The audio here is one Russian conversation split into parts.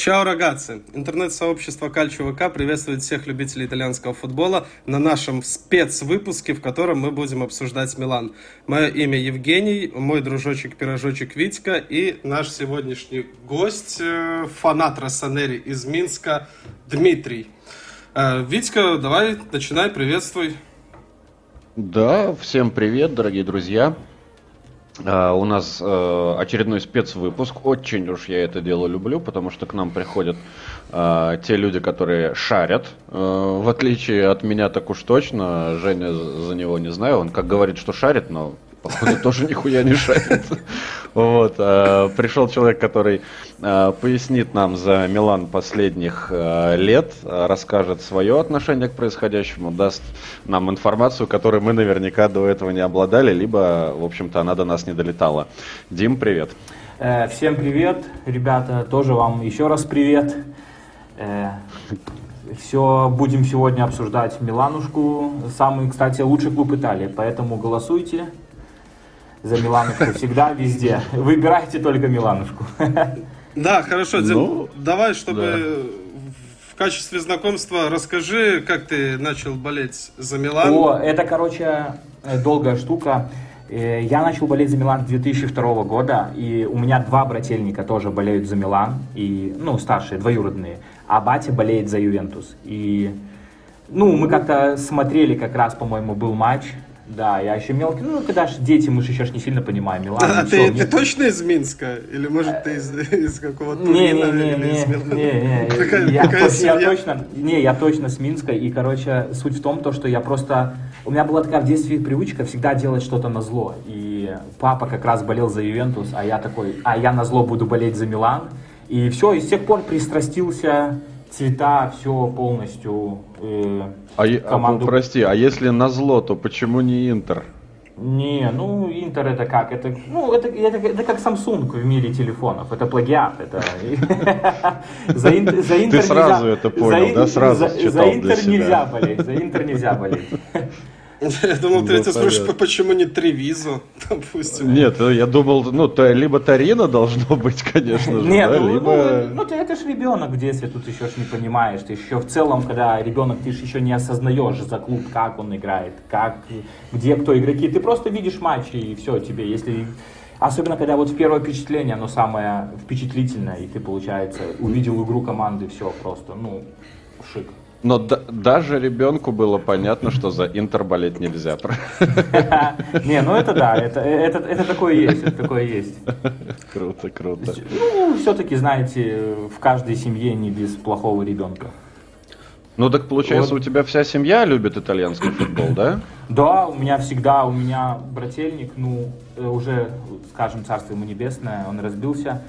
Чао, рогатцы! Интернет-сообщество Кальчо ВК приветствует всех любителей итальянского футбола на нашем спецвыпуске, в котором мы будем обсуждать Милан. Мое имя Евгений, мой дружочек-пирожочек Витька и наш сегодняшний гость, э, фанат Рассанери из Минска, Дмитрий. Э, Витька, давай, начинай, приветствуй. Да, всем привет, дорогие друзья. Uh, у нас uh, очередной спецвыпуск. Очень уж я это дело люблю, потому что к нам приходят uh, те люди, которые шарят. В отличие от меня так уж точно. Женя за него не знаю. Он как говорит, что шарит, но походу тоже нихуя не шарит. Вот, э, пришел человек, который э, пояснит нам за Милан последних э, лет, расскажет свое отношение к происходящему, даст нам информацию, которой мы наверняка до этого не обладали, либо, в общем-то, она до нас не долетала. Дим, привет. Всем привет, ребята, тоже вам еще раз привет. Все будем сегодня обсуждать Миланушку, самый, кстати, лучший клуб Италии, поэтому голосуйте за Миланушку всегда, везде. Выбирайте только Миланушку. Да, хорошо, Дим, ну, давай, чтобы да. в качестве знакомства расскажи, как ты начал болеть за Милан. О, это, короче, долгая штука. Э, я начал болеть за Милан 2002 года, и у меня два брательника тоже болеют за Милан, и, ну, старшие, двоюродные, а батя болеет за Ювентус. И, ну, мы как-то смотрели, как раз, по-моему, был матч, да, я еще мелкий. Ну, когда же дети, мы же еще не сильно понимаем. Милан, а ты, все, ты точно из Минска? Или, может, ты из, из какого-то не, не, не, не, из не, не, я, точно, я точно, не, я точно с Минска. И, короче, суть в том, то, что я просто... У меня была такая в детстве привычка всегда делать что-то на зло. И папа как раз болел за Ювентус, а я такой, а я на зло буду болеть за Милан. И все, и с тех пор пристрастился цвета, все полностью э, а, а команду. А, прости, а если на зло, то почему не Интер? Не, ну Интер это как? Это, ну, это, это, это как Samsung в мире телефонов. Это плагиат. Это... за, Интер, за Интер Ты сразу нельзя, это понял, за, да? Сразу за, за Интер нельзя болеть. За Интер нельзя болеть. Я думал, ты это спрашиваешь, почему не Тревизу, допустим. Нет, ну, я думал, ну, то, либо Тарина должно быть, конечно же, Нет, да, ну, либо... ну, ну, ты это ж ребенок в детстве, тут еще ж не понимаешь. Ты еще в целом, когда ребенок, ты же еще не осознаешь за клуб, как он играет, как, где кто игроки. Ты просто видишь матчи, и все, тебе, если... Особенно, когда вот первое впечатление, оно самое впечатлительное, и ты, получается, увидел игру команды, все просто, ну, шик. Но да, даже ребенку было понятно, что за Интер болеть нельзя. Не, ну это да, это, это, это такое есть, это такое есть. Круто, круто. Ну, все-таки, знаете, в каждой семье не без плохого ребенка. Ну так получается, вот. у тебя вся семья любит итальянский футбол, да? Да, у меня всегда, у меня брательник, ну, э, уже, скажем, царство ему небесное, он разбился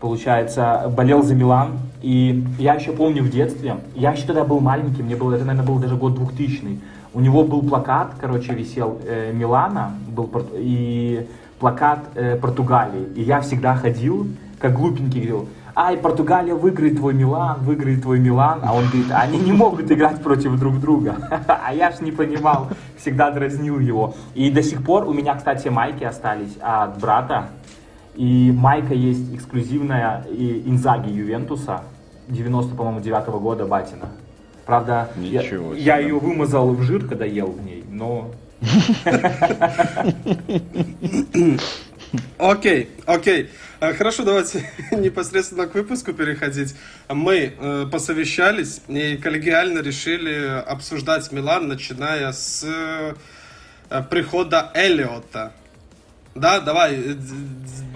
получается, болел за Милан. И я еще помню в детстве, я еще тогда был маленький, мне было, это, наверное, был даже год 2000 У него был плакат, короче, висел э, Милана, был, и плакат э, Португалии. И я всегда ходил, как глупенький, говорил, ай, Португалия выиграет твой Милан, выиграет твой Милан. А он говорит, они не могут играть против друг друга. А я ж не понимал, всегда дразнил его. И до сих пор у меня, кстати, майки остались от брата. И майка есть эксклюзивная и Инзаги Ювентуса 90, по-моему, 9 -го года Батина. Правда, я, я ее вымазал в жир, когда ел в ней, но... Окей, окей. А, хорошо, давайте непосредственно к выпуску переходить. Мы э, посовещались и коллегиально решили обсуждать Милан, начиная с э, прихода Эллиота. Да, давай, э,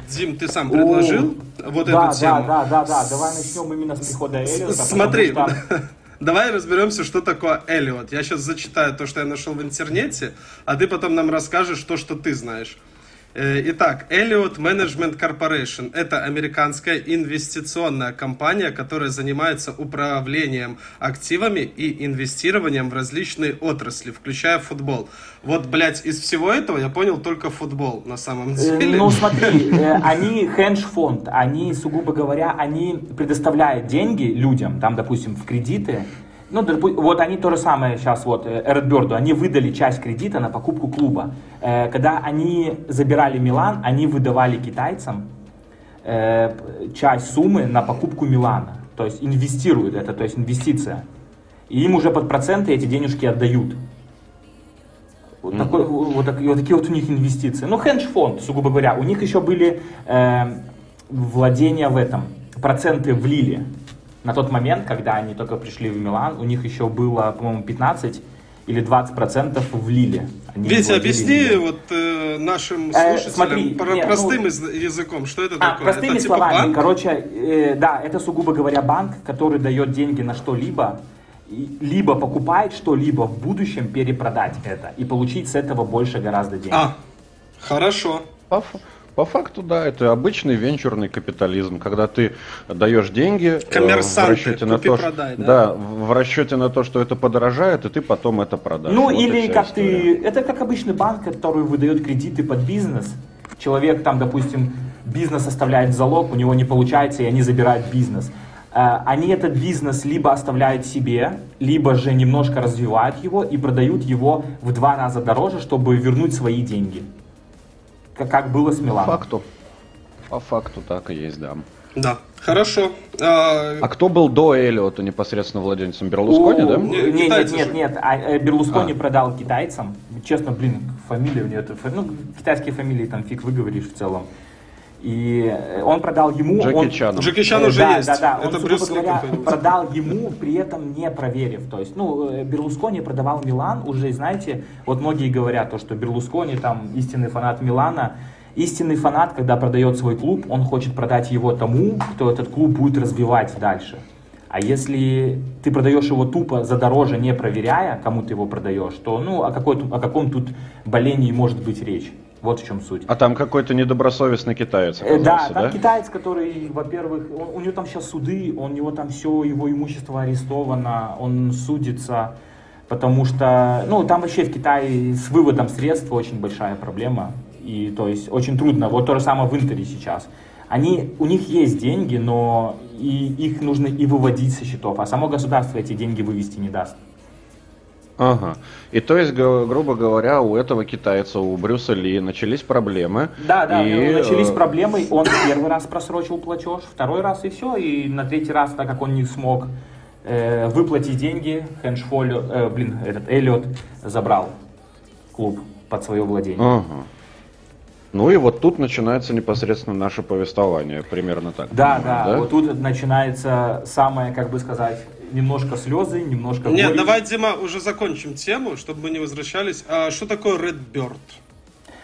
Дим, ты сам предложил О, вот да, эту тему. Да, да, да, да, давай начнем именно с прихода Эллиота. Смотри, что... давай разберемся, что такое Эллиот. Я сейчас зачитаю то, что я нашел в интернете, а ты потом нам расскажешь то, что ты знаешь. Э, итак, Elliott Management Corporation – это американская инвестиционная компания, которая занимается управлением активами и инвестированием в различные отрасли, включая футбол. Вот, блядь, из всего этого я понял только футбол на самом э, деле. Ну, смотри, э, они хендж-фонд, они, сугубо говоря, они предоставляют деньги людям, там, допустим, в кредиты, ну, вот они то же самое сейчас, вот, Эредберду, они выдали часть кредита на покупку клуба. Э, когда они забирали Милан, они выдавали китайцам э, часть суммы на покупку Милана. то есть инвестируют это, то есть инвестиция. И им уже под проценты эти денежки отдают. Вот, mm-hmm. такой, вот, так, вот такие вот у них инвестиции. Ну, хедж-фонд, сугубо говоря. У них еще были э, владения в этом, проценты в Лиле. На тот момент, когда они только пришли в Милан, у них еще было, по-моему, 15 или 20 процентов в Лиле. Они Витя, объясни Лиле. вот э, нашим слушателям э, смотри, про, нет, простым ну, языком, что это а, такое? Простыми это, типа словами, банк? короче, э, да, это сугубо говоря банк, который дает деньги на что-либо, либо покупает что-либо в будущем, перепродать это и получить с этого больше гораздо денег. А, хорошо. По, факту, да, это обычный венчурный капитализм, когда ты даешь деньги э, в расчете на то, продай, да? да, в расчете на то, что это подорожает, и ты потом это продашь. Ну вот или как история. ты, это как обычный банк, который выдает кредиты под бизнес. Человек там, допустим, бизнес оставляет залог, у него не получается, и они забирают бизнес. Э, они этот бизнес либо оставляют себе, либо же немножко развивают его и продают его в два раза дороже, чтобы вернуть свои деньги. Как было с Миланом. По факту. По факту так и есть, да. Да, хорошо. А, а кто был до Эллиота непосредственно владельцем? Берлускони, да? Нет, нет, нет, нет. А, э, Берлускони а. продал китайцам. Честно, блин, фамилия у него, ну, китайские фамилии там фиг выговоришь в целом. И он продал ему... Джеки он, Чану. Джеки Чан уже да, есть. Да, да, Это он, Брюс говоря, продал ему, при этом не проверив. То есть, ну, э, Берлускони продавал Милан уже, знаете, вот многие говорят, то, что Берлускони там истинный фанат Милана. Истинный фанат, когда продает свой клуб, он хочет продать его тому, кто этот клуб будет развивать дальше. А если ты продаешь его тупо за дороже, не проверяя, кому ты его продаешь, то ну о, какой, о каком тут болении может быть речь? Вот в чем суть. А там какой-то недобросовестный китаец э, да? там да? китаец, который, во-первых, он, у него там сейчас суды, у него там все его имущество арестовано, он судится, потому что, ну, там вообще в Китае с выводом средств очень большая проблема. И то есть очень трудно. Вот то же самое в Интере сейчас. Они, у них есть деньги, но и их нужно и выводить со счетов, а само государство эти деньги вывести не даст. Ага. И то есть, грубо говоря, у этого китайца, у Брюса Ли начались проблемы. Да, да, и... начались э, проблемы. Он первый раз просрочил платеж, второй раз и все. И на третий раз, так как он не смог э, выплатить деньги, Хэншфоль, э, блин, этот Эллиот забрал клуб под свое владение. Ага. Ну и вот тут начинается непосредственно наше повествование, примерно так. Да, понимаю, да, да, вот тут начинается самое, как бы сказать, немножко слезы, немножко Нет, горечь. давай, Дима, уже закончим тему, чтобы мы не возвращались. А что такое Redbird?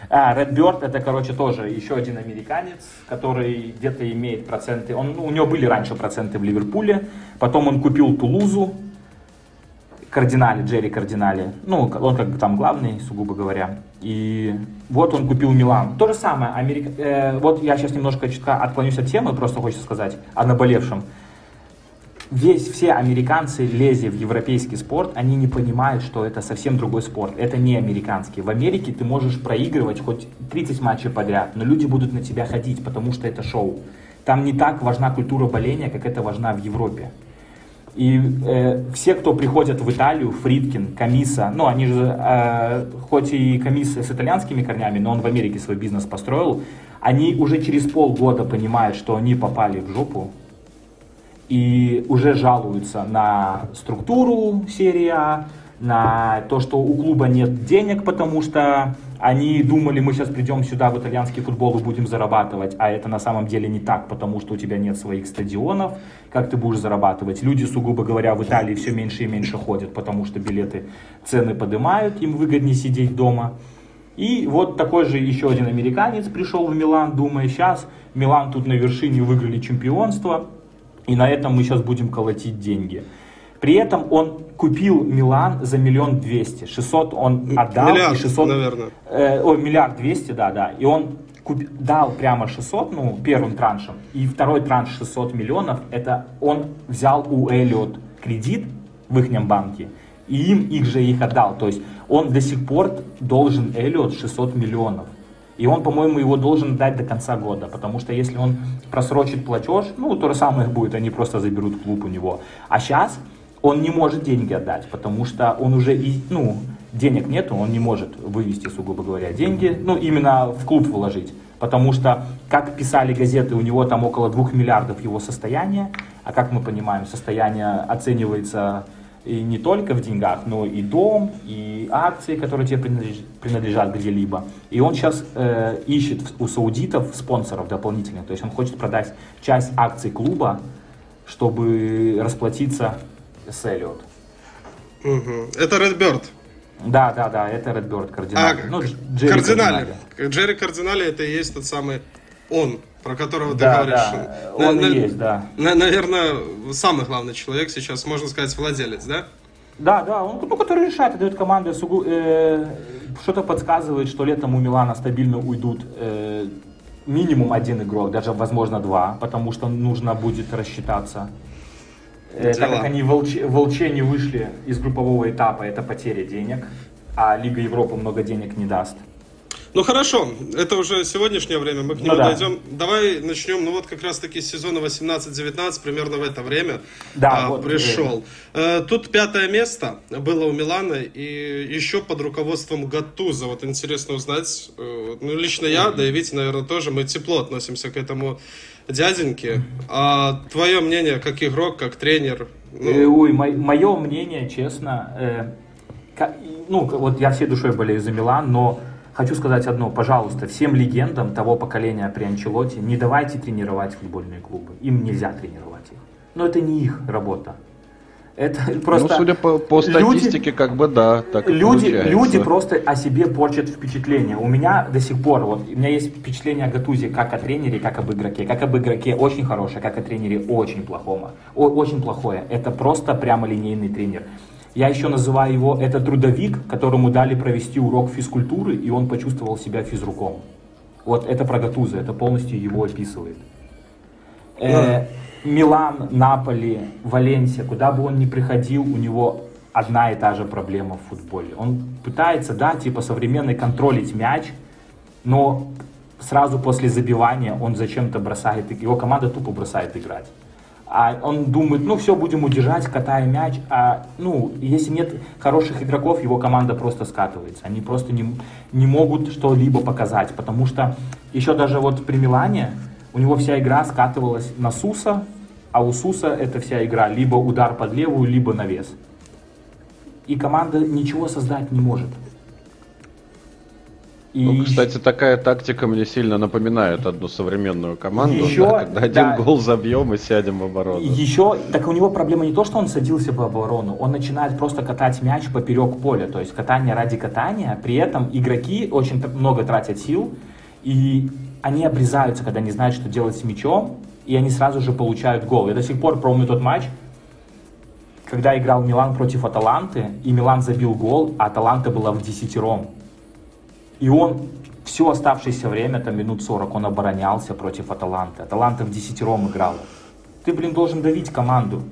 А, Redbird это, короче, тоже еще один американец, который где-то имеет проценты. Он, ну, у него были раньше проценты в Ливерпуле, потом он купил Тулузу, Кардинале, Джерри Кардинале. Ну, он как бы там главный, сугубо говоря. И вот он купил Милан. То же самое. Америка... Э, вот я сейчас немножко чутка отклонюсь от темы, просто хочется сказать о наболевшем весь, все американцы, лезя в европейский спорт, они не понимают, что это совсем другой спорт. Это не американский. В Америке ты можешь проигрывать хоть 30 матчей подряд, но люди будут на тебя ходить, потому что это шоу. Там не так важна культура боления, как это важна в Европе. И э, все, кто приходят в Италию, Фридкин, Камиса, ну, они же, э, хоть и Камис с итальянскими корнями, но он в Америке свой бизнес построил, они уже через полгода понимают, что они попали в жопу, и уже жалуются на структуру серии А, на то, что у клуба нет денег, потому что они думали, мы сейчас придем сюда в итальянский футбол и будем зарабатывать, а это на самом деле не так, потому что у тебя нет своих стадионов, как ты будешь зарабатывать. Люди, сугубо говоря, в Италии все меньше и меньше ходят, потому что билеты, цены поднимают, им выгоднее сидеть дома. И вот такой же еще один американец пришел в Милан, думая, сейчас Милан тут на вершине выиграли чемпионство, и на этом мы сейчас будем колотить деньги. При этом он купил Милан за миллион двести. 600 он отдал. Миллиард, и 600, наверное. Э, о, миллиард двести, да, да. И он куп, дал прямо 600, ну, первым траншем. И второй транш 600 миллионов, это он взял у Эллиот кредит в их банке. И им их же их отдал. То есть он до сих пор должен Эллиот 600 миллионов. И он, по-моему, его должен дать до конца года, потому что если он просрочит платеж, ну, то же самое будет, они просто заберут клуб у него. А сейчас он не может деньги отдать, потому что он уже, и, ну, денег нету, он не может вывести, сугубо говоря, деньги, ну, именно в клуб вложить. Потому что, как писали газеты, у него там около двух миллиардов его состояния, а как мы понимаем, состояние оценивается и не только в деньгах, но и дом, и акции, которые тебе принадлежат где-либо. И он сейчас э, ищет у саудитов спонсоров дополнительных. То есть он хочет продать часть акций клуба, чтобы расплатиться с Эллиот. Угу. Это Redbird. Да, да, да, это Redbird кардинально. А, ну, Джерри Кардинали. Джерри Кардинали это и есть тот самый он, про которого да, ты говоришь. Да, он на, есть, да. На, наверное, самый главный человек сейчас, можно сказать, владелец, да? Да, да, он, ну, который решает, дает команды, сугу, э, что-то подсказывает, что летом у Милана стабильно уйдут э, минимум один игрок, даже, возможно, два, потому что нужно будет рассчитаться. Э, так как они волч, волче не вышли из группового этапа, это потеря денег, а Лига Европы много денег не даст. Ну хорошо, это уже сегодняшнее время, мы к нему ну, да. дойдем. Давай начнем, ну вот как раз таки с сезона 18-19, примерно в это время да, а, вот, пришел. Время. Тут пятое место было у Милана, и еще под руководством Гатуза. Вот интересно узнать, э, ну лично я, да и Витя, наверное, тоже, мы тепло относимся к этому дяденьке. А твое мнение, как игрок, как тренер? Ну... Э, ой, мое мнение, честно, э, ну вот я всей душой болею за Милан, но Хочу сказать одно, пожалуйста, всем легендам того поколения при Анчелоте не давайте тренировать футбольные клубы. Им нельзя тренировать их. Но это не их работа. Это просто... Ну, судя по, по статистике, люди, как бы да, так люди, люди просто о себе порчат впечатление. У меня до сих пор, вот, у меня есть впечатление о Гатузе как о тренере, как об игроке. Как об игроке очень хорошее, как о тренере очень плохому. О, очень плохое. Это просто прямо линейный тренер. Я еще называю его, это трудовик, которому дали провести урок физкультуры, и он почувствовал себя физруком. Вот это про Гатуза, это полностью его описывает. Э, Милан, Наполи, Валенсия, куда бы он ни приходил, у него одна и та же проблема в футболе. Он пытается, да, типа современный контролить мяч, но сразу после забивания он зачем-то бросает, его команда тупо бросает играть а он думает, ну все, будем удержать, катая мяч, а ну, если нет хороших игроков, его команда просто скатывается, они просто не, не могут что-либо показать, потому что еще даже вот при Милане у него вся игра скатывалась на Суса, а у Суса эта вся игра либо удар под левую, либо навес. И команда ничего создать не может. И... Ну, кстати, такая тактика мне сильно напоминает одну современную команду. Еще, да, когда да, один гол забьем и сядем в оборону. Еще, так у него проблема не то, что он садился в оборону, он начинает просто катать мяч поперек поля, то есть катание ради катания. При этом игроки очень много тратят сил, и они обрезаются, когда не знают, что делать с мячом, и они сразу же получают гол. Я до сих пор помню тот матч, когда играл Милан против Аталанты, и Милан забил гол, а Аталанта была в десятером. И он все оставшееся время, там минут 40, он оборонялся против Аталанты. Аталанта в десятером играла. Ты, блин, должен давить команду.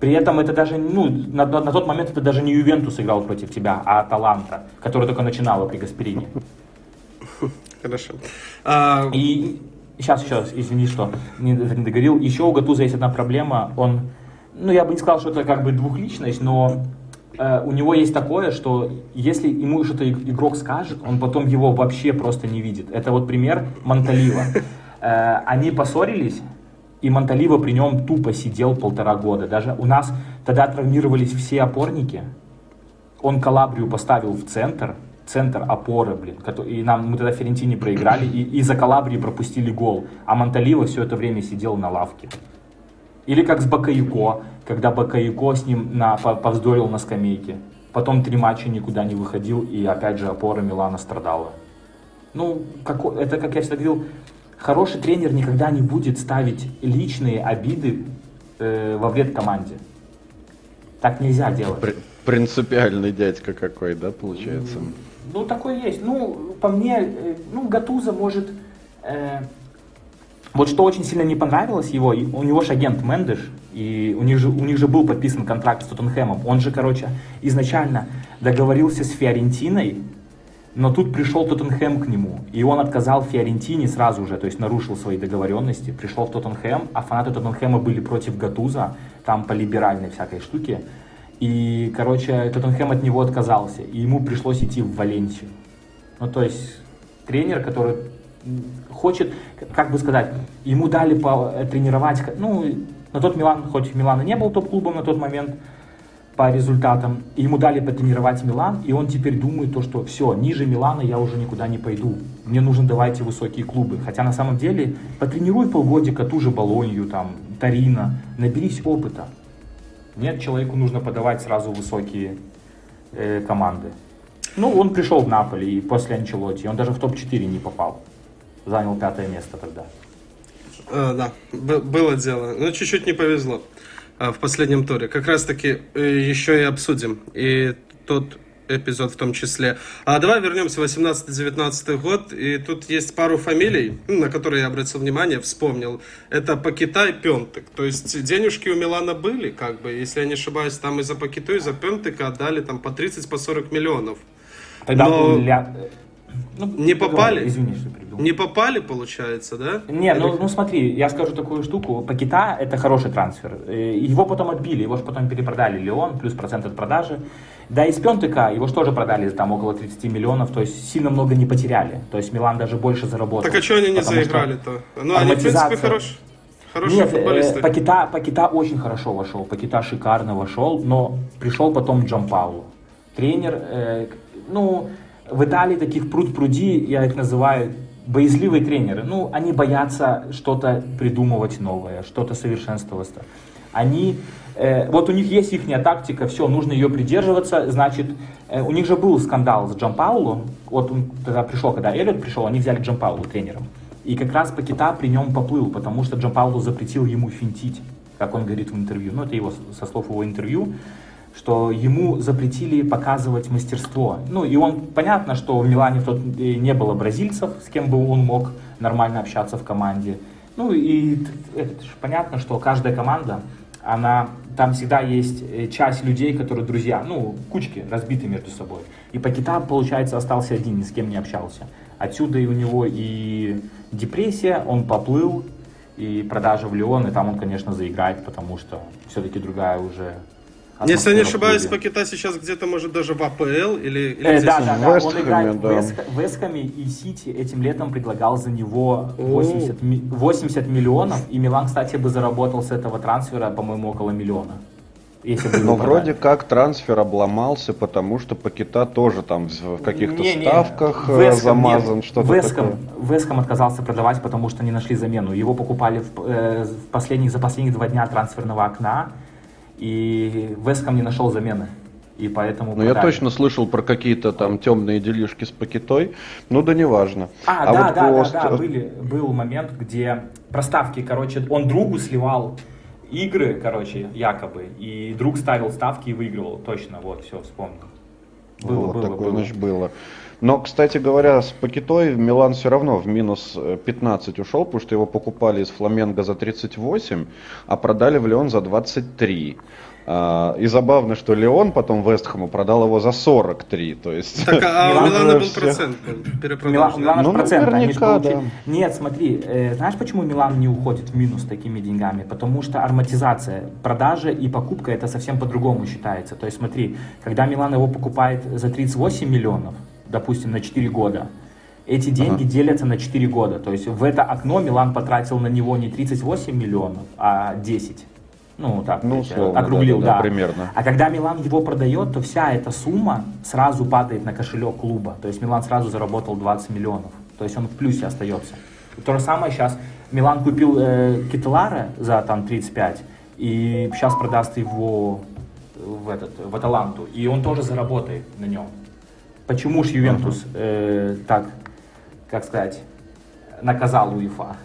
При этом это даже, ну, на, на, на тот момент это даже не Ювентус играл против тебя, а Аталанта, которая только начинала при Гасперине. Хорошо. А... И сейчас, сейчас, извини, что не, не договорил. Еще у Гатуза есть одна проблема. Он, ну, я бы не сказал, что это как бы двухличность, но Э, у него есть такое, что если ему что-то игрок скажет, он потом его вообще просто не видит. Это вот пример Монталива. Э, они поссорились, и Монталива при нем тупо сидел полтора года. Даже у нас тогда травмировались все опорники. Он Калабрию поставил в центр, центр опоры, блин. И нам мы тогда Ферентини проиграли, и из-за Калабрии пропустили гол. А Монталива все это время сидел на лавке. Или как с Бакаюко, когда Бакаюко с ним на, повздорил на скамейке. Потом три матча никуда не выходил, и опять же опора Милана страдала. Ну, как, это, как я всегда говорил, хороший тренер никогда не будет ставить личные обиды э, во вред команде. Так нельзя делать. При, принципиальный дядька какой, да, получается? Ну, такой есть. Ну, по мне, э, ну, Гатуза может... Э, вот что очень сильно не понравилось его, у него же агент Мендеш, и у них, же, у них же был подписан контракт с Тоттенхэмом. Он же, короче, изначально договорился с Фиорентиной, но тут пришел Тоттенхэм к нему, и он отказал Фиорентине сразу же, то есть нарушил свои договоренности, пришел в Тоттенхэм, а фанаты Тоттенхэма были против Гатуза, там по либеральной всякой штуке, и, короче, Тоттенхэм от него отказался, и ему пришлось идти в Валенсию. Ну, то есть тренер, который хочет, как бы сказать, ему дали тренировать, ну, на тот Милан, хоть Милан и не был топ-клубом на тот момент, по результатам. Ему дали потренировать Милан, и он теперь думает то, что все, ниже Милана я уже никуда не пойду. Мне нужно давайте высокие клубы. Хотя на самом деле потренируй полгодика ту же Болонью, там, Тарина, наберись опыта. Нет, человеку нужно подавать сразу высокие э, команды. Ну, он пришел в Наполе и после Анчелотти, он даже в топ-4 не попал. Занял пятое место тогда. А, да, было дело. Но чуть-чуть не повезло. А, в последнем туре. Как раз таки э, еще и обсудим. И тот эпизод в том числе. А давай вернемся в 18-19 год. И тут есть пару фамилий, ну, на которые я обратил внимание, вспомнил. Это Пакита и Пентек. То есть денежки у Милана были, как бы, если я не ошибаюсь, там и за Пакиту, и за Пентека отдали там по 30-40 по 40 миллионов. Тогда Но... Ля... Ну, не попали? Извини, что перебил. Не попали, получается, да? Не, ну, ну смотри, я скажу такую штуку. Пакета это хороший трансфер. Э, его потом отбили, его же потом перепродали Леон, плюс процент от продажи. Да, из Пентека его же тоже продали там около 30 миллионов, то есть сильно много не потеряли. То есть Милан даже больше заработал. Так а что они не заиграли-то? Ну, они, в принципе, хорошие. Хорошие Нет, футболисты. Э, Пакета, Пакета очень хорошо вошел, Пакета шикарно вошел, но пришел потом Джон Паулу. Тренер, э, ну, в Италии таких пруд-пруди, я их называю, боязливые тренеры. Ну, они боятся что-то придумывать новое, что-то совершенствоваться. Они, э, вот у них есть их тактика, все, нужно ее придерживаться, значит, э, у них же был скандал с Джампаулу, вот он тогда пришел, когда Эллиот пришел, они взяли Джампаулу тренером. И как раз Пакета при нем поплыл, потому что Джампаулу запретил ему финтить, как он говорит в интервью. Ну, это его, со слов его интервью что ему запретили показывать мастерство. Ну, и он, понятно, что в Милане в тот не было бразильцев, с кем бы он мог нормально общаться в команде. Ну, и это же понятно, что каждая команда, она, там всегда есть э, часть людей, которые друзья, ну, кучки разбиты между собой. И Пакета, получается, остался один, ни с кем не общался. Отсюда и у него и депрессия, он поплыл, и продажа в Леон, и там он, конечно, заиграет, потому что все-таки другая уже если я не ошибаюсь, Пакета сейчас где-то, может, даже в АПЛ или... или э, да, да, да, он играет да. в Весками, и Сити этим летом предлагал за него 80, 80 миллионов, и Милан, кстати, бы заработал с этого трансфера, по-моему, около миллиона. Но вроде как трансфер обломался, потому что Пакета тоже там в каких-то не, не. ставках э, Веском, замазан, что-то Веском, такое. Веском отказался продавать, потому что не нашли замену. Его покупали в, э, в последних, за последние два дня трансферного окна, и Веском не нашел замены. И поэтому ну, я точно слышал про какие-то там темные делишки с пакетой, ну да неважно. А, а да, вот да, пост... да, да, были, был момент, где проставки, короче, он другу сливал игры, короче, якобы, и друг ставил ставки и выигрывал, точно, вот, все, вспомнил. Было, вот было, такое, было. значит, было. Но, кстати говоря, с Пакетой Милан все равно в минус 15 э, ушел, потому что его покупали из Фламенго за 38, а продали в Леон за 23. А, и забавно, что Леон потом Вестхэму продал его за 43, то есть... Так, а у Милана был процент перепродажи. Милана ну, процент, они да. Нет, смотри, э, знаешь, почему Милан не уходит в минус такими деньгами? Потому что арматизация, продажа и покупка это совсем по-другому считается. То есть смотри, когда Милан его покупает за 38 миллионов, допустим, на 4 года, эти деньги ага. делятся на 4 года. То есть в это окно Милан потратил на него не 38 миллионов, а 10. Ну, так, ну, условно, округлил, да, да, да. Примерно. А когда Милан его продает, то вся эта сумма сразу падает на кошелек клуба. То есть Милан сразу заработал 20 миллионов. То есть он в плюсе остается. То же самое сейчас. Милан купил э, Киталара за там 35 и сейчас продаст его в, этот, в Аталанту. И он тоже заработает на нем. Почему же Ювентус э, так, как сказать, наказал УЕФА?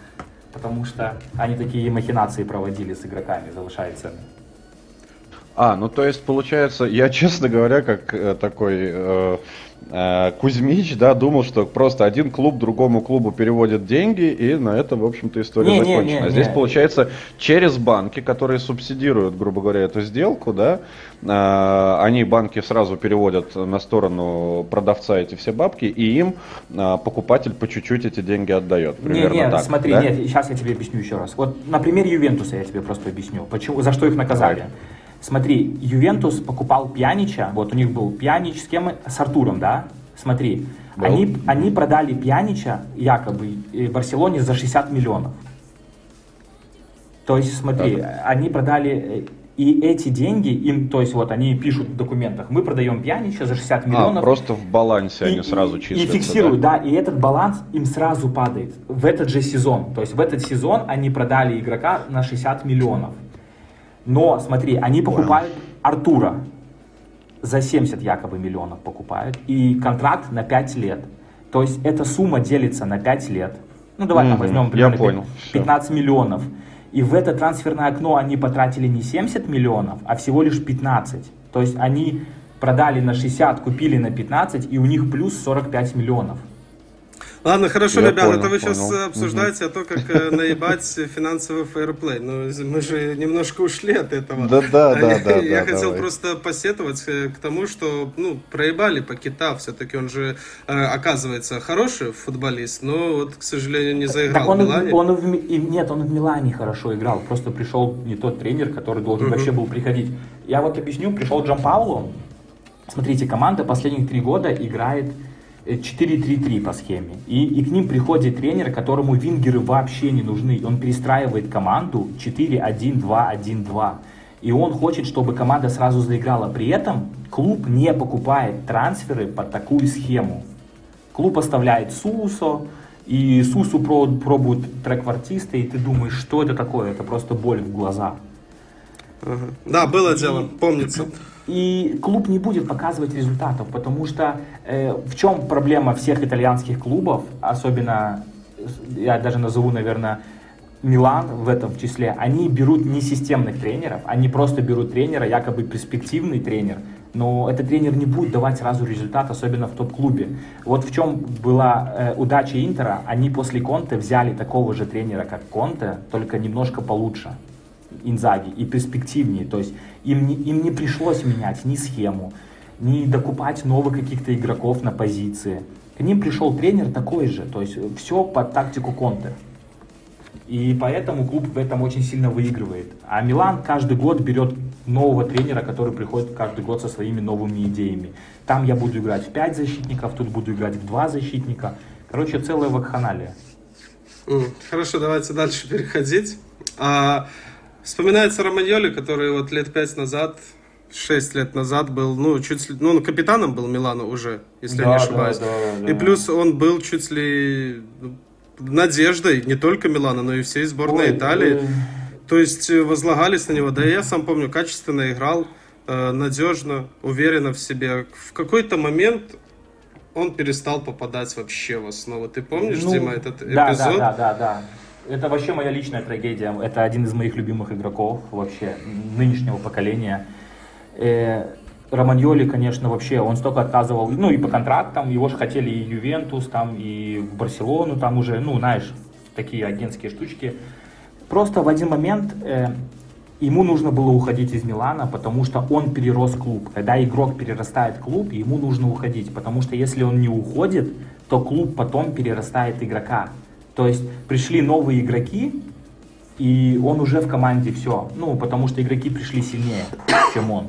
Потому что они такие махинации проводили с игроками, завышая цены. А, ну то есть получается, я честно говоря, как э, такой э, э, Кузьмич, да, думал, что просто один клуб другому клубу переводит деньги, и на этом, в общем-то, история не, закончена. Не, не, а здесь получается через банки, которые субсидируют, грубо говоря, эту сделку, да, э, они банки сразу переводят на сторону продавца эти все бабки, и им э, покупатель по чуть-чуть эти деньги отдает. Примерно не, не, так, смотри, да? нет, сейчас я тебе объясню еще раз. Вот на примере Ювентуса я тебе просто объясню, почему, за что их наказали. Так. Смотри, Ювентус покупал Пьянича, вот у них был Пьянич с кем? С Артуром, да? Смотри, они, они продали Пьянича якобы э, Барселоне за 60 миллионов. То есть, смотри, так. они продали э, и эти деньги им, то есть вот они пишут в документах, мы продаем Пьянича за 60 а, миллионов. А, просто в балансе и, они сразу числятся. И фиксируют, да? да, и этот баланс им сразу падает в этот же сезон. То есть в этот сезон они продали игрока на 60 миллионов. Но смотри, они покупают. Артура за 70 якобы миллионов покупают, и контракт на 5 лет. То есть эта сумма делится на 5 лет. Ну давай mm-hmm. там возьмем примерно Я понял. 15 Все. миллионов. И в это трансферное окно они потратили не 70 миллионов, а всего лишь 15. То есть они продали на 60, купили на 15, и у них плюс 45 миллионов. Ладно, хорошо, Я ребят, понял, это вы понял. сейчас обсуждаете угу. то, как э, наебать финансовый фейерплей. Но мы же немножко ушли от этого. Да, да, да, да. Я хотел просто посетовать э, к тому, что ну, проебали по кита. Все-таки он же, э, оказывается, хороший футболист, но вот, к сожалению, не заиграл так он, в Милане. Он в, нет, он в Милане хорошо играл. Просто пришел не тот тренер, который должен вообще был приходить. Я вот объясню, пришел Джан Пауло. Смотрите, команда последних три года играет 4-3-3 по схеме. И, и к ним приходит тренер, которому вингеры вообще не нужны. Он перестраивает команду 4-1-2-1-2. И он хочет, чтобы команда сразу заиграла. При этом клуб не покупает трансферы под такую схему. Клуб оставляет Сусо, и Сусу пробует трек-артиста, и ты думаешь, что это такое? Это просто боль в глаза. Да, было дело, помнится. И клуб не будет показывать результатов, потому что э, в чем проблема всех итальянских клубов, особенно, я даже назову, наверное, Милан в этом числе, они берут не системных тренеров, они просто берут тренера, якобы перспективный тренер, но этот тренер не будет давать сразу результат, особенно в топ-клубе. Вот в чем была э, удача Интера, они после Конте взяли такого же тренера, как Конте, только немножко получше. Инзаги и перспективнее. То есть им не, им не пришлось менять ни схему, ни докупать новых каких-то игроков на позиции. К ним пришел тренер такой же, то есть все под тактику Конте. И поэтому клуб в этом очень сильно выигрывает. А Милан каждый год берет нового тренера, который приходит каждый год со своими новыми идеями. Там я буду играть в 5 защитников, тут буду играть в 2 защитника. Короче, целая вакханалия. Хорошо, давайте дальше переходить. А, Вспоминается Романьоли, который вот лет пять назад, шесть лет назад был, ну, чуть ли, ну, он капитаном был Милана уже, если да, я не ошибаюсь. Да, да, да. И плюс он был чуть ли надеждой не только Милана, но и всей сборной Ой, Италии. Ой. То есть э, возлагались на него. Да я сам помню, качественно играл, э, надежно, уверенно в себе. В какой-то момент он перестал попадать вообще в основу. Ты помнишь, ну, Дима, этот да, эпизод? Да, да, да, да. Это вообще моя личная трагедия. Это один из моих любимых игроков вообще нынешнего поколения. Э, Романьоли, конечно, вообще, он столько отказывал, ну и по контрактам, его же хотели и Ювентус, там, и в Барселону, там уже, ну, знаешь, такие агентские штучки. Просто в один момент э, ему нужно было уходить из Милана, потому что он перерос клуб. Когда игрок перерастает клуб, ему нужно уходить, потому что если он не уходит, то клуб потом перерастает игрока. То есть пришли новые игроки, и он уже в команде все. Ну, потому что игроки пришли сильнее, чем он.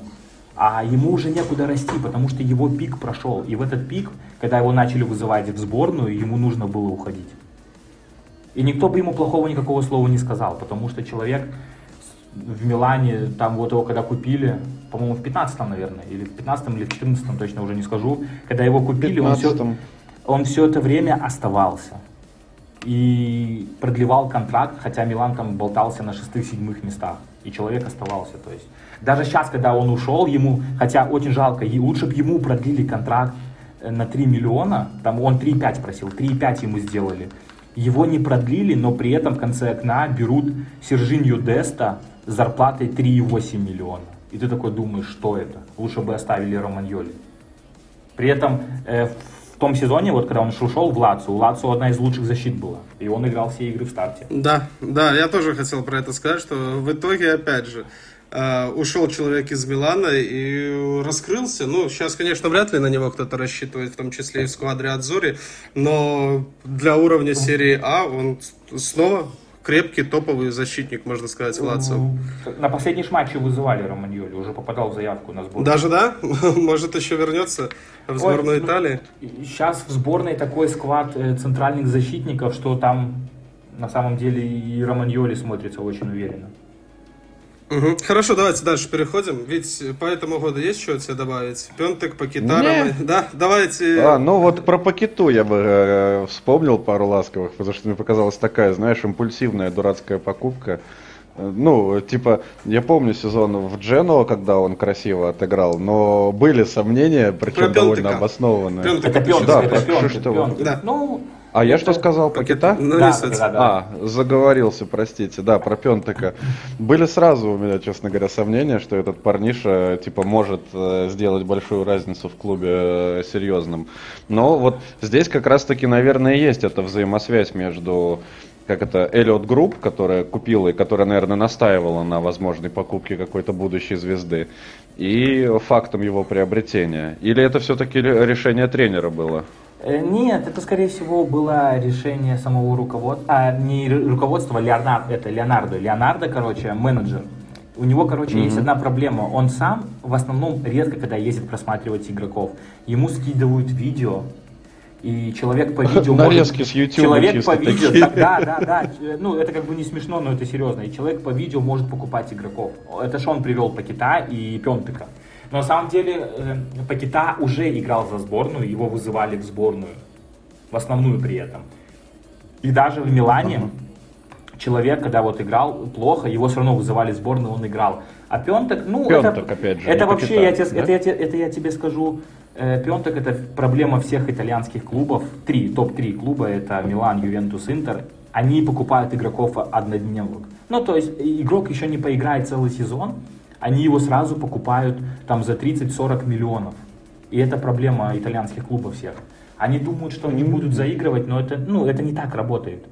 А ему уже некуда расти, потому что его пик прошел. И в этот пик, когда его начали вызывать в сборную, ему нужно было уходить. И никто бы ему плохого никакого слова не сказал, потому что человек в Милане, там вот его когда купили, по-моему, в 15-м, наверное, или в 15-м, или в 14-м, точно уже не скажу, когда его купили, он все, он все это время оставался и продлевал контракт, хотя Милан там болтался на шестых-седьмых местах, и человек оставался. То есть даже сейчас, когда он ушел, ему, хотя очень жалко, и лучше бы ему продлили контракт э, на 3 миллиона, там он 3,5 просил, 3,5 ему сделали. Его не продлили, но при этом в конце окна берут Сержинью Деста с зарплатой 3,8 миллиона. И ты такой думаешь, что это? Лучше бы оставили Романьоли. При этом э, том сезоне, вот когда он ушел в Лацу, у Лацу одна из лучших защит была. И он играл все игры в старте. Да, да, я тоже хотел про это сказать, что в итоге, опять же, Uh, ушел человек из Милана и раскрылся. Ну, сейчас, конечно, вряд ли на него кто-то рассчитывает, в том числе и в сквадре Адзори, но для уровня серии А он снова крепкий топовый защитник, можно сказать, Лацио. На последней же матче вызывали Романьоли, уже попадал в заявку на сборную. Даже да? Может еще вернется в сборную Ой, ну, Италии? Сейчас в сборной такой склад э, центральных защитников, что там на самом деле и Романьоли смотрится очень уверенно. Угу. Хорошо, давайте дальше переходим. Ведь по этому году есть что тебе добавить? Пентек, Пакетара? Да, давайте. А, ну вот про Пакету я бы э, вспомнил пару ласковых, потому что мне показалась такая, знаешь, импульсивная дурацкая покупка. Ну, типа, я помню сезон в Джено, когда он красиво отыграл, но были сомнения, причем про довольно обоснованные. Пентек, это Пентек, да, это Пентек, Пентек. Да. Ну, а я что сказал, про кита? Ну, да, да, да, А, заговорился, простите, да, про Пентека. Были сразу у меня, честно говоря, сомнения, что этот парниша, типа, может э, сделать большую разницу в клубе э, серьезным. Но вот здесь как раз-таки, наверное, есть эта взаимосвязь между как это, Elliott Group, которая купила и которая, наверное, настаивала на возможной покупке какой-то будущей звезды, и фактом его приобретения. Или это все-таки решение тренера было? Э, нет, это, скорее всего, было решение самого руководства, а не руководства, Леонардо, это Леонардо. Леонардо, короче, менеджер. У него, короче, mm-hmm. есть одна проблема. Он сам, в основном, редко, когда ездит просматривать игроков, ему скидывают видео, и человек по видео Нарезки с YouTube Человек по видео, да, да, да, ну это как бы не смешно, но это серьезно. И человек по видео может покупать игроков. Это же он привел Пакета и Пентыка. Но на самом деле э, Пакета уже играл за сборную, его вызывали в сборную, в основную при этом. И даже в Милане uh-huh. человек, когда вот играл плохо, его все равно вызывали в сборную, он играл. А Пентек, ну, Пентек, это, опять же, это вообще, Пакета, я тебе, да? это, это, это я тебе скажу, э, Пентек это проблема всех итальянских клубов. Три, топ-3 клуба, это Милан, Ювентус, Интер. Они покупают игроков однодневок. Ну, то есть игрок еще не поиграет целый сезон, они его сразу покупают там за 30-40 миллионов. И это проблема итальянских клубов всех. Они думают, что они будут заигрывать, но это, ну, это не так работает.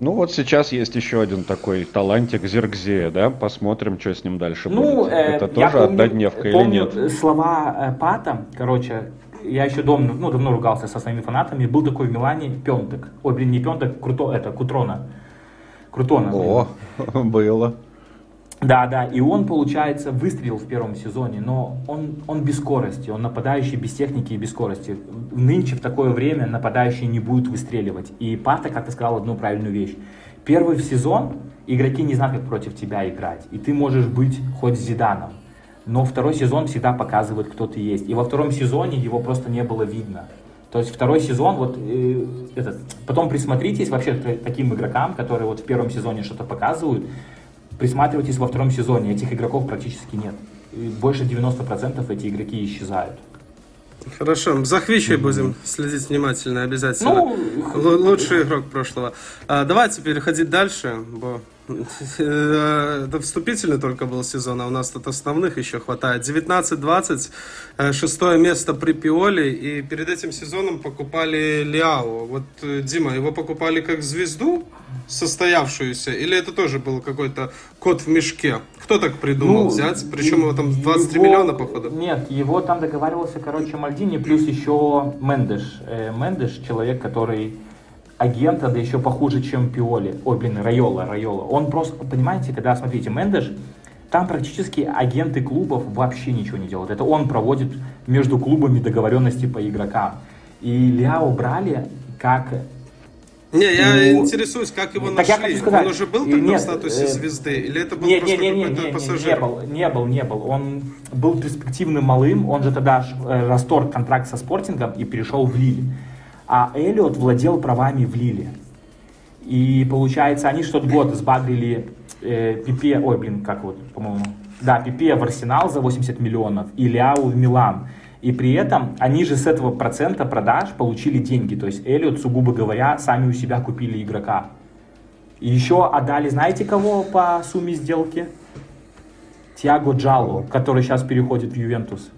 Ну вот сейчас есть еще один такой талантик Зергзея, да? Посмотрим, что с ним дальше ну, будет. Э, это тоже помню, однодневка или нет? слова э, Пата, короче, я еще давно, ну, давно ругался со своими фанатами. Был такой в Милане Пентек. Ой, блин, не Пентек, Круто, это Кутрона. Крутона. О, было. Да, да, и он, получается, выстрелил в первом сезоне, но он, он без скорости, он нападающий без техники и без скорости. Нынче в такое время нападающие не будут выстреливать. И Пата как-то сказал одну правильную вещь. Первый сезон игроки не знают, как против тебя играть, и ты можешь быть хоть Зиданом. Но второй сезон всегда показывает, кто ты есть. И во втором сезоне его просто не было видно. То есть второй сезон, вот э, этот, потом присмотритесь вообще к таким игрокам, которые вот в первом сезоне что-то показывают, присматривайтесь во втором сезоне, этих игроков практически нет. Больше 90% эти игроки исчезают. Хорошо, за Хвичей будем следить внимательно обязательно. Ну, Л- лучший игрок прошлого. А, давайте переходить дальше, бо это вступительный только был сезон, а у нас тут основных еще хватает. 19-20, э, шестое место при Пиоле, и перед этим сезоном покупали Лиао. Вот, э, Дима, его покупали как звезду состоявшуюся, или это тоже был какой-то кот в мешке? Кто так придумал ну, взять? Причем его там 23 его, миллиона, походу. Нет, его там договаривался, короче, Мальдини, плюс еще Мендеш. Мендеш, человек, который агента, да еще похуже, чем Пиоли. Ой, блин, Райола, Райола. Он просто, понимаете, когда, смотрите, Мендеш, там практически агенты клубов вообще ничего не делают. Это он проводит между клубами договоренности по игрокам. И Ляо брали как не, я ну, интересуюсь, как его так нашли. сказать, он уже был тогда нет, в статусе э, звезды? Или это был нет, просто нет, какой-то нет, пассажир? Не был, не был, не был. Он был перспективным малым. Он же тогда э, расторг контракт со Спортингом и перешел в Лиль а Эллиот владел правами в Лиле. И получается, они что-то год сбагрили э, Пипе, ой, блин, как вот, по-моему, да, Пипе в Арсенал за 80 миллионов и Ляу в Милан. И при этом они же с этого процента продаж получили деньги. То есть Эллиот, сугубо говоря, сами у себя купили игрока. И еще отдали, знаете кого по сумме сделки? Тиаго Джалло, который сейчас переходит в Ювентус.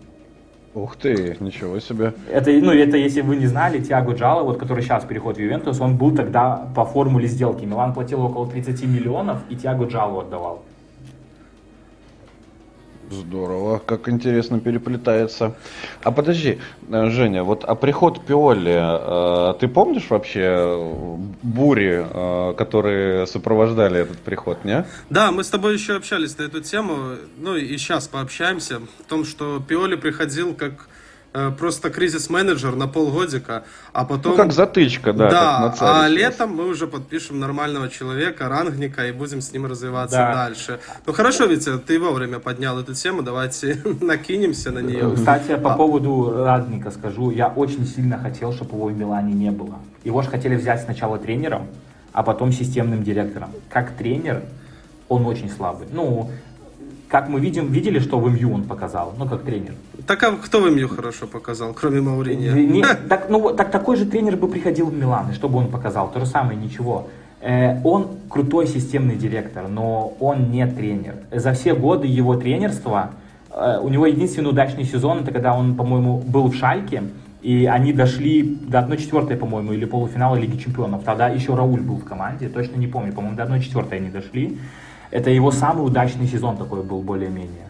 Ух ты, ничего себе. Это, ну, это если вы не знали, Тиаго Джало, вот, который сейчас переходит в Ювентус, он был тогда по формуле сделки. Милан платил около 30 миллионов, и Тиаго Джало отдавал. Здорово, как интересно переплетается. А подожди, э, Женя, вот а приход Пиоли, э, ты помнишь вообще бури, э, которые сопровождали этот приход, не? Да, мы с тобой еще общались на эту тему, ну и сейчас пообщаемся, в том, что Пиоли приходил как просто кризис-менеджер на полгодика, а потом... Ну, как затычка, да. Да, а летом мы уже подпишем нормального человека, рангника, и будем с ним развиваться да. дальше. Ну, хорошо, Витя, ты вовремя поднял эту тему, давайте накинемся на нее. Кстати, по а... поводу рангника скажу, я очень сильно хотел, чтобы его в Милане не было. Его же хотели взять сначала тренером, а потом системным директором. Как тренер он очень слабый. Ну, как мы видим, видели, что в МЮ он показал, ну, как тренер. Так а кто в МЮ хорошо показал, кроме Мауриньо? Не, так, ну, так такой же тренер бы приходил в Милан, и что бы он показал? То же самое, ничего. Э, он крутой системный директор, но он не тренер. За все годы его тренерства, э, у него единственный удачный сезон, это когда он, по-моему, был в Шальке, и они дошли до 1-4, по-моему, или полуфинала Лиги Чемпионов. Тогда еще Рауль был в команде, точно не помню, по-моему, до 1-4 они дошли. Это его самый удачный сезон такой был, более-менее.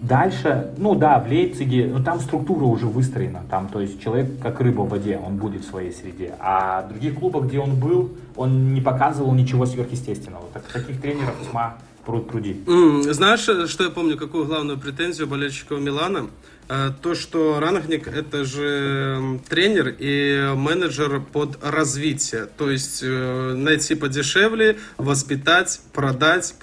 Дальше, ну да, в Лейпциге, ну там структура уже выстроена, там, то есть человек как рыба в воде, он будет в своей среде. А в других клубах, где он был, он не показывал ничего сверхъестественного. Так, таких тренеров тьма пруд пруди. Mm, знаешь, что я помню, какую главную претензию болельщиков Милана? Э, то, что Рангник это же тренер и менеджер под развитие. То есть э, найти подешевле, воспитать, продать,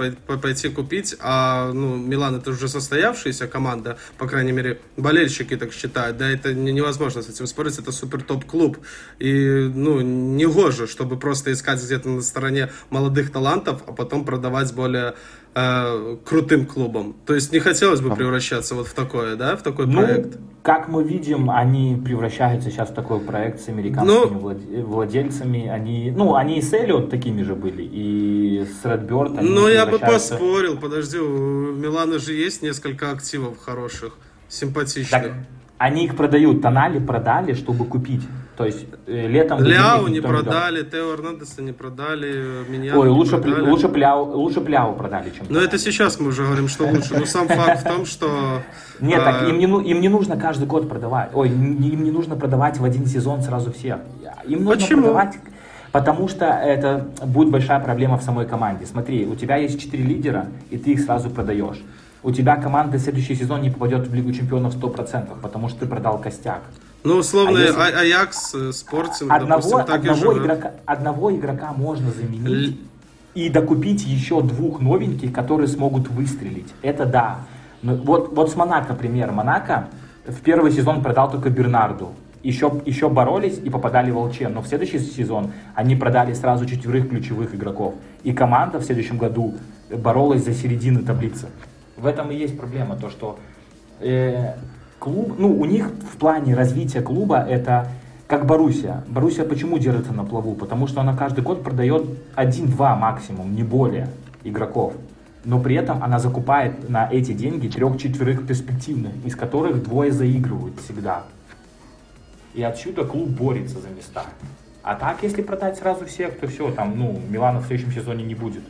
пойти купить. А ну, Милан это уже состоявшаяся команда, по крайней мере, болельщики так считают. Да, это невозможно с этим спорить, это супер топ-клуб. И ну, не гоже, чтобы просто искать где-то на стороне молодых талантов, а потом продавать более э, крутым клубом. То есть не хотелось бы превращаться вот в такое, да, в такой ну, проект. Как мы видим, они превращаются сейчас в такой проект с американскими ну, владельцами. Они, ну, они и с Эллиот такими же были, и с Redbird. Ну, я бы поспорил, подожди, у Милана же есть несколько активов хороших, симпатичных. Так, они их продают, Тонали продали, чтобы купить. То есть э, летом... Ляу не продали, Тео Эрнандеса не продали, меня Ой, лучше, продали. лучше, пляу, лучше Пляу продали, чем Но это сейчас мы уже говорим, что лучше. Но сам факт в том, что... Нет, так им не, им не нужно каждый год продавать. Ой, им не нужно продавать в один сезон сразу всех. Им нужно Почему? продавать... Потому что это будет большая проблема в самой команде. Смотри, у тебя есть четыре лидера, и ты их сразу продаешь. У тебя команда в следующий сезон не попадет в Лигу Чемпионов 100%, потому что ты продал костяк. Ну, условно, а если... А- Аякс, э, Спортинг, одного, допустим, так одного, игрока, одного игрока можно заменить Л... и докупить еще двух новеньких, которые смогут выстрелить. Это да. Но вот, вот с Монако пример. Монако в первый сезон продал только Бернарду. Еще, еще боролись и попадали в Волчен. Но в следующий сезон они продали сразу четверых ключевых игроков. И команда в следующем году боролась за середину таблицы. В этом и есть проблема, то что э, клуб, ну, у них в плане развития клуба это как Боруссия. Боруссия почему держится на плаву? Потому что она каждый год продает один-два максимум, не более игроков. Но при этом она закупает на эти деньги трех-четверых перспективных, из которых двое заигрывают всегда. И отсюда клуб борется за места. А так, если продать сразу всех, то все, там, ну, Милана в следующем сезоне не будет.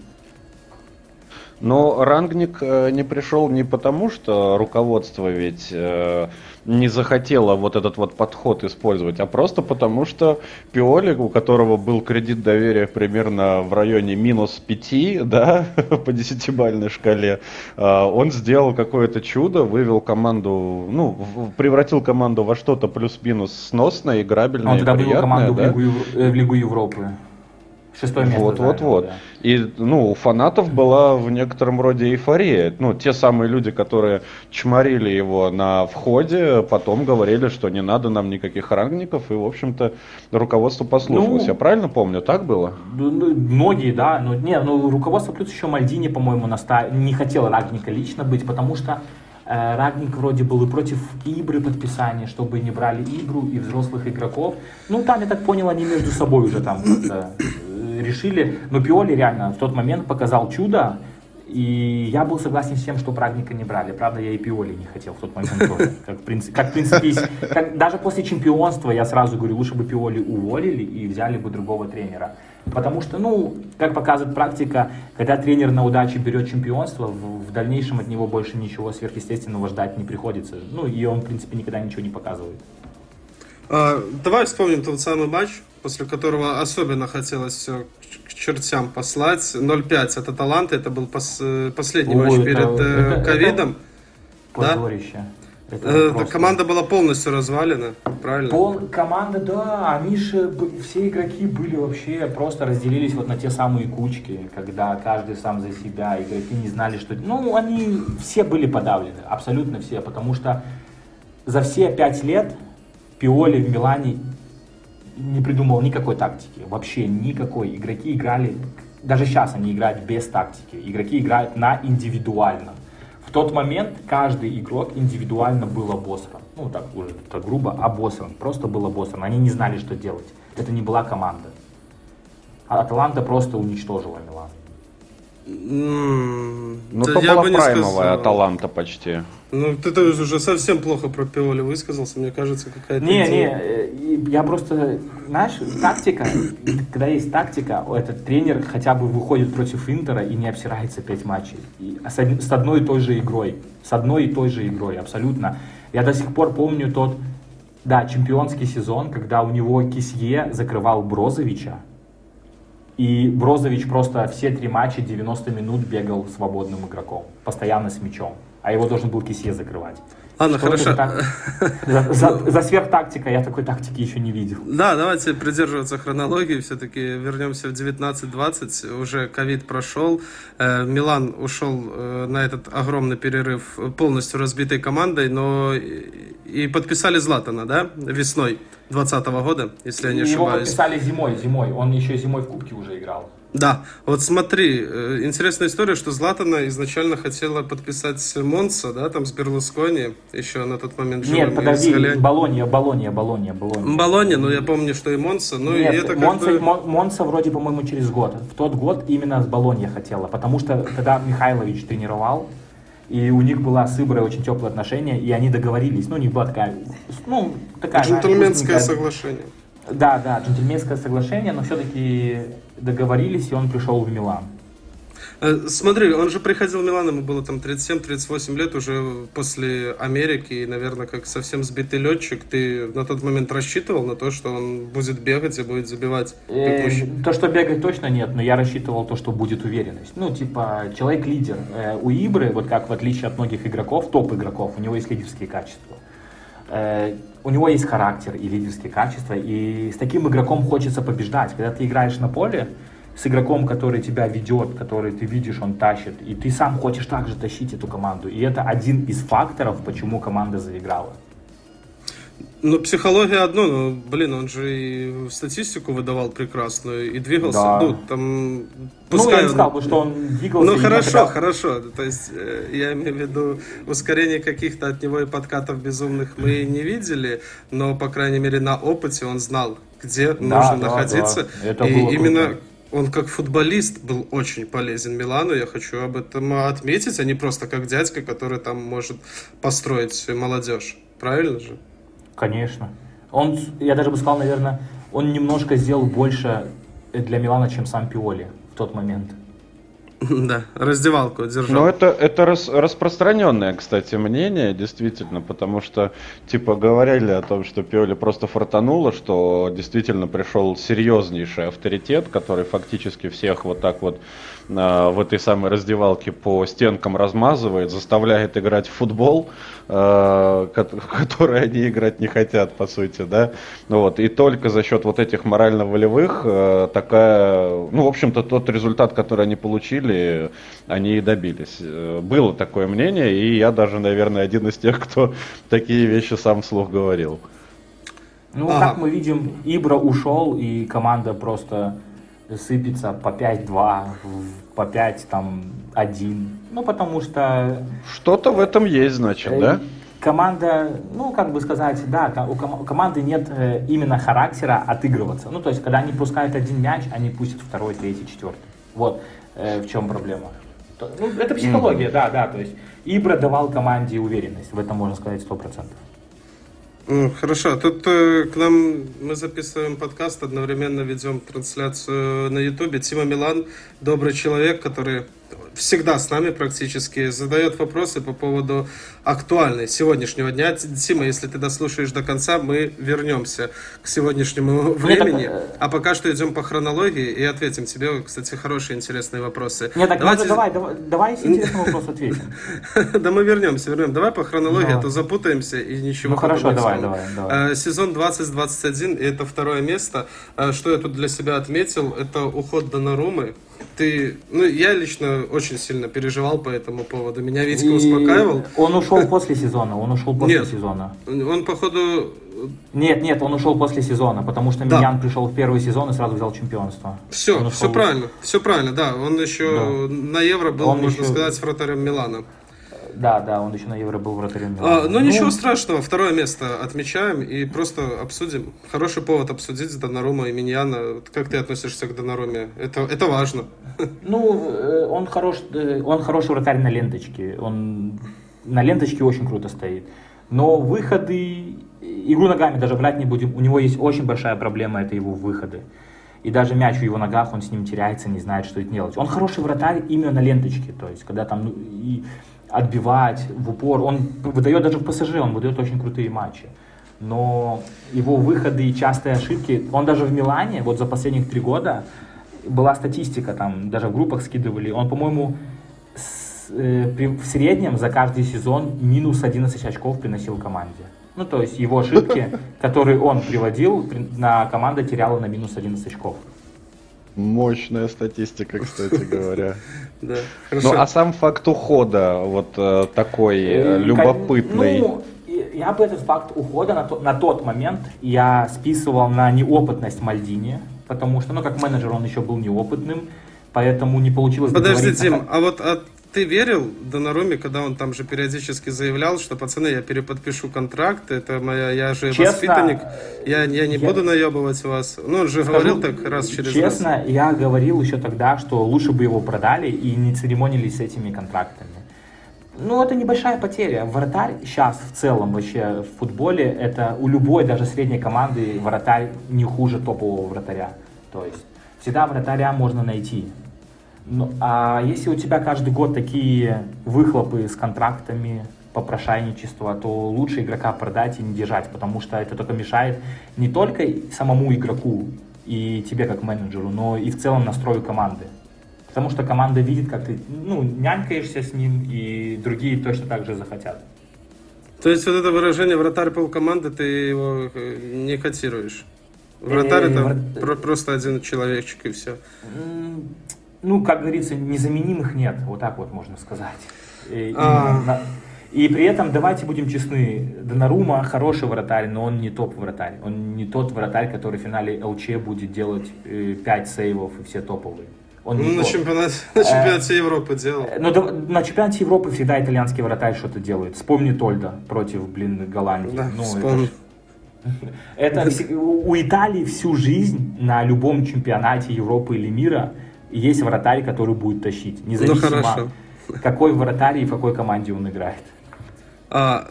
Но Рангник э, не пришел не потому, что руководство ведь э, не захотело вот этот вот подход использовать, а просто потому, что Пиоли, у которого был кредит доверия примерно в районе минус 5, да, по десятибальной шкале, э, он сделал какое-то чудо, вывел команду, ну, превратил команду во что-то плюс-минус сносное, играбельное, Он тогда вывел команду да? в, Лигу, в Лигу Европы. Шестое место. Вот, вот, вот. Да. И, ну, у фанатов была в некотором роде эйфория. Ну, те самые люди, которые чморили его на входе, потом говорили, что не надо нам никаких рангников, и, в общем-то, руководство послушалось. Ну, Я правильно помню, так было? Ну, ну, многие, да. Но, не, ну, руководство плюс еще Мальдини, по-моему, наста... не хотел рангника лично быть, потому что э, Рагник вроде был и против Ибры подписания, чтобы не брали Ибру и взрослых игроков. Ну, там, я так понял, они между собой уже там решили, но Пиоли реально в тот момент показал чудо, и я был согласен с тем, что Прагника не брали. Правда, я и Пиоли не хотел в тот момент тоже. Как, в принципе, как, в принципе как, даже после чемпионства я сразу говорю, лучше бы Пиоли уволили и взяли бы другого тренера. Потому что, ну, как показывает практика, когда тренер на удаче берет чемпионство, в, в дальнейшем от него больше ничего сверхъестественного ждать не приходится. Ну, и он, в принципе, никогда ничего не показывает. А, давай вспомним тот самый матч, после которого особенно хотелось все к чертям послать. 0-5 это таланты, это был пос, э, последний Ой, матч это, перед э, ковидом. Это, да? Это э, просто... Команда была полностью развалена, правильно? Пол... Команда, да, они же, все игроки были вообще, просто разделились вот на те самые кучки, когда каждый сам за себя, игроки не знали, что... Ну, они все были подавлены, абсолютно все, потому что за все пять лет Пиоли в Милане не придумал никакой тактики, вообще никакой. Игроки играли, даже сейчас они играют без тактики, игроки играют на индивидуальном тот момент каждый игрок индивидуально был обосран. Ну, так уже так грубо, обосран. Просто был обосран. Они не знали, что делать. Это не была команда. Аталанта просто уничтожила Милан. Ну, это была праймовая Аталанта почти. Ну, ты, ты уже совсем плохо про Пиоли высказался, мне кажется, какая-то Не, идея. не, я просто, знаешь, тактика, когда есть тактика, этот тренер хотя бы выходит против Интера и не обсирается пять матчей. И с, с одной и той же игрой, с одной и той же игрой, абсолютно. Я до сих пор помню тот, да, чемпионский сезон, когда у него Кисье закрывал Брозовича, и Брозович просто все три матча 90 минут бегал свободным игроком, постоянно с мячом а его должен был Кисье закрывать. Ладно, Что хорошо. Так... За, за, за сверхтактика я такой тактики еще не видел. Да, давайте придерживаться хронологии. Все-таки вернемся в 19-20. Уже ковид прошел. Э, Милан ушел э, на этот огромный перерыв полностью разбитой командой, но и подписали Златана, да, весной 2020 года, если я не ошибаюсь. Его подписали зимой, зимой. Он еще зимой в Кубке уже играл. Да, вот смотри, э, интересная история, что Златана изначально хотела подписать Монса, да, там с Берлускони, еще на тот момент. Нет, подожди, Болонья, Болонья, Болонья, Болонья. Болонья, ну я помню, что и Монса, ну Нет, и это Монса, бы... Монса вроде, по-моему, через год. В тот год именно с Болонья хотела, потому что тогда Михайлович тренировал, и у них была с Иброй очень теплые отношения, и они договорились, ну, них была такая, ну, такая... Джентльменское соглашение. Да, да, джентльменское соглашение, но все-таки договорились, и он пришел в Милан. Э, смотри, он же приходил в Милан, ему было там 37-38 лет уже после Америки, и, наверное, как совсем сбитый летчик. Ты на тот момент рассчитывал на то, что он будет бегать и будет забивать? Э, то, что бегать точно нет, но я рассчитывал то, что будет уверенность. Ну, типа, человек-лидер. Э, у Ибры, вот как в отличие от многих игроков, топ-игроков, у него есть лидерские качества. У него есть характер и лидерские качества, и с таким игроком хочется побеждать. Когда ты играешь на поле с игроком, который тебя ведет, который ты видишь, он тащит, и ты сам хочешь также тащить эту команду. И это один из факторов, почему команда заиграла. Ну, психология одно, но, блин, он же и статистику выдавал прекрасную, и двигался, да. ну, там... Ну, я не сказал бы, что он двигался... Ну, хорошо, когда... хорошо, то есть, э, я имею в виду, ускорение каких-то от него и подкатов безумных мы не видели, но, по крайней мере, на опыте он знал, где да, нужно да, находиться, да. Это и именно... Круто. Он как футболист был очень полезен Милану, я хочу об этом отметить, а не просто как дядька, который там может построить молодежь. Правильно же? Конечно. Он, я даже бы сказал, наверное, он немножко сделал больше для Милана, чем сам Пиоли в тот момент. Да, раздевалку держал. Ну, это, это рас, распространенное, кстати, мнение, действительно, потому что, типа, говорили о том, что Пиоли просто фартануло, что действительно пришел серьезнейший авторитет, который фактически всех вот так вот в этой самой раздевалке по стенкам размазывает, заставляет играть в футбол, э, который они играть не хотят, по сути, да. Ну, вот, и только за счет вот этих морально-волевых э, такая, ну, в общем-то, тот результат, который они получили, они и добились. Э, было такое мнение, и я даже, наверное, один из тех, кто такие вещи сам вслух говорил. Ну, а. как мы видим, Ибра ушел, и команда просто сыпется по 5-2, по 5 там 1. Ну, потому что... Что-то в этом есть, значит, да? Э, команда, ну, как бы сказать, да, у, ком- у команды нет э, именно характера отыгрываться. Ну, то есть, когда они пускают один мяч, они пустят второй, третий, четвертый. Вот э, в чем проблема. Ну, это психология, mm-hmm. да, да. То есть, Ибра давал команде уверенность, в этом можно сказать сто процентов. Хорошо. Тут э, к нам мы записываем подкаст, одновременно ведем трансляцию на Ютубе. Тима Милан, добрый человек, который всегда с нами практически, задает вопросы по поводу актуальной сегодняшнего дня. Тима, если ты дослушаешь до конца, мы вернемся к сегодняшнему времени. Так, а пока что идем по хронологии и ответим тебе, кстати, хорошие, интересные вопросы. Нет, так Давайте... давай, давай, давай с интересным вопросом ответим. Да мы вернемся, вернем. Давай по хронологии, а то запутаемся и ничего Ну хорошо, давай, давай, давай. Э, сезон 20-21, и это второе место. Э, что я тут для себя отметил, это уход Донарумы ты, ну, я лично очень сильно переживал по этому поводу. Меня Витька успокаивал. Он ушел после сезона, он ушел после нет, сезона. Он, походу... Нет, нет, он ушел после сезона, потому что да. Миньян пришел в первый сезон и сразу взял чемпионство. Все, все правильно, все правильно, да. Он еще да. на Евро был, он можно еще... сказать, с вратарем Милана. Да, да, он еще на Евро был вратарем. А, ну, ну, ничего страшного, второе место отмечаем и просто обсудим. Хороший повод обсудить Донарума и Миньяна. Как ты относишься к Донаруме? Это, это важно. Ну, э, он, хорош, э, он хороший вратарь на ленточке. Он на ленточке очень круто стоит. Но выходы, игру ногами даже брать не будем. У него есть очень большая проблема, это его выходы. И даже мяч в его ногах, он с ним теряется, не знает, что делать. Он хороший вратарь именно на ленточке. То есть, когда там ну, и отбивать в упор. Он выдает даже в ПСЖ, он выдает очень крутые матчи. Но его выходы и частые ошибки, он даже в Милане, вот за последних три года, была статистика, там даже в группах скидывали, он, по-моему, э, в среднем за каждый сезон минус 11 очков приносил команде. Ну, то есть его ошибки, которые он приводил, на команда теряла на минус 11 очков. Мощная статистика, кстати говоря. Да, Ну, а сам факт ухода вот э, такой э, любопытный. Ну, я бы этот факт ухода на, то, на тот момент я списывал на неопытность Мальдини, потому что, ну, как менеджер он еще был неопытным, поэтому не получилось Подожди, Дим, а вот от ты верил Донаруме, когда он там же периодически заявлял, что, пацаны, я переподпишу контракт, это моя, я же честно, воспитанник, я, я не я, буду наебывать вас. Ну, он же скажу, говорил так раз через честно, раз. Честно, я говорил еще тогда, что лучше бы его продали и не церемонились с этими контрактами. Ну, это небольшая потеря. Вратарь сейчас в целом вообще в футболе, это у любой даже средней команды вратарь не хуже топового вратаря. То есть всегда вратаря можно найти. Ну, а если у тебя каждый год такие выхлопы с контрактами, попрошайничество, то лучше игрока продать и не держать, потому что это только мешает не только самому игроку и тебе как менеджеру, но и в целом настрою команды. Потому что команда видит, как ты ну, нянькаешься с ним, и другие точно так же захотят. То есть вот это выражение «вратарь полкоманды» ты его э, не котируешь? Вратарь это э, просто один человечек и все ну, как говорится, незаменимых нет, вот так вот можно сказать. И, а... и при этом, давайте будем честны, Донарума хороший вратарь, но он не топ-вратарь. Он не тот вратарь, который в финале ЛЧ будет делать э, 5 сейвов и все топовые. Он ну, на, чемпионате, на чемпионате э, Европы делал. Ну, да, на чемпионате Европы всегда итальянский вратарь что-то делает. Вспомни Тольда против, блин, Голландии. Да, ну, вспомню. Это, это у Италии всю жизнь на любом чемпионате Европы или мира есть вратарь, который будет тащить. Независимо, ну, какой вратарь и в какой команде он играет. А,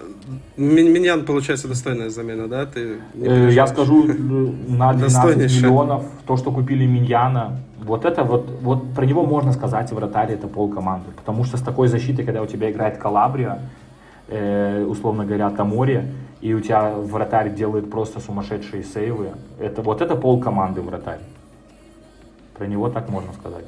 Миньян, получается, достойная замена, да? Ты э, я скажу, э, на 12 миллионов, то, что купили Миньяна, вот это вот, вот про него можно сказать, вратарь это пол команды. Потому что с такой защитой, когда у тебя играет Калабрия, э, условно говоря, Тамори, и у тебя вратарь делает просто сумасшедшие сейвы, это, вот это пол команды вратарь. Про него так можно сказать.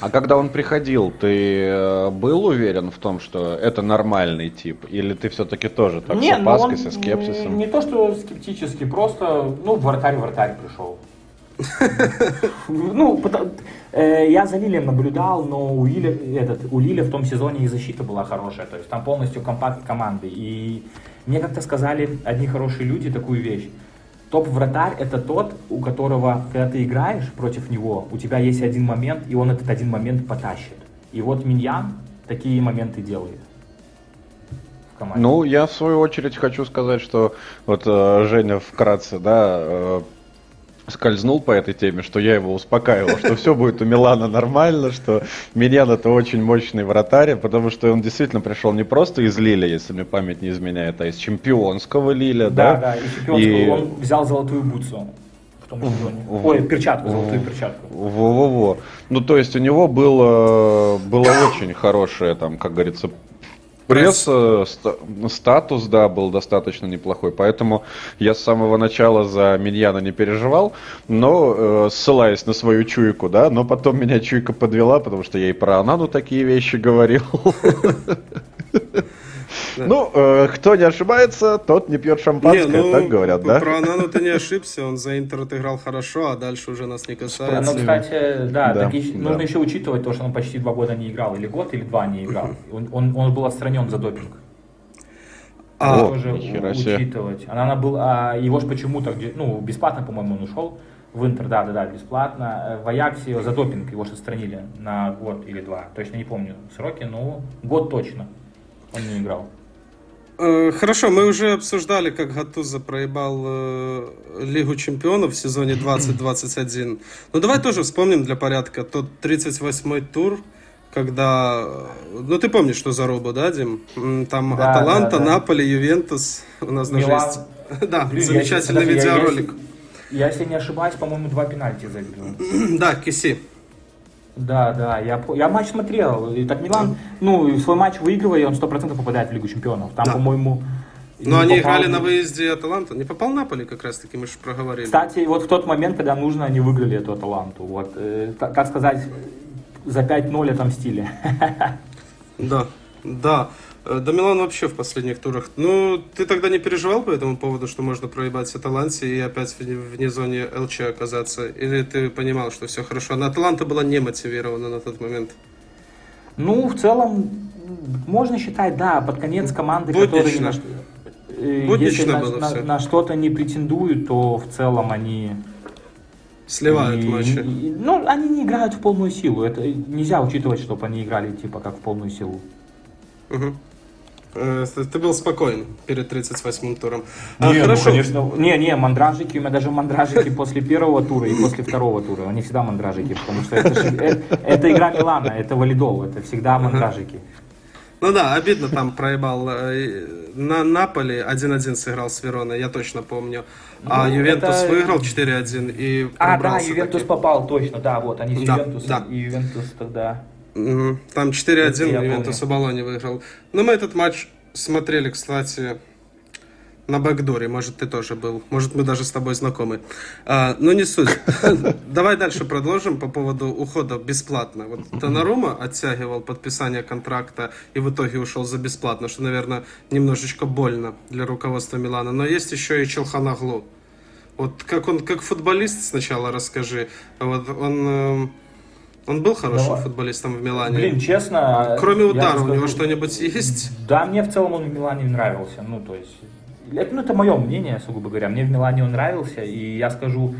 А когда он приходил, ты э, был уверен в том, что это нормальный тип? Или ты все-таки тоже так не, с ну опаской, со скепсисом? Не то, что скептически, просто, ну, вратарь-вратарь пришел. Ну, э, я за Лилем наблюдал, но у Лиля, этот, у Лиля в том сезоне и защита была хорошая, то есть там полностью компакт команды. И мне как-то сказали одни хорошие люди такую вещь. Топ-вратарь это тот, у которого, когда ты играешь против него, у тебя есть один момент, и он этот один момент потащит. И вот Миньян такие моменты делает. Ну, я в свою очередь хочу сказать, что вот э, Женя вкратце, да, э, скользнул по этой теме, что я его успокаивал, что все будет у Милана нормально, что Миньян это очень мощный вратарь, потому что он действительно пришел не просто из Лиля, если мне память не изменяет, а из чемпионского Лиля, Да, да? да, и чемпионского. И- Он взял золотую бутсу в том сезоне. Ой, перчатку, золотую перчатку. Во-во-во. Ну, то есть у него было, было очень хорошее, там, как говорится, пресс, э, ста- статус, да, был достаточно неплохой. Поэтому я с самого начала за Миньяна не переживал, но э, ссылаясь на свою чуйку, да, но потом меня чуйка подвела, потому что я и про Анану такие вещи говорил. Ну, э, кто не ошибается, тот не пьет шампанское, Не, ну, так говорят, да? Про Анану ты не ошибся, он за Интер отыграл хорошо, а дальше уже нас не Ну, касается. кстати, да, Да, такие- да. нужно еще учитывать то, что он почти два года не играл, или год, или два не играл. Он, он, он был отстранен за допинг. А, О, тоже учитывать. Она, она был, а его же почему-то, где, ну, бесплатно, по-моему, он ушел. В Интер, да, да, да, бесплатно. Э, В Аяксе за допинг его же отстранили на год или два. Точно не помню сроки, но год точно он не играл. Э, Хорошо, мы уже обсуждали, как Гатуза проебал э, Лигу Чемпионов в сезоне 2021. Ну давай тоже вспомним для порядка тот 38-й тур, когда... Ну ты помнишь, что за робо, да, Дим? Там Да, Аталанта, да, да. Наполи, Ювентус. У нас даже Милан. есть... Да, Блин, замечательный я- видеоролик. Я, если не ошибаюсь, по-моему, два пенальти забил. Да, Киси. Да, да, я, я матч смотрел. И так Милан, ну, свой матч выигрывая, и он 100% попадает в Лигу Чемпионов. Там, Да. по-моему... Но они попал- играли на выезде Аталанта. Не попал Наполи, как раз таки, мы же проговорили. Кстати, вот в тот момент, когда нужно, они выиграли эту Аталанту. Вот, э, как сказать, за 5-0 отомстили. Да, да. Э, Да Милан вообще в последних турах. Ну, ты тогда не переживал по этому поводу, что можно проебать Аталанте и опять вне, зоне ЛЧ оказаться? Или ты понимал, что все хорошо? Но Аталанта была не мотивирована на тот момент. Ну, в целом, можно считать, да, под конец команды, которые ни Буднично. что- э, Буднично если на, было на- на что-то не претендуют, то в целом они... Сливают и- матчи. и- ну, они не играют в полную силу. Это нельзя учитывать, чтобы они играли типа как в полную силу. Мгм. Э, Ты был спокоен перед 38-м туром. А, не, ну, хорошо. конечно. Не, не, мандражики, у меня даже мандражики после первого тура и после второго тура. Они всегда мандражики, потому что это, же- э- это игра Милана, это валидол, это всегда мандражики. Ну да, обидно там проебал. э, На Наполе 1-1 сыграл с Вероной, я точно помню. А Ну, Ювентус это- выиграл 4-1 и А, да, Ювентус таки. попал, точно, да, вот, они с Да, Ювентусом, да. и Ювентус тогда... Мгм. Там 4-1 Это я Ювентус у Болони выиграл. Но мы этот матч смотрели, кстати, на бэкдоре. Может, ты тоже был. Может, мы даже с тобой знакомы. А, но не суть. Давай дальше продолжим по поводу ухода бесплатно. Вот Донарума оттягивал подписание контракта и в итоге ушел за бесплатно, что, наверное, немножечко больно для руководства Милана. Но есть еще и Челханаглу. Вот как он, как футболист сначала расскажи. Вот он, эм, он был хорошим Давай. футболистом в Милане? Блин, честно... Кроме удара, у скажу, него что-нибудь есть? Да, мне в целом он в Милане нравился, ну, то есть... Это, ну, это мое мнение, сугубо говоря. Мне в Милане он нравился, и я скажу...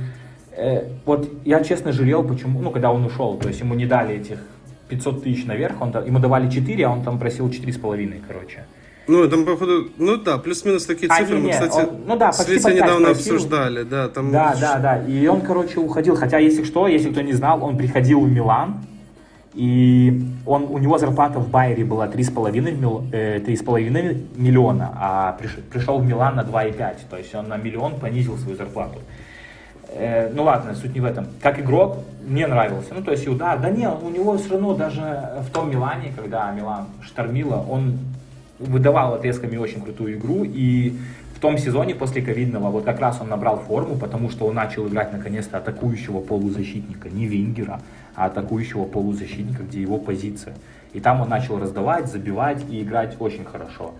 э, вот я честно жалел, почему... Ну, когда он ушел, то есть ему не дали этих 500 тысяч наверх, он, ему давали 4, а он там просил 4,5, короче. Ну, там, походу, ну да, плюс-минус такие А, цифры. Мы, не-не, кстати, он- ну да, с Витей недавно просил. обсуждали, да, там... Да, да, да. И он, короче, уходил. Хотя, если что, если кто не знал, он приходил в Милан. И он, у него зарплата в Байере была 3,5, мил, э, 3,5 миллиона, а приш- пришел в Милан на 2,5. То есть он на миллион понизил свою зарплату. Э, ну ладно, суть не в этом. Как игрок мне нравился. Ну, то есть, удар. Да нет, у него все равно даже в том Милане, когда Милан штормило, он выдавал отрезками очень крутую игру. И в том сезоне после ковидного вот как раз он набрал форму, потому что он начал играть наконец-то атакующего полузащитника, не вингера, а атакующего полузащитника, где его позиция. И там он начал раздавать, забивать и играть очень хорошо.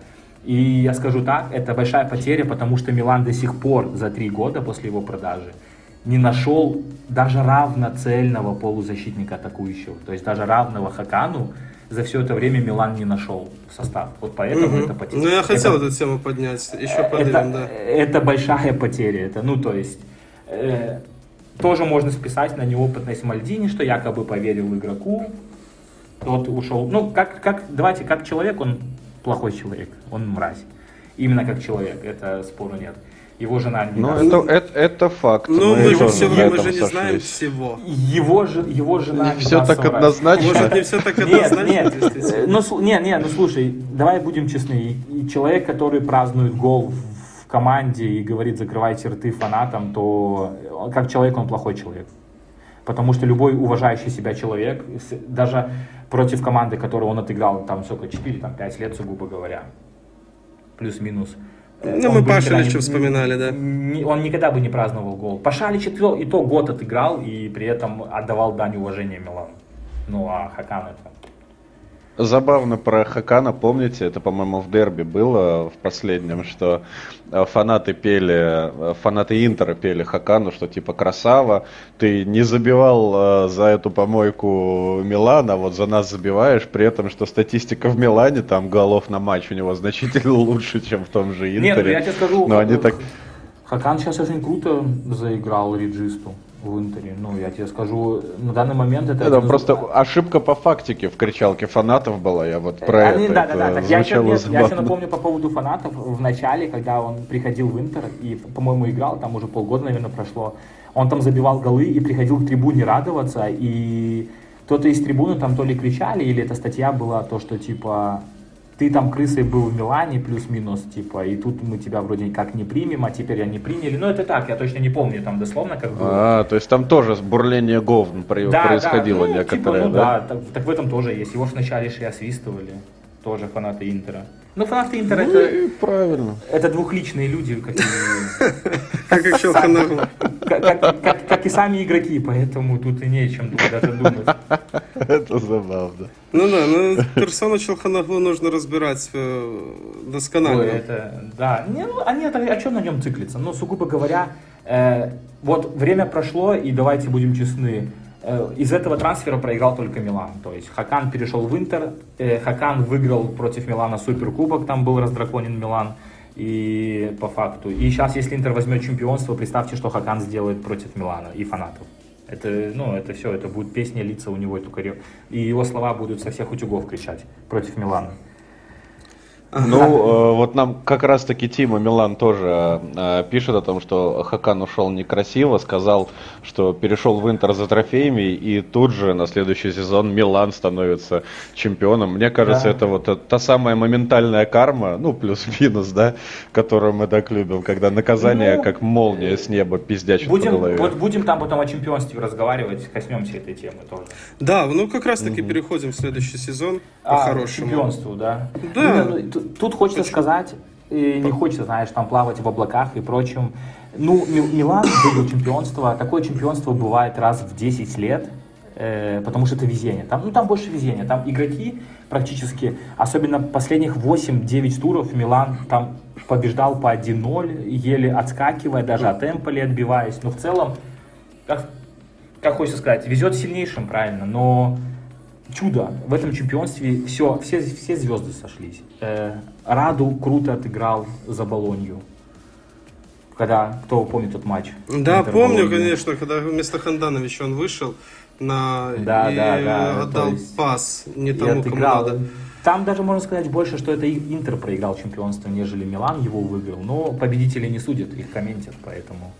И я скажу так, это большая потеря, потому что Милан до сих пор за три года после его продажи не нашел даже равноцельного полузащитника атакующего. То есть даже равного Хакану за все это время Милан не нашел состав. Вот поэтому Мгм. это потеря. Ну, я хотел Это- эту тему поднять, еще это, поднимем, да. это большая потеря. Это, ну, то есть, э, тоже можно списать на неопытность Мальдини, что якобы поверил игроку, тот ушел. Ну, как, как, давайте, как человек, он плохой человек, он мразь. Именно как человек, это спору нет. Его жена не Ну, это, это, это факт. Ну, мы, же, тоже все, на мы же не знаем сошлись. всего. Его, же, его жена Не все так однозначно. Может, не все так Нет, однозначно, нет, действительно. э, ну, слу- не, не, ну слушай, давай будем честны. Человек, который празднует гол в- команде и говорит, закрывайте рты фанатам, то он- как человек он плохой человек. Потому что любой уважающий себя человек, даже против команды, которую он отыграл, там, сколько, 4, там, 5 лет, сугубо говоря, плюс-минус. Э, Ну, мы Пашалича вспоминали, да. не- он никогда бы не праздновал гол. Пашалич и то, и то год отыграл и при этом отдавал дань уважения Милану. Ну, а Хакан это... Забавно про Хакана, помните, это, по-моему, в дерби было в последнем, что э, фанаты пели, э, фанаты Интера пели Хакану, что типа красава, ты не забивал э, за эту помойку Милана, вот за нас забиваешь, при этом, что статистика в Милане, там голов на матч у него значительно лучше, чем в том же Интере. Нет, ну я тебе скажу, Но они так... Хакан сейчас очень круто заиграл Риджисту в Интере. Ну, я тебе скажу, на данный момент это... Это один из- просто ошибка по фактике в кричалке фанатов была, я вот про Они- это, да, да, да, так я еще, нет, я еще напомню по поводу фанатов. В начале, когда он приходил в Интер и, по-моему, играл, там уже полгода, наверное, прошло, он там забивал голы и приходил к трибуне радоваться, и кто-то из трибуны там то ли кричали, или эта статья была то, что типа ты там крысой был в Милане, плюс-минус, типа, и тут мы тебя вроде никак не примем, а теперь они приняли. Ну, это так, я точно не помню там дословно, как было. А, то есть там тоже бурление говн при- происходило да, ну, некоторое, типа, ну да? да, так, так в этом тоже есть. Его вначале шли освистывали, тоже фанаты Интера. Ну, фанаты Интера Ну это, правильно. это двухличные люди, как Как и как, и сами игроки, поэтому тут и не о чем даже думать. Это забавно. Ну да, ну персону Челханагу нужно разбирать э, досконально. Ой, это, да. Не, ну, нет, о чем на нем циклиться? Ну, сугубо говоря, э, вот время прошло, и давайте будем честны, из этого трансфера проиграл только Милан. То есть Хакан перешел в Интер, э, Хакан выиграл против Милана суперкубок, там был раздраконен Милан. И по факту. И сейчас, если Интер возьмет чемпионство, представьте, что Хакан сделает против Милана и фанатов. Это, ну, это все, это будет песня лица у него эту карьеру. И его слова будут со всех утюгов кричать против Милана. Ну, э, вот нам как раз-таки Тима Милан тоже э, пишет о том, что Хакан ушел некрасиво, сказал, что перешел в Интер за трофеями, и тут же на следующий сезон Милан становится чемпионом. Мне кажется, Да. это вот та- самая моментальная карма, ну, плюс-минус, да, которую мы так любим, когда наказание Ну, как молния с неба пиздячит по Будем, голове. вот будем там потом о чемпионстве разговаривать, коснемся этой темы тоже. Да, ну как раз таки переходим в следующий сезон А, к по-хорошему. чемпионству, да. Да. Ну, ну, тут, хочется сказать, и не хочется, знаешь, там плавать в облаках и прочем. Ну, Ми- Милан выиграл чемпионство. Такое чемпионство бывает раз в 10 лет, э, потому что это везение. Там, ну, там больше везения. Там игроки практически, особенно последних 8-9 туров, Милан там побеждал по 1-0, еле отскакивая, даже от Эмполи отбиваясь. Но в целом, как, как хочется сказать, везет сильнейшим, правильно, но чудо. В этом чемпионстве все, все, все звезды сошлись. Э, Раду круто отыграл за Болонью. Когда, кто помнит тот матч? Да, помню, конечно, когда вместо Хандановича он вышел на Да, и да, да, отдал есть- пас не тому, кому отыграл. надо. Там даже можно сказать больше, что это Интер проиграл чемпионство, нежели Милан его выиграл. Но победители не судят, их комментят, поэтому...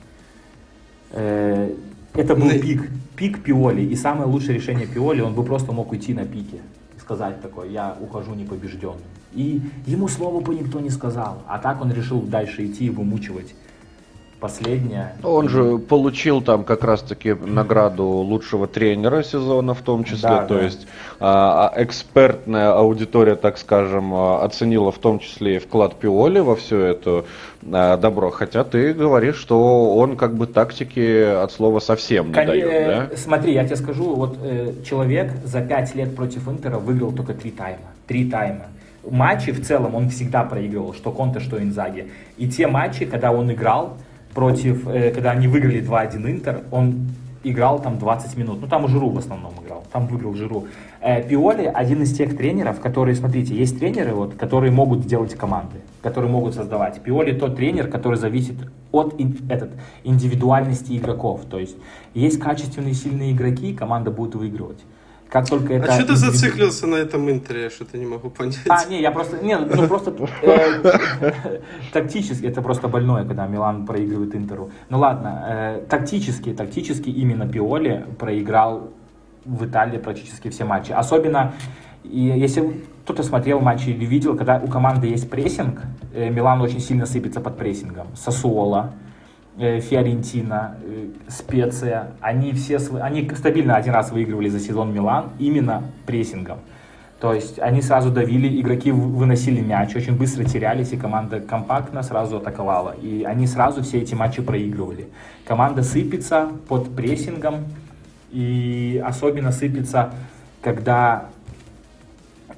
э, это был Ну, пик, пик Пиоли. И самое лучшее решение Пиоли, он бы просто мог уйти на пике и сказать такое, я ухожу непобежденным. И ему слова бы никто не сказал. А так он решил дальше идти и вымучивать последнее. Он же получил там как раз-таки награду лучшего тренера сезона в том числе, Да, то да. есть а, а, экспертная аудитория, так скажем, а, оценила в том числе и вклад Пиоли во все это а, добро, хотя ты говоришь, что он как бы тактики от слова совсем не Кон- дает, э, да? Смотри, я тебе скажу, вот э, человек за 5 лет против Интера выиграл только 3 тайма. 3 тайма. Матчи в целом он всегда проигрывал, что Конте, что Инзаги. И те матчи, когда он играл против, э, когда они выиграли 2-1 Интер, он играл там 20 минут. Ну, там Жиру в основном играл. Там выиграл Жиру. Э, Пиоли один из тех тренеров, которые, смотрите, есть тренеры, вот, которые могут делать команды, которые могут создавать. Пиоли тот тренер, который зависит от ин- этот, индивидуальности игроков. То есть есть качественные, сильные игроки, команда будет выигрывать. Как только это... А что ты зациклился на этом интере? Я что-то не могу понять. А, не, я просто... Не, ну просто... Э, тактически, это просто больное, когда Милан проигрывает Интеру. Ну ладно, э, тактически, тактически именно Пиоли проиграл в Италии практически все матчи. Особенно, и если кто-то смотрел матчи или видел, когда у команды есть прессинг, э, Милан очень сильно сыпется под прессингом. Сосуола, Фиорентина, э, Специя, они все они стабильно один раз выигрывали за сезон Милан именно прессингом. То есть они сразу давили, игроки выносили мяч, очень быстро терялись, и команда компактно сразу атаковала. И они сразу все эти матчи проигрывали. Команда сыпется под прессингом, и особенно сыпется, когда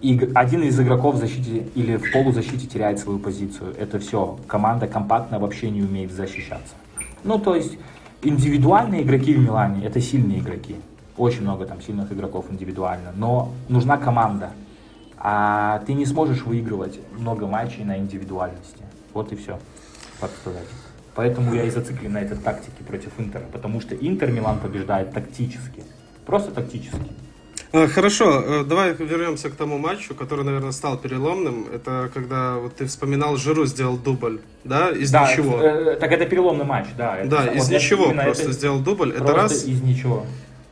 один из игроков в защите или в полузащите теряет свою позицию. Это все. Команда компактно вообще не умеет защищаться. Ну, то есть, индивидуальные игроки в Милане – это сильные игроки. Очень много там сильных игроков индивидуально. Но нужна команда. А ты не сможешь выигрывать много матчей на индивидуальности. Вот и все, так сказать. Поэтому я и зациклен на этой тактике против Интера. Потому что Интер Милан побеждает тактически. Просто тактически. А, хорошо, э, давай вернемся к тому матчу, который, наверное, стал переломным. Это когда вот ты вспоминал, Жиру сделал дубль, да, из да, ничего. Это, так это переломный матч, да. Это, да, из вот ничего просто это, сделал дубль. Это раз. из ничего.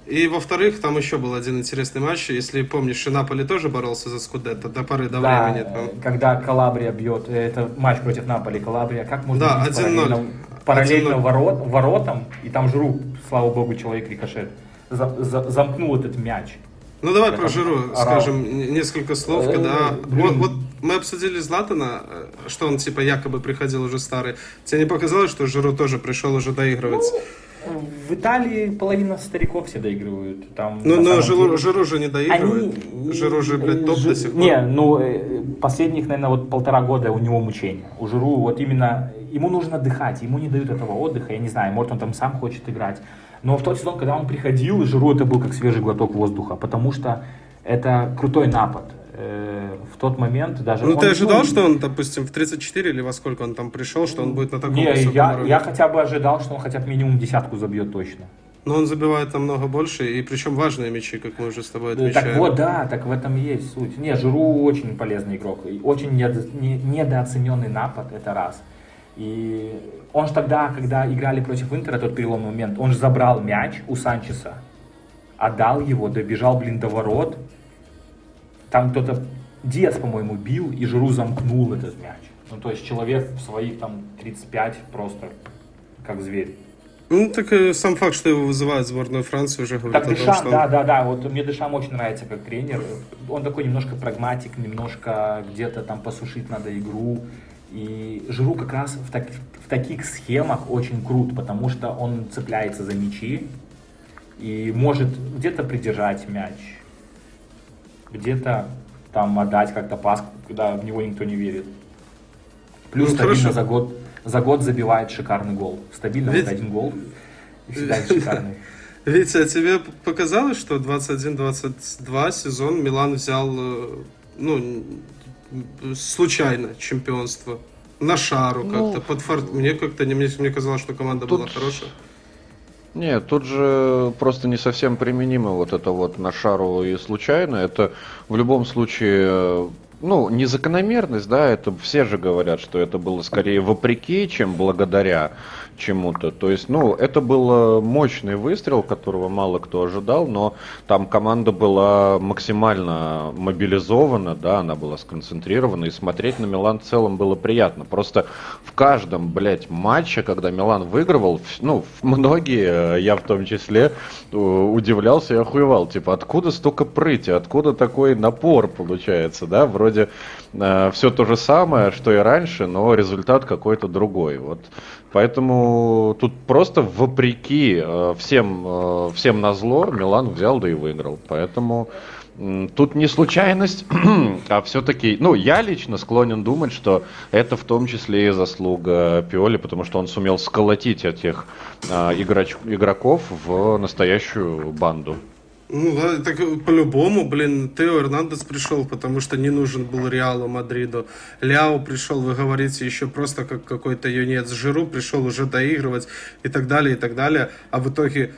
И во-вторых, там еще был один интересный матч. Если помнишь, и Наполи тоже боролся за Скудетто до поры до да, времени. Там. когда Калабрия бьет, это матч против Наполи, Калабрия, как можно да, параллельно, параллельно ворот, воротам, и там Жру, слава богу, человек рикошет, за, за, замкнул этот мяч. Ну давай про Жиру скажем несколько слов, э, когда вот, вот мы обсудили Златана, э, что он типа якобы приходил уже старый. Тебе не показалось, что Жиру тоже пришел уже доигрывать? Ну, в Италии половина стариков все доигрывают. Там, ну, но Жиру, деле... Жиру же не доигрывает. Они... Жиру же, блядь, топ Ж... до сих пор. Не, ну, э, последних, наверное, вот полтора года у него мучения. У Жиру вот именно, ему нужно отдыхать, ему не дают этого отдыха, я не знаю, может он там сам хочет играть. Но в тот сезон, когда он приходил, Жиру это был как свежий глоток воздуха, потому что это крутой напад. Э, в тот момент даже... Ну, он, ты ожидал, ну, что он, допустим, в 34 или во сколько он там пришел, что он будет на таком не, я, уровне? я хотя бы ожидал, что он хотя бы минимум десятку забьет точно. Но он забивает намного больше, и причем важные мячи, как мы уже с тобой отмечаем. Так вот, да, так в этом есть суть. Не, Жиру очень полезный игрок, очень не, недооцененный напад, это раз. И он же тогда, когда играли против Интера, тот переломный момент, он же забрал мяч у Санчеса, отдал его, добежал, блин, до ворот. Там кто-то, Диас, по-моему, бил, и Жиру замкнул этот мяч. Ну, то есть человек в своих там 35 просто как зверь. Ну, так и сам факт, что его вызывают в сборную Франции, уже говорит так, о том, что... Да, да, да, вот мне Дешам очень нравится как тренер. Он такой немножко прагматик, немножко где-то там посушить надо игру. И Жиру как раз в, так, в таких схемах очень крут, потому что он цепляется за мячи и может где-то придержать мяч, где-то там отдать как-то пас, когда в него никто не верит. Плюс ну, стабильно за год, за год забивает шикарный гол. Стабильно Ведь... вот один гол и всегда шикарный. Витя, а тебе показалось, что 21-22 сезон Милан взял, э, ну, случайно чемпионство. На шару ну, как-то, под форт. Мне как-то не мне, мне казалось, что команда тут... была хорошая. Нет, тут же просто не совсем применимо вот это вот на шару и случайно. Это в любом случае ну, незакономерность, да, это все же говорят, что это было скорее вопреки, чем благодаря чему-то. То есть, ну, это был мощный выстрел, которого мало кто ожидал, но там команда была максимально мобилизована, да, она была сконцентрирована, и смотреть на Милан в целом было приятно. Просто в каждом, блядь, матче, когда Милан выигрывал, ну, многие, я в том числе, удивлялся и охуевал. Типа, откуда столько прыти, откуда такой напор получается, да, вроде э, все то же самое, что и раньше, но результат какой-то другой. Вот Поэтому тут просто вопреки э, всем, э, всем на зло Милан взял да и выиграл. Поэтому тут не случайность, а все-таки, ну, я лично склонен думать, что это в том числе и заслуга Пиоли, потому что он сумел сколотить этих э, игроч, игроков в настоящую банду. Ну да, так по-любому, блин, Тео Эрнандес пришел, потому что не нужен был Реалу Мадриду. Ляо пришел, вы говорите, еще просто как какой-то юнец. Жиру пришел уже доигрывать и так далее, и так далее. А в итоге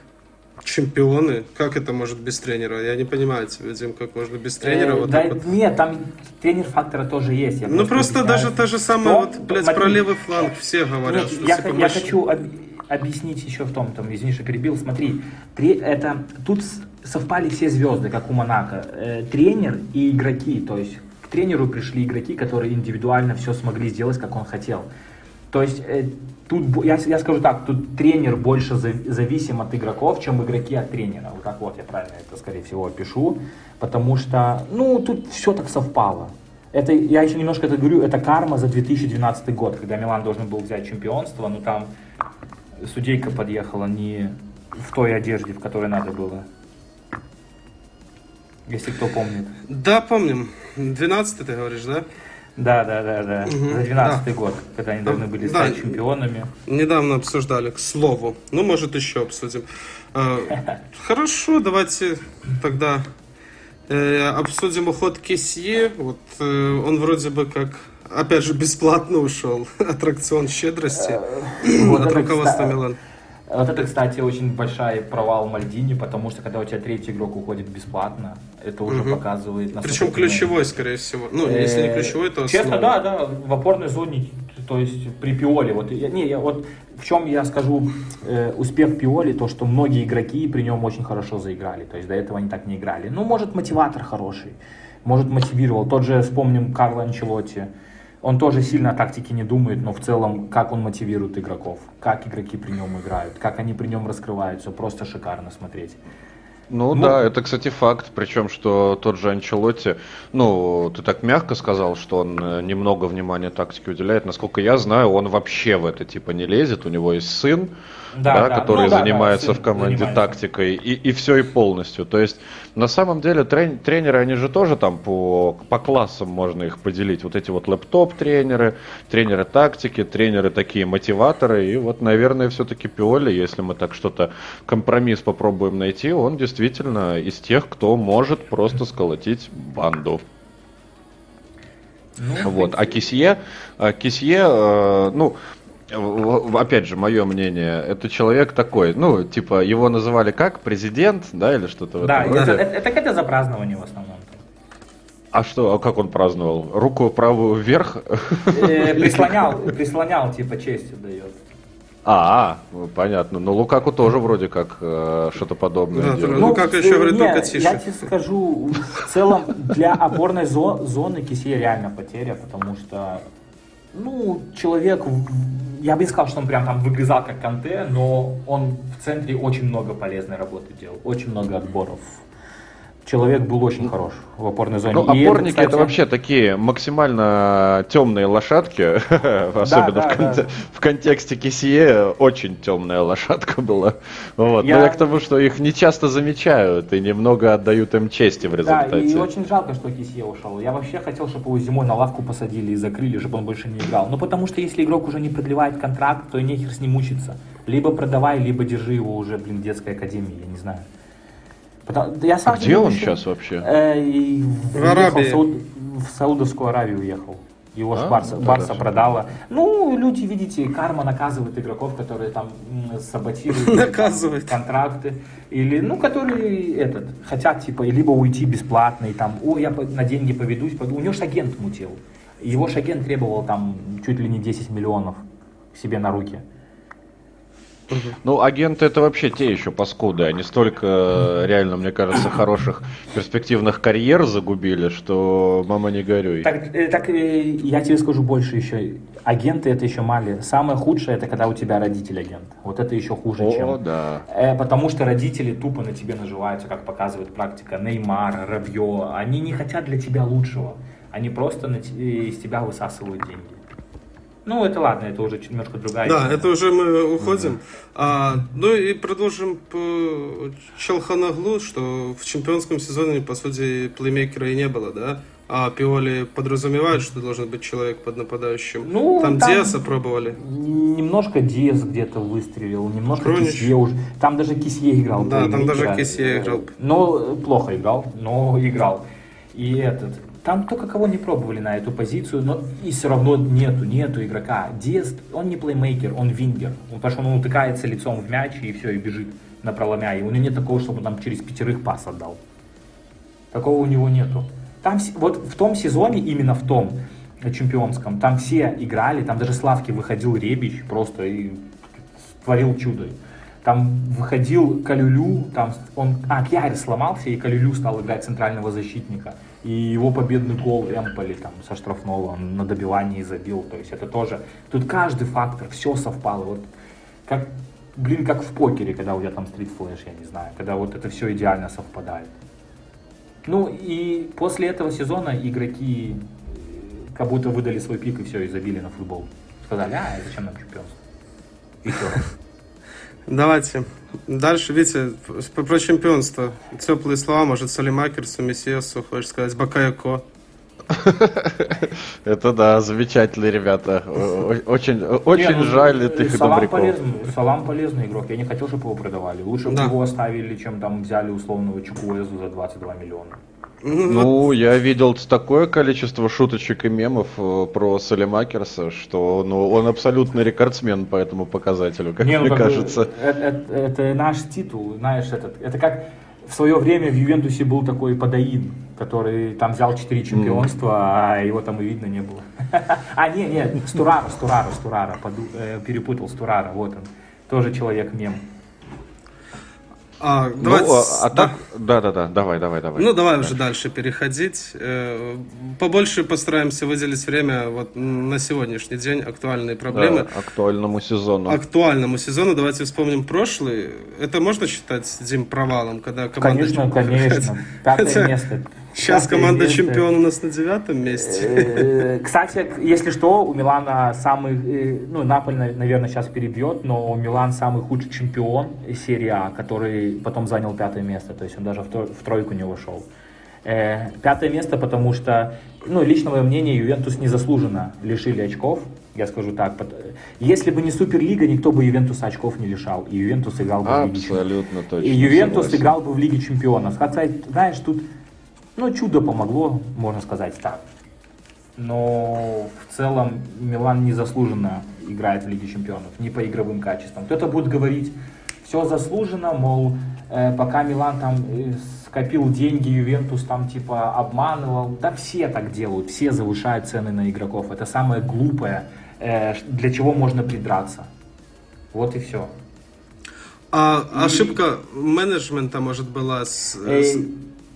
чемпионы. Как это может без тренера? Я не понимаю тебя, Дим, как можно без тренера Э, вот да, вот. Нет, там тренер фактора тоже есть. Ну просто объясняю. даже та же самая, вот, блядь, Смотри. про левый фланг все говорят, Нет, что я, типа, я хочу об- объяснить еще в том, там, извини, что перебил. Смотри, тре- это тут совпали все звезды, как у Монако. Э, тренер и игроки, то есть к тренеру пришли игроки, которые индивидуально все смогли сделать, как он хотел. То есть э, тут, я, я скажу так, тут тренер больше за- зависим от игроков, чем игроки от тренера. Вот так вот я правильно это, скорее всего, опишу. Потому что, ну, тут все так совпало. Это, я еще немножко это говорю, это карма за 2012 год, когда Милан должен был взять чемпионство, но там судейка подъехала не в той одежде, в которой надо было. Если кто помнит. Да, помним. 12 ты говоришь, да? Да, да, да, да. Мгм, За 12 год, когда они должны были Да. стать чемпионами. Недавно обсуждали, к слову. Ну, может, еще обсудим. А, Хорошо, давайте тогда э, обсудим уход Кесье. Вот э, он вроде бы как, опять же, бесплатно ушел. Аттракцион щедрости Вот от руководства кста- Милан. Вот это, кстати, очень большой провал Мальдини, потому что когда у тебя третий игрок уходит бесплатно, это уже Мгм. показывает... Причем ключевой, скорее всего. Ну, если не Э, ключевой, то Честно, да, да, в опорной зоне, то есть при Пиоле. Вот, не, я, вот в чем я скажу э, успех Пиоли, то что многие игроки при нем очень хорошо заиграли. То есть до этого они так не играли. Ну, может, мотиватор хороший, может, мотивировал. Тот же, вспомним, Карло Анчелотти. Он тоже сильно о тактике не думает, но в целом, как он мотивирует игроков, как игроки при нем играют, как они при нем раскрываются, просто шикарно смотреть. Ну, Ну- да, это, кстати, факт. Причем, что тот же Анчелотти, ну, ты так мягко сказал, что он э, немного внимания тактике уделяет. Насколько я знаю, он вообще в это типа не лезет. У него есть сын, Да, да, да. который Ну, да, да, занимается сын в команде занимается. тактикой, и, и все и полностью. То есть, на самом деле, трен- тренеры, они же тоже там по, по классам можно их поделить. Вот эти вот лэптоп-тренеры, тренеры тактики, тренеры такие мотиваторы. И вот, наверное, все-таки Пиоли, если мы так что-то, компромисс попробуем найти, он действительно из тех, кто может просто сколотить банду. Ну, Вот. А Кисье, а Кисье, э, ну, опять же, мое мнение, это человек такой, ну, типа, его называли как? Президент, да, или что-то в Да, этом это, роде? это, это, это за празднование в основном. А что, а как он праздновал? Руку правую вверх? Э, прислонял, прислонял, типа, честь дает. А, ну, понятно. Но Лукаку тоже вроде как э, что-то подобное Да, делает. Ну, как еще э, говорит, не, только тише. Я тебе скажу, в целом для опорной зо- зоны Кисье реально потеря, потому что, ну, человек, я бы не сказал, что он прям там выгрызал как Канте, но он в центре очень много полезной работы делал, очень много отборов. Человек был очень хорош в опорной зоне. Ну, И это, опорники это, кстати, вообще такие максимально темные лошадки, особенно да, в, конте- да. в контексте Кисие очень темная лошадка была. Вот. Я- Но я к тому, что их не часто замечают и немного отдают им чести в Да, результате. и очень жалко, что Кисье ушел. Я вообще хотел, чтобы его зимой на лавку посадили и закрыли, чтобы он больше не играл. Ну, потому что если игрок уже не продлевает контракт, то нехер с ним мучиться. Либо продавай, либо держи его уже, блин, в детской академии, я не знаю. Да я сам А где он еще- сейчас вообще? Э, и В Арабии. Сауд- в Саудовскую Аравию уехал. Его ж А, Барса, ну, Барса всё продала. Ну, люди, видите, карма наказывает игроков, которые там саботируют Наказывает. контракты. Или, ну, которые этот, хотят, типа, и либо уйти бесплатно, и там, о, я на деньги поведусь. пойду». У него ж агент мутил. Его ж агент требовал там чуть ли не 10 миллионов себе на руки. Ну, агенты это вообще те еще паскуды. Они столько, э, реально, мне кажется, хороших перспективных карьер загубили, что мама не горюй. Так, э, так э, я тебе скажу больше еще. Агенты это еще мали. Самое худшее это когда у тебя родитель агент. Вот это еще хуже, О, чем. да. Э, потому что родители тупо на тебе наживаются, как показывает практика. Неймар, Рабье. Они не хотят для тебя лучшего. Они просто на из тебя высасывают деньги. Ну, это ладно, это уже немножко другая Да, тема. это уже мы уходим. А, ну и продолжим по Челханаглу, что в чемпионском сезоне, по сути, плеймейкера и не было, да? А Пиоли подразумевает, что должен быть человек под нападающим. Ну, там, там- Диаса пробовали. Немножко Диас где-то выстрелил, немножко Кронич. Кисье уже. Там даже Кисье играл. Да, там даже Кисье играл. Но э, плохо играл, но играл. И этот. Там только кого не пробовали на эту позицию, но и все равно нету, нету игрока. Диас, он не плеймейкер, он вингер. Он, потому что он утыкается лицом в мяч и все, и бежит. на проломя. И у него нет такого, чтобы он там через пятерых пас отдал. Такого у него нету. Там вот в том сезоне, именно в том чемпионском, там все играли, там даже Славки выходил Ребич просто и творил чудо. Там выходил Калюлю, там он, а, Кьяри сломался, и Калюлю стал играть центрального защитника. И его победный гол Эмполи там со штрафного он на добивании забил. То есть это тоже, тут каждый фактор, все совпало. Вот как, блин, как в покере, когда у тебя там стрит флеш, я не знаю, когда вот это все идеально совпадает. Ну и после этого сезона игроки э, как будто выдали свой пик и все, и забили на футбол. Сказали, а, зачем нам чемпионство? И все. Давайте. Дальше, видите, про чемпионство. Теплые слова, может, Салимакерсу, Мессиасу, хочешь сказать, Бакаяко. Это да, замечательные ребята. Очень, очень ну, жаль этих добряков. Салам полезный игрок. Я не хотел, чтобы его продавали. Лучше бы его оставили, чем там взяли условного Чукуэзу за 22 миллиона. Ну, я видел такое количество шуточек и мемов э, про Салемакерса, что ну, он абсолютно рекордсмен по этому показателю, как Не, ну, мне кажется. Это, это, это наш титул, знаешь, этот, это как в свое время в Ювентусе был такой Падаин, который там взял 4 чемпионства, mm. а его там и видно не было. А, не, не, Стурара, Стурара, Стурара, э, перепутал Стурара, вот он, тоже человек-мем. А, ну, давайте, ну, а так, да, да, да, давай, давай, давай. Ну, давай дальше. уже дальше переходить. Э, побольше постараемся выделить время вот на сегодняшний день актуальные проблемы. Да, актуальному сезону. Актуальному сезону. Давайте вспомним прошлый. Это можно считать, Дим, провалом, когда команда... Конечно, конечно. Пятое место. Сейчас команда чемпион у нас на девятом месте. Э, кстати, если что, у Милана самый, э, ну, Наполь, наверное, сейчас перебьет, но Милан самый худший чемпион серии А, который потом занял пятое место, то есть он даже в тройку не вошел. Э, пятое место, потому что, ну, лично мое мнение, Ювентус незаслуженно лишили очков, я скажу так. Если бы не Суперлига, никто бы Ювентуса очков не лишал, и Ювентус играл бы Абсолютно в Лиге Абсолютно точно. И Ювентус согласен. играл бы в Лиге Чемпионов. Хотя, знаешь, тут ну, чудо помогло, можно сказать так. Но в целом Милан незаслуженно играет в Лиге Чемпионов, не по игровым качествам. Кто-то будет говорить, все заслуженно, мол, э, пока Милан там э, скопил деньги, Ювентус там типа обманывал. Да все так делают, все завышают цены на игроков. Это самое глупое, э, для чего можно придраться. Вот и все. А и... ошибка менеджмента, может, была с... Э, с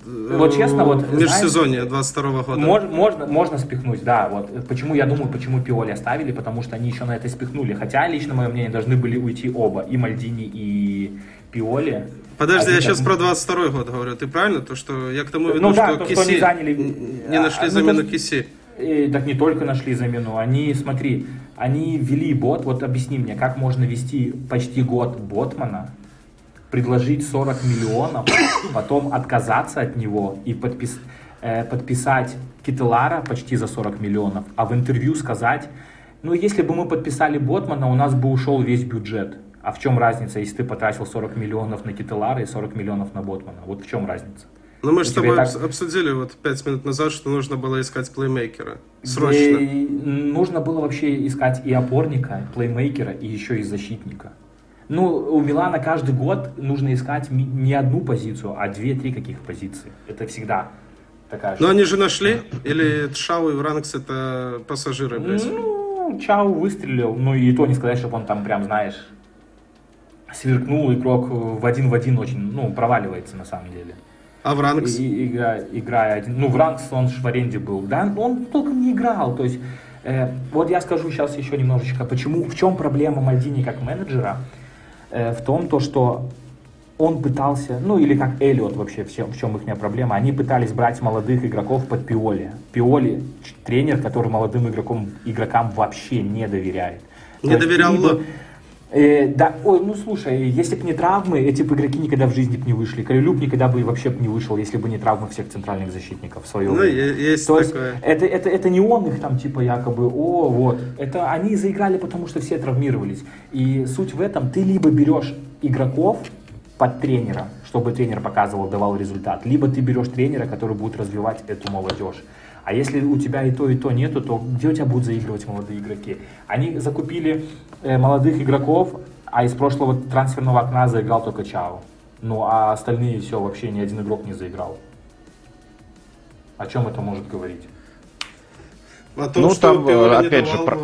вот честно, вот... В межсезонье 22 года. Мож, можно, можно спихнуть, да. Вот. Почему, я думаю, почему Пиоли оставили, потому что они еще на это спихнули. Хотя, лично мое мнение, должны были уйти оба, и Мальдини, и Пиоли. Подожди, Один я сейчас про 22 год говорю. Ты правильно? То, что я к тому веду, ну, да, что то, Киси... Что они заняли... Не нашли а, замену ну, Киси. И, так не только нашли замену, они, смотри, они ввели бот, вот объясни мне, как можно вести почти год ботмана, предложить 40 миллионов, потом отказаться от него и подпис, э, подписать Кителара почти за 40 миллионов, а в интервью сказать, ну если бы мы подписали Ботмана, у нас бы ушел весь бюджет. А в чем разница, если ты потратил 40 миллионов на Кителара и 40 миллионов на Ботмана? Вот в чем разница? Ну, мы же с тобой так... обсудили вот пять минут назад, что нужно было искать плеймейкера. Срочно. И нужно было вообще искать и опорника, и плеймейкера, и еще и защитника. Ну, у Милана каждый год нужно искать не одну позицию, а две-три каких позиции. Это всегда такая Но они же нашли? Или Тшау и Вранкс это пассажиры, блядь? Ну, Чау выстрелил. Ну, и то не сказать, чтобы он там прям, знаешь, сверкнул, игрок в один в один очень, ну, проваливается на самом деле. А Вранкс? И, играя, играя один. Ну, Вранкс, он же в аренде был, да? Он толком не играл, то есть... Э, вот я скажу сейчас еще немножечко, почему, в чем проблема Мальдини как менеджера – в том, то, что он пытался, ну или как Эллиот вообще, в чем, в чем их проблема, они пытались брать молодых игроков под Пиоли. Пиоли тренер, который молодым игрокам, игрокам вообще не доверяет. Не доверял либо, э, да, ой, ну слушай, если бы не травмы, эти бы игроки никогда в жизни бы не вышли. Калилюб никогда бы вообще бы не вышел, если бы не травмы всех центральных защитников в свое ну, время. Есть То такое. есть это, это, это не он их там типа якобы, о, вот. Это они заиграли, потому что все травмировались. И суть в этом, ты либо берешь игроков под тренера, чтобы тренер показывал, давал результат, либо ты берешь тренера, который будет развивать эту молодежь. А если у тебя и то, и то нету, то где у тебя будут заигрывать молодые игроки? Они закупили э, молодых игроков, А из прошлого трансферного окна заиграл только Чао. Ну, а остальные все, вообще ни один игрок не заиграл. О чем это может говорить? О том, ну, что там, опять давал, же, про...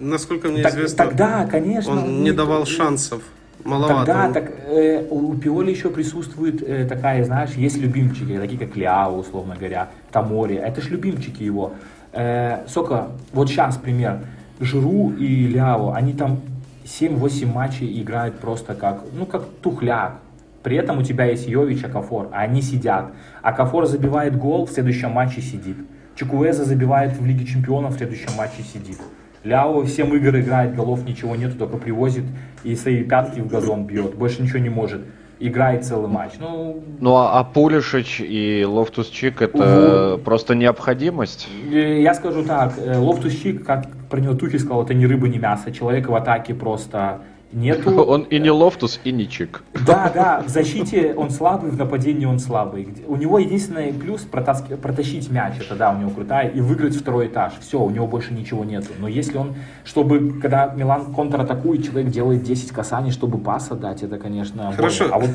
насколько мне так, известно, тогда, конечно, он не давал шансов. Маловато. Тогда так, э, у Пиоли еще присутствует э, такая, знаешь, есть любимчики, такие как Ляо, условно говоря, Тамори. Это ж любимчики его. Э, сколько, вот сейчас пример. Жиру и Ляо, они там 7-8 матчей играют просто как, ну, как тухляк. При этом у тебя есть Йович, Окафор, а они сидят. Окафор забивает гол, в следующем матче сидит. Чуквезе забивает в Лиге Чемпионов, в следующем матче сидит. Ляо семь игр играет, голов ничего нету, только привозит и свои пятки в газон бьет. Больше ничего не может. Играет целый матч. Ну, ну а, а Пулишич и Лофтус Чик это угу. просто необходимость? Я скажу так, э, Лофтус Чик, как про него Тухель сказал, это ни рыба, ни мясо. Человек в атаке просто Нету... Он и не Лофтус, и не Чик. Да, да, в защите он слабый, в нападении он слабый. У него единственный плюс протаски... протащить мяч, это да, у него крутая, и выиграть второй этаж. Все, у него больше ничего нету. Но если он, чтобы, когда Милан контратакует, человек делает 10 касаний, чтобы пас отдать, это, конечно, Хорошо. А вот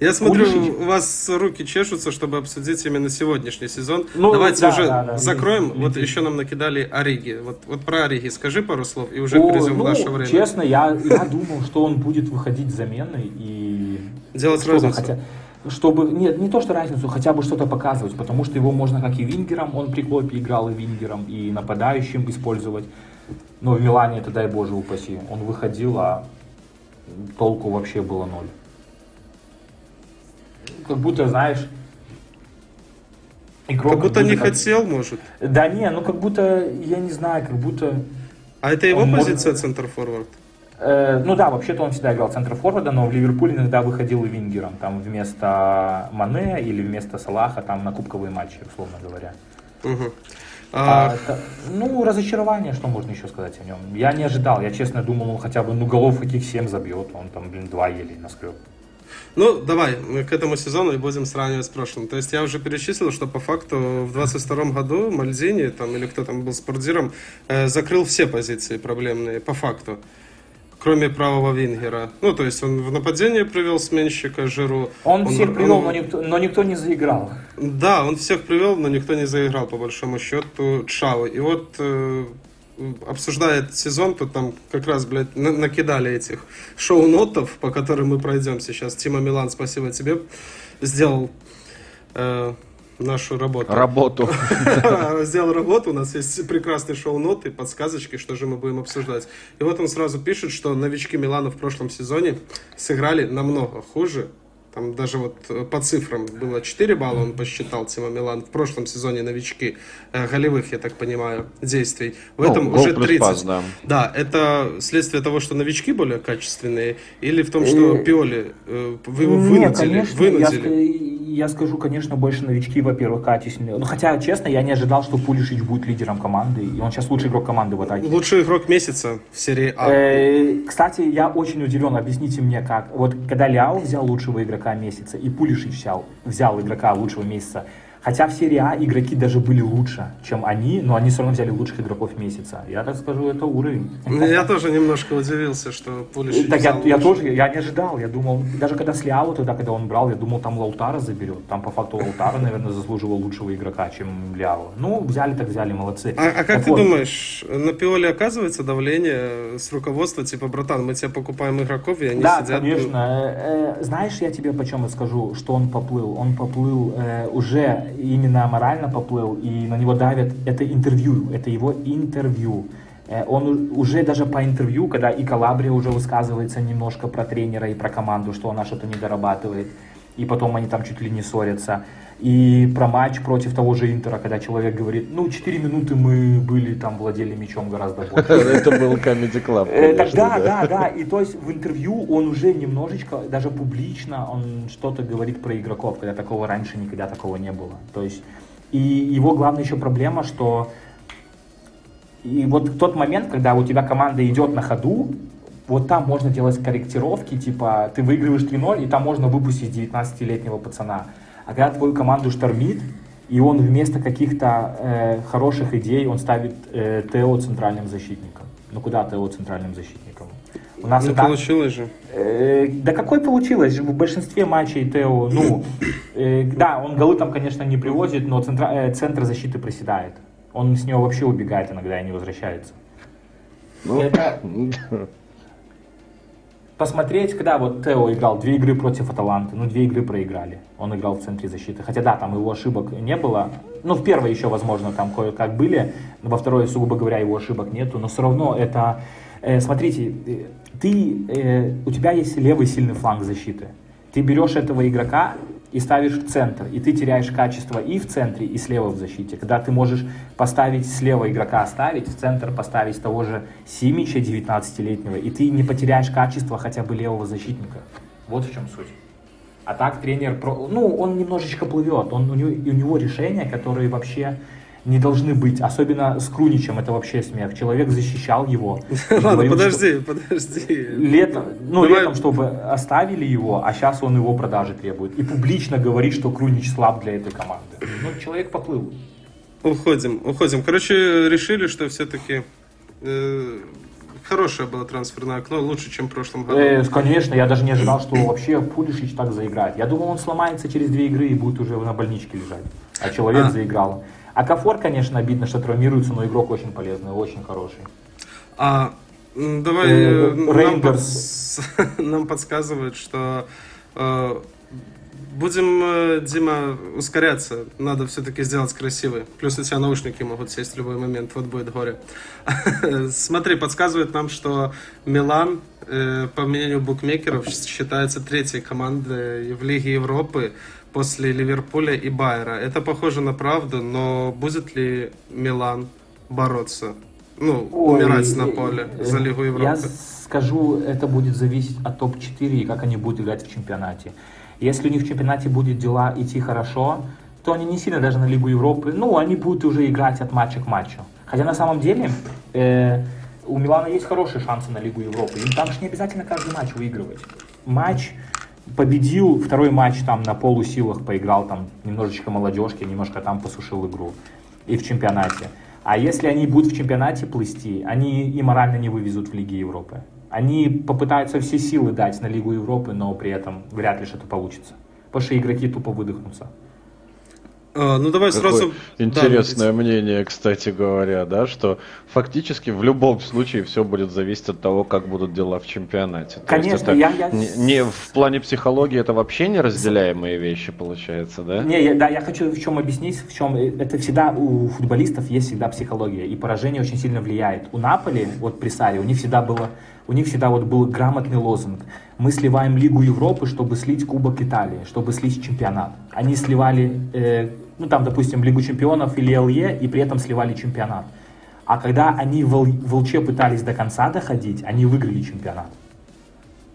Я смотрю, Пулишич... у вас руки чешутся, чтобы обсудить именно сегодняшний сезон. Ну, Давайте да, уже да, да, закроем. Летит. Вот еще нам накидали Ориги. Вот, вот про Ориги скажи пару слов, и уже О, перейдем ну, в наше время. Честно, я, я думал, думал, что он будет выходить заменой и... Делать разницу. Хотя, чтобы, нет, не то что разницу, хотя бы что-то показывать, потому что его можно как и вингером, он при Клопе играл и вингером, и нападающим использовать. Но в Милане это, дай боже упаси, он выходил, а толку вообще было ноль. Как будто, знаешь, игрок... Как будто как не как... хотел, может? Да не, ну как будто, я не знаю, как будто... А это его позиция, может... центр-форвард? Э, ну да, вообще-то он всегда играл центр форварда, но в Ливерпуле иногда выходил и вингером, там вместо Мане или вместо Салаха, там на кубковые матчи, условно говоря. Угу. А... А, ну, разочарование, что можно еще сказать о нем. Я не ожидал, я честно думал, он хотя бы, ну, голов каких 7 забьет, он там, блин, два еле наскреб. Ну, давай, мы к этому сезону и будем сравнивать с прошлым. То есть я уже перечислил, что по факту в 22 году Мальдини, там, или кто там был спортзиром, э, закрыл все позиции проблемные, по факту кроме правого вингера. Ну, то есть он в нападении привел сменщика Жиру. Он, он всех привел, он... но, никто, но никто не заиграл. Да, он всех привел, но никто не заиграл, по большому счету, Чао. И вот э, обсуждая этот сезон, то там как раз, блядь, на накидали этих шоу-нотов, по которым мы пройдем сейчас. Тима Милан, спасибо тебе, сделал э, нашу работу. Работу. Сделал работу, у нас есть прекрасные шоу-ноты, подсказочки, что же мы будем обсуждать. И вот он сразу пишет, что новички Милана в прошлом сезоне сыграли намного хуже, там даже вот э, по цифрам было 4 балла, он посчитал Тима Милан. В прошлом сезоне новички э, голевых, я так понимаю, действий. В ну, этом уже 30. Пас, да. да, это следствие того, что новички более качественные, или в том, что и... Пиоли э, вы его вынудили? Нет, конечно, вынудили? Я, я скажу, конечно, больше новички, во-первых, качественные. Ну, хотя, честно, я не ожидал, что Пулишич будет лидером команды, и он сейчас лучший игрок команды в атаке. Лучший игрок месяца в серии А. Э, кстати, я очень удивлен, объясните мне как. Вот когда Ляо взял лучшего игрока месяца, и Пулишич взял, взял игрока лучшего месяца, Хотя в серии А игроки даже были лучше, чем они, но они все равно взяли лучших игроков месяца. Я так скажу, это уровень. Ну, я тоже немножко удивился, что Пулишич Так я, я тоже, я не ожидал. Я думал, даже когда с Ляо, тогда, когда он брал, я думал, там Лаутара заберет. Там по факту Лаутара, наверное, заслуживал лучшего игрока, чем Ляо. Ну, взяли так взяли, молодцы. А, а как так ты вот. думаешь, на Пиоле оказывается давление с руководства, типа, братан, мы тебе покупаем игроков, и они да, сидят... Да, конечно. Э, э, знаешь, я тебе почему скажу, что он поплыл? Он поплыл э, уже именно морально поплыл, и на него давят, это интервью, это его интервью. Э, он уже даже по интервью, когда и Калабрия уже высказывается немножко про тренера и про команду, что она что-то не дорабатывает, и потом они там чуть ли не ссорятся. И про матч против того же Интера, когда человек говорит, ну, 4 минуты мы были там, владели мячом гораздо больше. Это был Comedy Club, э, Да, да, да. И то есть в интервью он уже немножечко, даже публично, он что-то говорит про игроков, когда такого раньше никогда такого не было. То есть и его главная еще проблема, что и вот в тот момент, когда у тебя команда идет на ходу, вот там можно делать корректировки, типа ты выигрываешь 3-0, и там можно выпустить 19-летнего пацана. А когда твою команду штормит, и он вместо каких-то э, хороших идей, он ставит э, Тео центральным защитником. Ну куда Тео центральным защитником? У нас Ну, и так- получилось же. Э, да какой получилось? В большинстве матчей Тео, ну, э, да, он голы там, конечно, не привозит, но центра- э, центр защиты проседает. Он с него вообще убегает иногда и не возвращается. Ну, Это- Посмотреть, когда вот Тео играл две игры против Аталанты, ну, две игры проиграли. Он играл в центре защиты. Хотя, да, там его ошибок не было. Ну, в первой еще, возможно, там кое-как были. Во второй, сугубо говоря, его ошибок нету. Но все равно это... э, смотрите, э, ты, э, у тебя есть левый сильный фланг защиты. Ты берешь этого игрока и ставишь в центр, и ты теряешь качество и в центре, и слева в защите. Когда ты можешь поставить слева игрока, оставить, в центр поставить того же Симича 19-летнего, и ты не потеряешь качество хотя бы левого защитника. Вот в чем суть. А так тренер, ну, он немножечко плывет, он, у, него, у него решения, которые вообще не должны быть, особенно с Круничем, это вообще смех. Человек защищал его. Ладно, говорил, что- подожди, подожди. Летом, ну, Давай- летом, чтобы оставили его, а сейчас он его продажи требует. И публично говорит, что Крунич слаб для этой команды. Ну, человек поплыл. Уходим, уходим. Короче, решили, что все-таки хорошее было трансферное окно, лучше, чем в прошлом году. Э, конечно, я даже не ожидал, что вообще Пулишич так заиграет. Я думал, он сломается через две игры и будет уже на больничке лежать. А человек А. заиграл. А Кафор, конечно, обидно, что травмируется, но игрок очень полезный, очень хороший. А давай Э, э, нам, Рейндерс. подс- нам подсказывают, что э, будем, э, Дима, ускоряться. Надо все-таки сделать красивый. Плюс у тебя наушники могут сесть в любой момент. Вот будет горе. Смотри, подсказывает нам, что Милан, э, по мнению букмекеров, считается третьей командой в Лиге Европы после Ливерпуля и Байера. Это похоже на правду, но будет ли Милан бороться? Ну, Ой, умирать на э, поле э, за Лигу Европы. Я скажу, это будет зависеть от топ-4 и как они будут играть в чемпионате. Если у них в чемпионате будет дела идти хорошо, то они не сильно даже на Лигу Европы, ну, они будут уже играть от матча к матчу. Хотя на самом деле э, у Милана есть хорошие шансы на Лигу Европы. Им там же не обязательно каждый матч выигрывать. Матч победил, второй матч там на полусилах поиграл, там немножечко молодежки, немножко там посушил игру. И в чемпионате. А если они будут в чемпионате плысти, они и морально не вывезут в Лиге Европы. Они попытаются все силы дать на Лигу Европы, но при этом вряд ли что-то получится. Потому что игроки тупо выдохнутся. А, ну давай Какое сразу... интересное мнение, кстати говоря, да, что фактически в любом случае все будет зависеть от того, как будут дела в чемпионате. Конечно, я- я- Не, не в плане психологии это вообще неразделяемые вещи получается, да? Не, я, да, я хочу в чем объяснить, в чем э, это всегда у футболистов есть всегда психология, и поражение очень сильно влияет. У Наполи, вот при Саре, у них всегда было, у них всегда вот был грамотный лозунг. Мы сливаем Лигу Европы, чтобы слить Кубок Италии, чтобы слить чемпионат. Они сливали, э, ну там, допустим, Лигу чемпионов или ЛЕ, и при этом сливали чемпионат. А когда они в, в ЛЧ пытались до конца доходить, они выиграли чемпионат.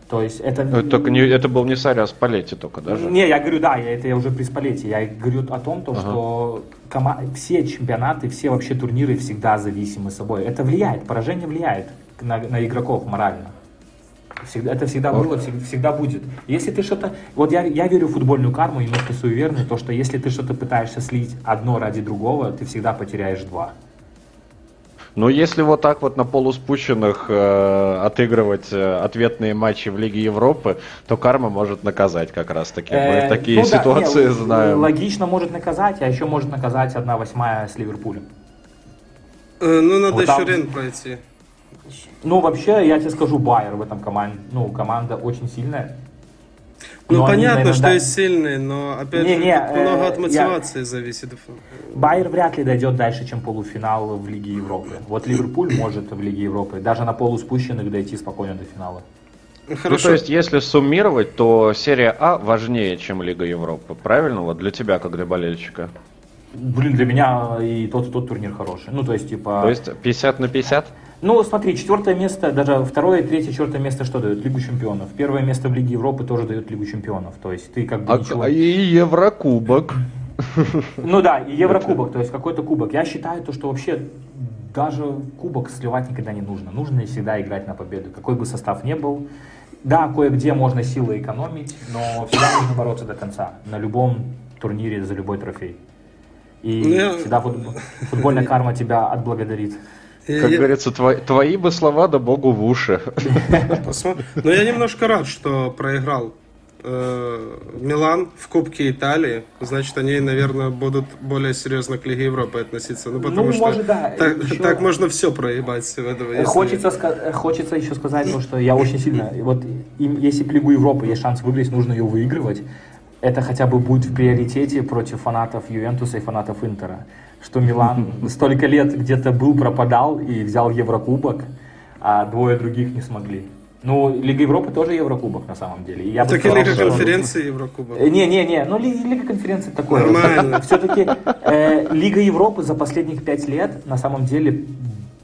То есть это... Ну, это Только не, это был не Сари, а Спалетти только даже. Не, я говорю, да, я, это я уже при Спалете. Я говорю о том, то, Ага. что кома- все чемпионаты, все вообще турниры всегда зависимы собой. Это влияет, поражение влияет на, на игроков морально. Всегда, это всегда Ок. было, всегда, всегда будет. Если ты что-то... Вот я, я верю в футбольную карму, немножко суеверный, то, что если ты что-то пытаешься слить одно ради другого, ты всегда потеряешь два. Но если вот так вот на полуспущенных э, отыгрывать э, ответные матчи в Лиге Европы, то карма может наказать как раз таки. Мы Э, такие ну да, ситуации не, знаем. Логично может наказать, а еще может наказать одна восьмая с Ливерпулем. Э, ну, надо Вот еще там- Рен пройти. Ну, вообще, я тебе скажу, Байер в этом команде, ну, команда очень сильная. Ну, Но они, понятно, наверное, что да- есть сильные, но, опять Не, же, не, тут много э, от я- мотивации зависит. Байер вряд ли дойдет дальше, чем полуфинал в Лиге Европы. Вот Ливерпуль может в Лиге Европы даже на полуспущенных дойти спокойно до финала. Ну, Хорошо. то есть, если суммировать, то серия А важнее, чем Лига Европы. Правильно? Вот для тебя, как для болельщика. Блин, для меня и тот, и тот турнир хороший. Ну, то есть, типа... То есть 50 на 50? Ну, смотри, четвертое место, даже второе, третье, четвертое место что дает? Лигу чемпионов. Первое место в Лиге Европы тоже дает Лигу чемпионов. То есть ты как бы А, ничего... а и Еврокубок. Ну да, и Еврокубок, то есть какой-то кубок. Я считаю, то, что вообще даже кубок сливать никогда не нужно. Нужно всегда играть на победу, какой бы состав ни был. Да, кое-где можно силы экономить, но всегда нужно бороться до конца. На любом турнире за любой трофей. И Ну, всегда футбол- футбольная карма тебя отблагодарит. Как я... говорится, твои, твои бы слова да богу в уши. Но я немножко рад, что проиграл э, Милан в Кубке Италии, значит, они, наверное, будут более серьезно к Лиге Европы относиться. Ну, потому ну, что может, да. так, еще... так можно все проебать в этого. Если... Хочется, ска- хочется еще сказать, то, что я очень сильно... Вот им, если в Лигу Европы есть шанс выиграть, нужно ее выигрывать. Это хотя бы будет в приоритете против фанатов Ювентуса и фанатов Интера. Что Милан столько лет где-то был, пропадал и взял Еврокубок, а двое других не смогли. Ну, Лига Европы тоже Еврокубок на самом деле. И я так и Лига конференции Еврокубок. Не-не-не, ну Лига конференции такое. Нормально. Все-таки э, Лига Европы за последних пять лет на самом деле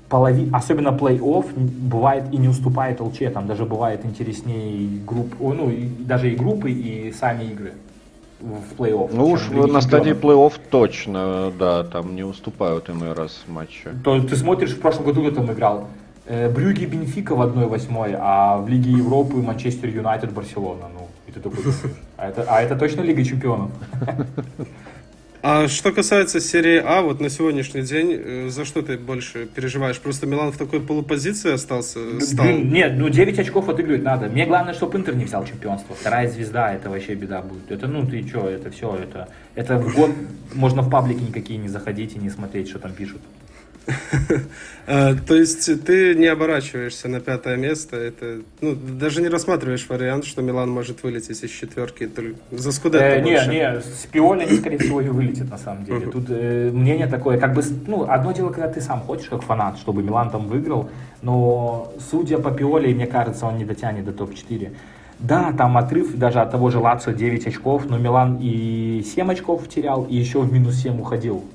полови... особенно плей-офф бывает и не уступает ЛЧ, там даже бывает интереснее групп, ну и даже и группы, и сами игры в плей-офф. Ну уж на стадии плей-офф точно, да, там не уступают иной раз матчи. То ты смотришь, в прошлом году кто там играл? Э, Брюги Бенфика в 1-8, а в Лиге Европы Манчестер Юнайтед Барселона. Ну, и ты такой а это, а это точно Лига Чемпионов? А что касается серии А, вот на сегодняшний день, э, за что ты больше переживаешь? Просто Милан в такой полупозиции остался? Стал? Нет, ну 9 очков отыгрывать надо. Мне главное, чтобы Интер не взял чемпионство. Вторая звезда, это вообще беда будет. Это, ну ты что, это все, это, это в год можно в паблики никакие не заходить и не смотреть, что там пишут. Э, то есть ты не оборачиваешься на пятое место, это, ну, даже не рассматриваешь вариант, что Милан может вылететь из четверки за Скудетто э, Не, не, с Пиоли они, скорее всего, и вылетят, на самом деле. Тут э, мнение такое, как бы, ну, одно дело, когда ты сам хочешь, как фанат, чтобы Милан там выиграл, но судя по Пиоли, мне кажется, он не дотянет до топ-4. Да, там отрыв даже от того же Лацио 9 очков, но Милан и 7 очков терял, и еще в минус 7 уходил.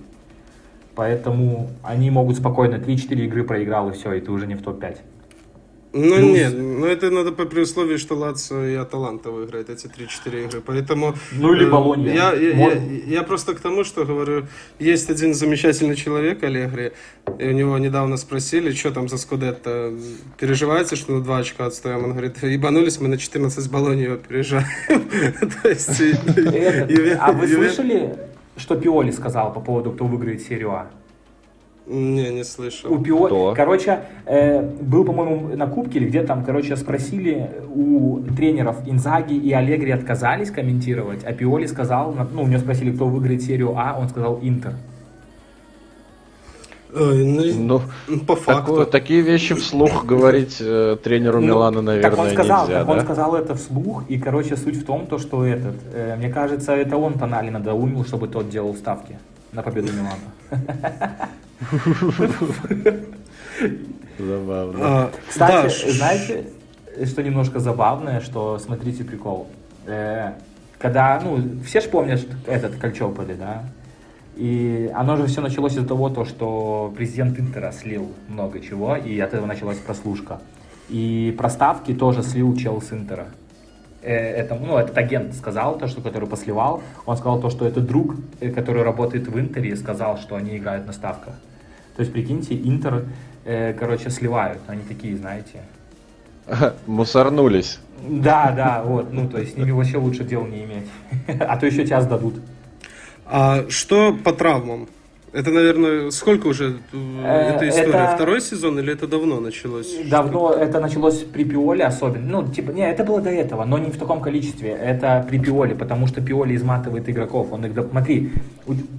Поэтому они могут спокойно 3-4 игры проиграл и все, и ты уже не в топ-5. Ну Плюс... нет, но это надо по условии, что Лацио и Аталанта выиграет эти 3-4 игры. Поэтому... Ну или э, Болонья. Я, я, я, я просто к тому, что говорю, есть один замечательный человек, Аллегри, и у него недавно спросили, что там за Скудетто, переживается, что на 2 очка отстоим? Он говорит, ебанулись, мы на 14 с Болонью опережаем. А вы слышали, что Пиоли сказал по поводу, кто выиграет серию А? Не, не слышал. У Пиоли, Кто? короче, э, был, по-моему, на Кубке или где там, короче, спросили у тренеров Инзаги и Аллегри отказались комментировать, а Пиоли сказал, ну, у него спросили, кто выиграет серию А, он сказал Интер. Ой, ну, ну, по факту. Так, такие вещи вслух говорить э, тренеру ну, Милана, наверное, так он сказал, нельзя, так да? Он сказал это вслух, и, короче, суть в том, то, что этот, э, мне кажется, это он Тонали надоумил, чтобы тот делал ставки на победу Милана. Забавно. А, Кстати, знаете, что немножко забавное, что, смотрите, прикол. Э, когда, ну, все же помнят этот Кольчополи, да? И оно же все началось из-за того, то, что президент Интера слил много чего, и от этого началась прослушка. И проставки тоже слил чел с Интера. Э, это, ну, этот агент сказал то, что который посливал. Он сказал то, что это друг, э, который работает в Интере, сказал, что они играют на ставках. То есть, прикиньте, Интер, э, короче, сливают. Они такие, знаете... Мусорнулись. Да, да, вот. Ну, то есть, с ними вообще лучше дел не иметь. А то еще тебя сдадут. А что по травмам? Это, наверное, сколько уже э, эта история? Это... Второй сезон или это давно началось? Давно это началось при Пиоле особенно. Ну, типа, не, это было до этого, но не в таком количестве. Это при Пиоле, потому что Пиоли изматывает игроков. Он их, смотри,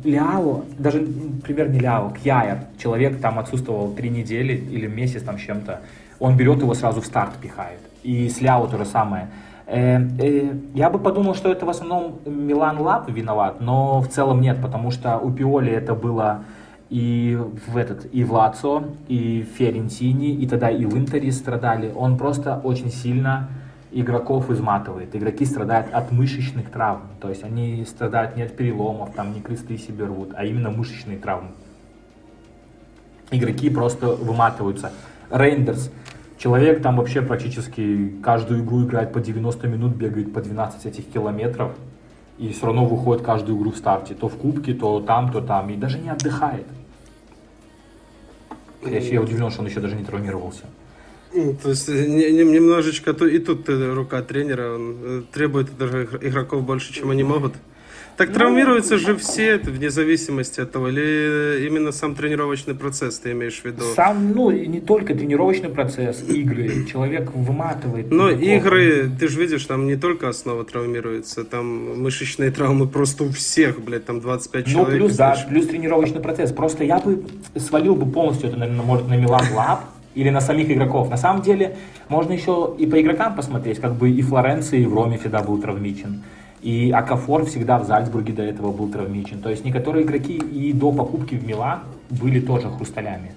Ляо, даже, например, не Ляо, Кьяер, человек там отсутствовал три недели или месяц там с чем-то. Он берет его сразу в старт пихает. И с Ляо то же самое. Э, э, я бы подумал, что это в основном Милан Лап виноват, но в целом нет, потому что у Пиоли это было и в этот, и в Лацо, и в Ферентини, и тогда и в Интере страдали. Он просто очень сильно игроков изматывает. Игроки страдают от мышечных травм. То есть они страдают не от переломов, там не кресты себе рвут, а именно мышечные травмы. Игроки просто выматываются. Рейндерс Человек там вообще практически каждую игру играет по 90 минут, бегает по 12 этих километров. И все равно выходит каждую игру в старте. То в кубке, то там, то там. И даже не отдыхает. Я, я удивлен, что он еще даже не травмировался. Ну, то есть немножечко то и тут рука тренера он э, требует игроков больше, чем они могут. Так травмируются же все, вне зависимости от того, или именно сам тренировочный процесс ты имеешь в виду? Сам, ну, не только тренировочный процесс, игры. Человек выматывает. Но игры, ты же видишь, там не только основа травмируется, там мышечные травмы просто у всех, блядь, там 25 Ну, человек. плюс, да, плюс тренировочный процесс. Просто я бы свалил бы полностью это, наверное, может, на Милан Лаб или на самих игроков. На самом деле, можно еще и по игрокам посмотреть, как бы и Флоренции, и в Роме всегда был травмичен. И Акафор всегда в Зальцбурге до этого был травмичен. То есть некоторые игроки и до покупки в Милан были тоже хрусталями.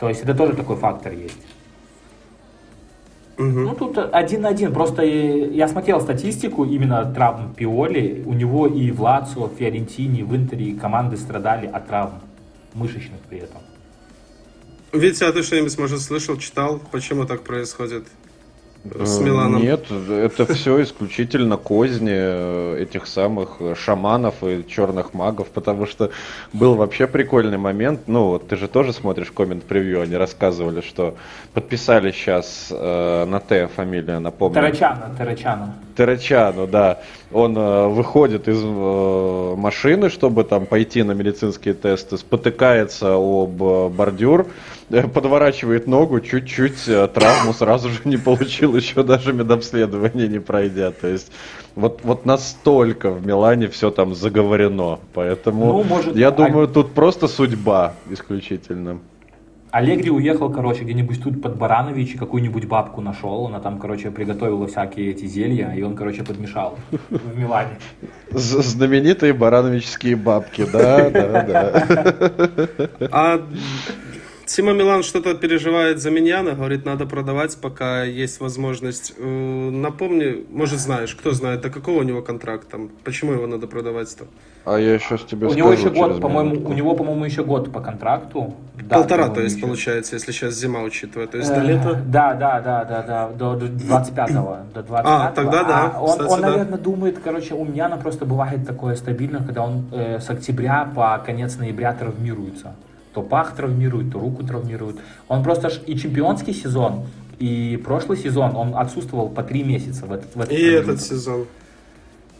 То есть это тоже такой фактор есть. Ну, тут один на один. Просто я смотрел статистику именно травм Пиоли. У него и в Лацио, в Фиорентине, в Интере команды страдали от травм мышечных при этом. Витя, а ты что-нибудь, может, слышал, читал, почему так происходит с Миланом? Нет, это все исключительно козни э, этих самых шаманов и черных магов, потому что был вообще прикольный момент. Ну, вот ты же тоже смотришь коммент-превью, они рассказывали, что подписали сейчас э, на Т фамилия, напомню. Тарачана, Тарачана. Терачану, да. Он э, выходит из э, машины, чтобы там пойти на медицинские тесты, спотыкается об э, бордюр, подворачивает ногу, чуть-чуть э, травму сразу же не получил, еще даже медобследование не пройдя. То есть вот, вот настолько в Милане все там заговорено. Поэтому Ну, может, я а- думаю, тут просто судьба исключительно. Алегри уехал, короче, где-нибудь тут под Баранович и какую-нибудь бабку нашел. Она там, короче, приготовила всякие эти зелья, и он, короче, подмешал в Милане. З- Знаменитые барановические бабки, да, да, да. А Тима Милан что-то переживает за Миньяна, говорит, надо продавать, пока есть возможность. Напомни, может знаешь, кто знает, до какого у него контракт там, почему его надо продавать-то? А я сейчас тебе У скажу него еще год, по-моему, у него, по-моему, еще год по контракту. Да, Полтора, то есть, еще. получается, если сейчас зима учитывая, то есть Э, до лета. Да, да, да, да, да, до, до 25-го. До 25 А, тогда да, он, кстати, он, да. наверное, думает, короче, у меня просто бывает такое стабильно, когда он э, с октября по конец ноября травмируется. То пах травмирует, то руку травмирует. Он просто ж и чемпионский сезон, и прошлый сезон он отсутствовал по три месяца в этот, в этот И промежуток. этот сезон.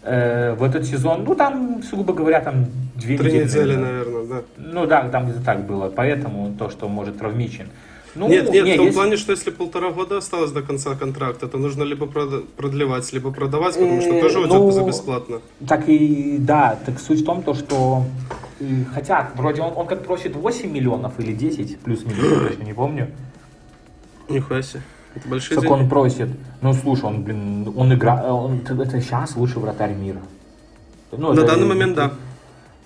Э, в этот сезон, ну там, сугубо говоря, там две Три недели. недели, наверное. да. Ну да, там где-то так было, поэтому то, что может травмичен. Ну, нет, нет, не, в том есть- плане, что если полтора года осталось до конца контракта, то нужно либо продлевать, либо продавать, потому что Э, тоже уйдет ну, за бесплатно. Так и да, так суть в том, то, что э, хотя вроде он, он как просит 8 миллионов или 10 плюс-минус, я точно не помню. Нихуя себе. Это большие деньги. он просит. Ну слушай, он, блин, он играет, он, это сейчас лучший вратарь мира. Ну, На это- данный момент, да.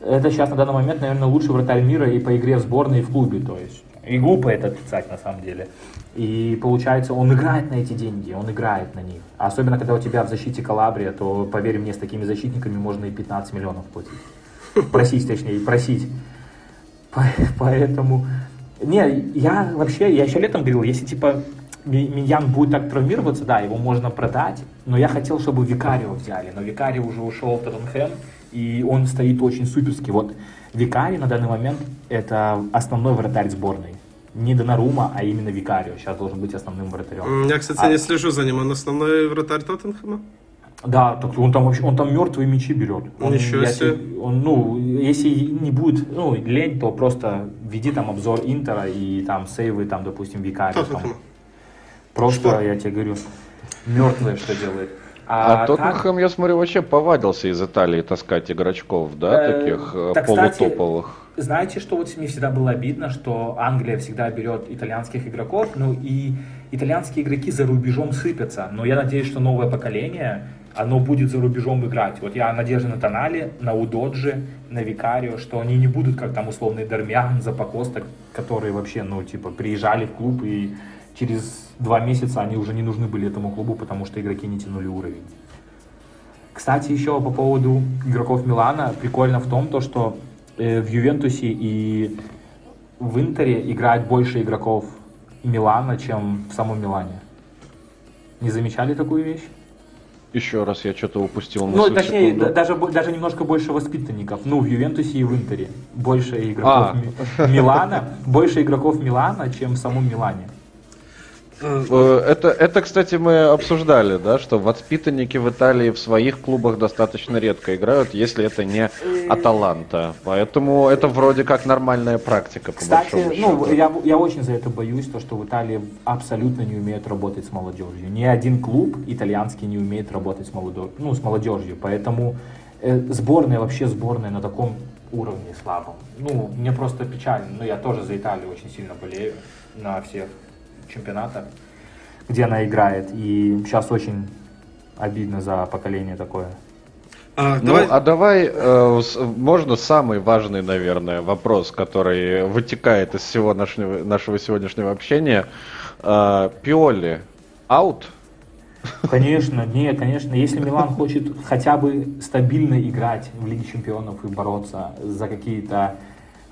Это сейчас на данный момент, наверное, лучший вратарь мира и по игре в сборной, и в клубе, то есть. И глупо это отрицать, на самом деле. И получается, он играет на эти деньги, он играет на них. Особенно, когда у тебя в защите Калабрия, то, поверь мне, с такими защитниками можно и 15 миллионов платить. Просить, точнее, просить. По- Поэтому... Не, я вообще, я еще летом говорил, если типа Ми- Миньян будет так травмироваться, да, его можно продать, но я хотел, чтобы Викарио взяли, но Викарио уже ушел в Тоттенхэм, и он стоит очень суперский. Вот Викари на данный момент это основной вратарь сборной. Не Донарума, а именно Викарио сейчас должен быть основным вратарем. Я, кстати, А- не слежу за ним. Он основной вратарь Тоттенхэма? Да, так он там вообще, он там мертвые мячи берет. Он, я себе. тебе- он, ну, если не будет, ну, лень, то просто введи там обзор Интера и там сейвы, там, допустим, Викарио. Там. Просто, Что? я тебе говорю, мертвые что делает. А, так- Тоттенхэм, я смотрю, вообще повадился из Италии таскать игрочков, да, Э, таких э, так, кстати, полутоповых. Знаете, что вот мне всегда было обидно, что Англия всегда берет итальянских игроков, ну и итальянские игроки за рубежом сыпятся. Но я надеюсь, что новое поколение, оно будет за рубежом играть. Вот я надежда на Тонали, на Удоджи, на Викарио, что они не будут как там условный Дармян, Запакоста, которые вообще, ну, типа, приезжали в клуб и через два месяца они уже не нужны были этому клубу, потому что игроки не тянули уровень. Кстати, еще по поводу игроков Милана, прикольно в том, то, что э, в Ювентусе и в Интере играет больше игроков Милана, чем в самом Милане. Не замечали такую вещь? Еще раз я что-то упустил Ну, точнее, секунду. да- даже, даже немножко больше воспитанников. Ну, в Ювентусе и в Интере. Больше игроков А. Ми- Милана, больше игроков Милана, чем в самом Милане. Э, это, это, кстати, мы обсуждали, да, что воспитанники в Италии в своих клубах достаточно редко играют, если это не Аталанта. Поэтому это вроде как нормальная практика, по Кстати, большому ну, счету. я, я очень за это боюсь, то, что в Италии абсолютно не умеют работать с молодежью. Ни один клуб итальянский не умеет работать с молодежью. Ну, с молодежью. Поэтому э, сборная, вообще сборная на таком уровне слабом. Ну, мне просто печально. Ну, я тоже за Италию очень сильно болею на всех чемпионатах, где она играет. И сейчас очень обидно за поколение такое. А, Ну, давай, а давай, э, можно самый важный, наверное, вопрос, который вытекает из всего нашего, нашего сегодняшнего общения. Э, Пиоли, аут? Конечно, не, конечно. Если Милан хочет хотя бы стабильно играть в Лиге Чемпионов и бороться за какие-то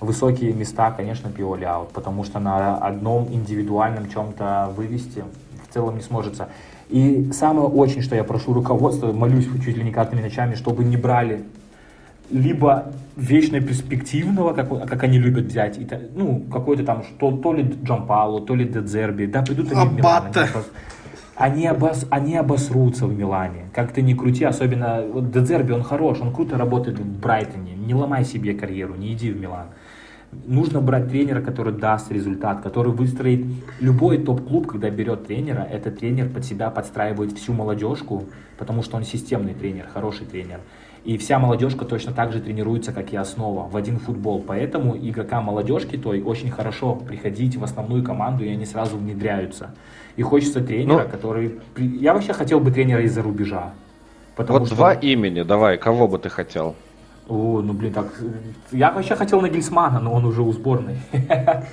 высокие места, конечно, Пиоли аут, потому что на одном индивидуальном чем-то вывести в целом не сможется. И самое очень, что я прошу руководство, молюсь чуть ли не каждыми ночами, чтобы не брали либо вечно перспективного, как, как они любят взять, и ну, какой-то там, что, то ли Джампало, то ли Дедзерби, да, придут они в Милан, они обос, они обосрутся в Милане. Как ты ни крути, особенно вот Дедзерби, он хорош, он круто работает в Брайтоне. Не ломай себе карьеру, не иди в Милан. Нужно брать тренера, который даст результат, который выстроит любой топ-клуб, когда берет тренера, этот тренер под себя подстраивает всю молодежку, потому что он системный тренер, хороший тренер. И вся молодежка точно так же тренируется, как и основа, в один футбол. Поэтому игрокам молодежки той очень хорошо приходить в основную команду, и они сразу внедряются. И хочется тренера, Ну- который... Я вообще хотел бы тренера из-за рубежа. Потому Вот что- два имени, давай, кого бы ты хотел? О, ну блин, так. Я вообще хотел на Гельсмана, но он уже у сборной.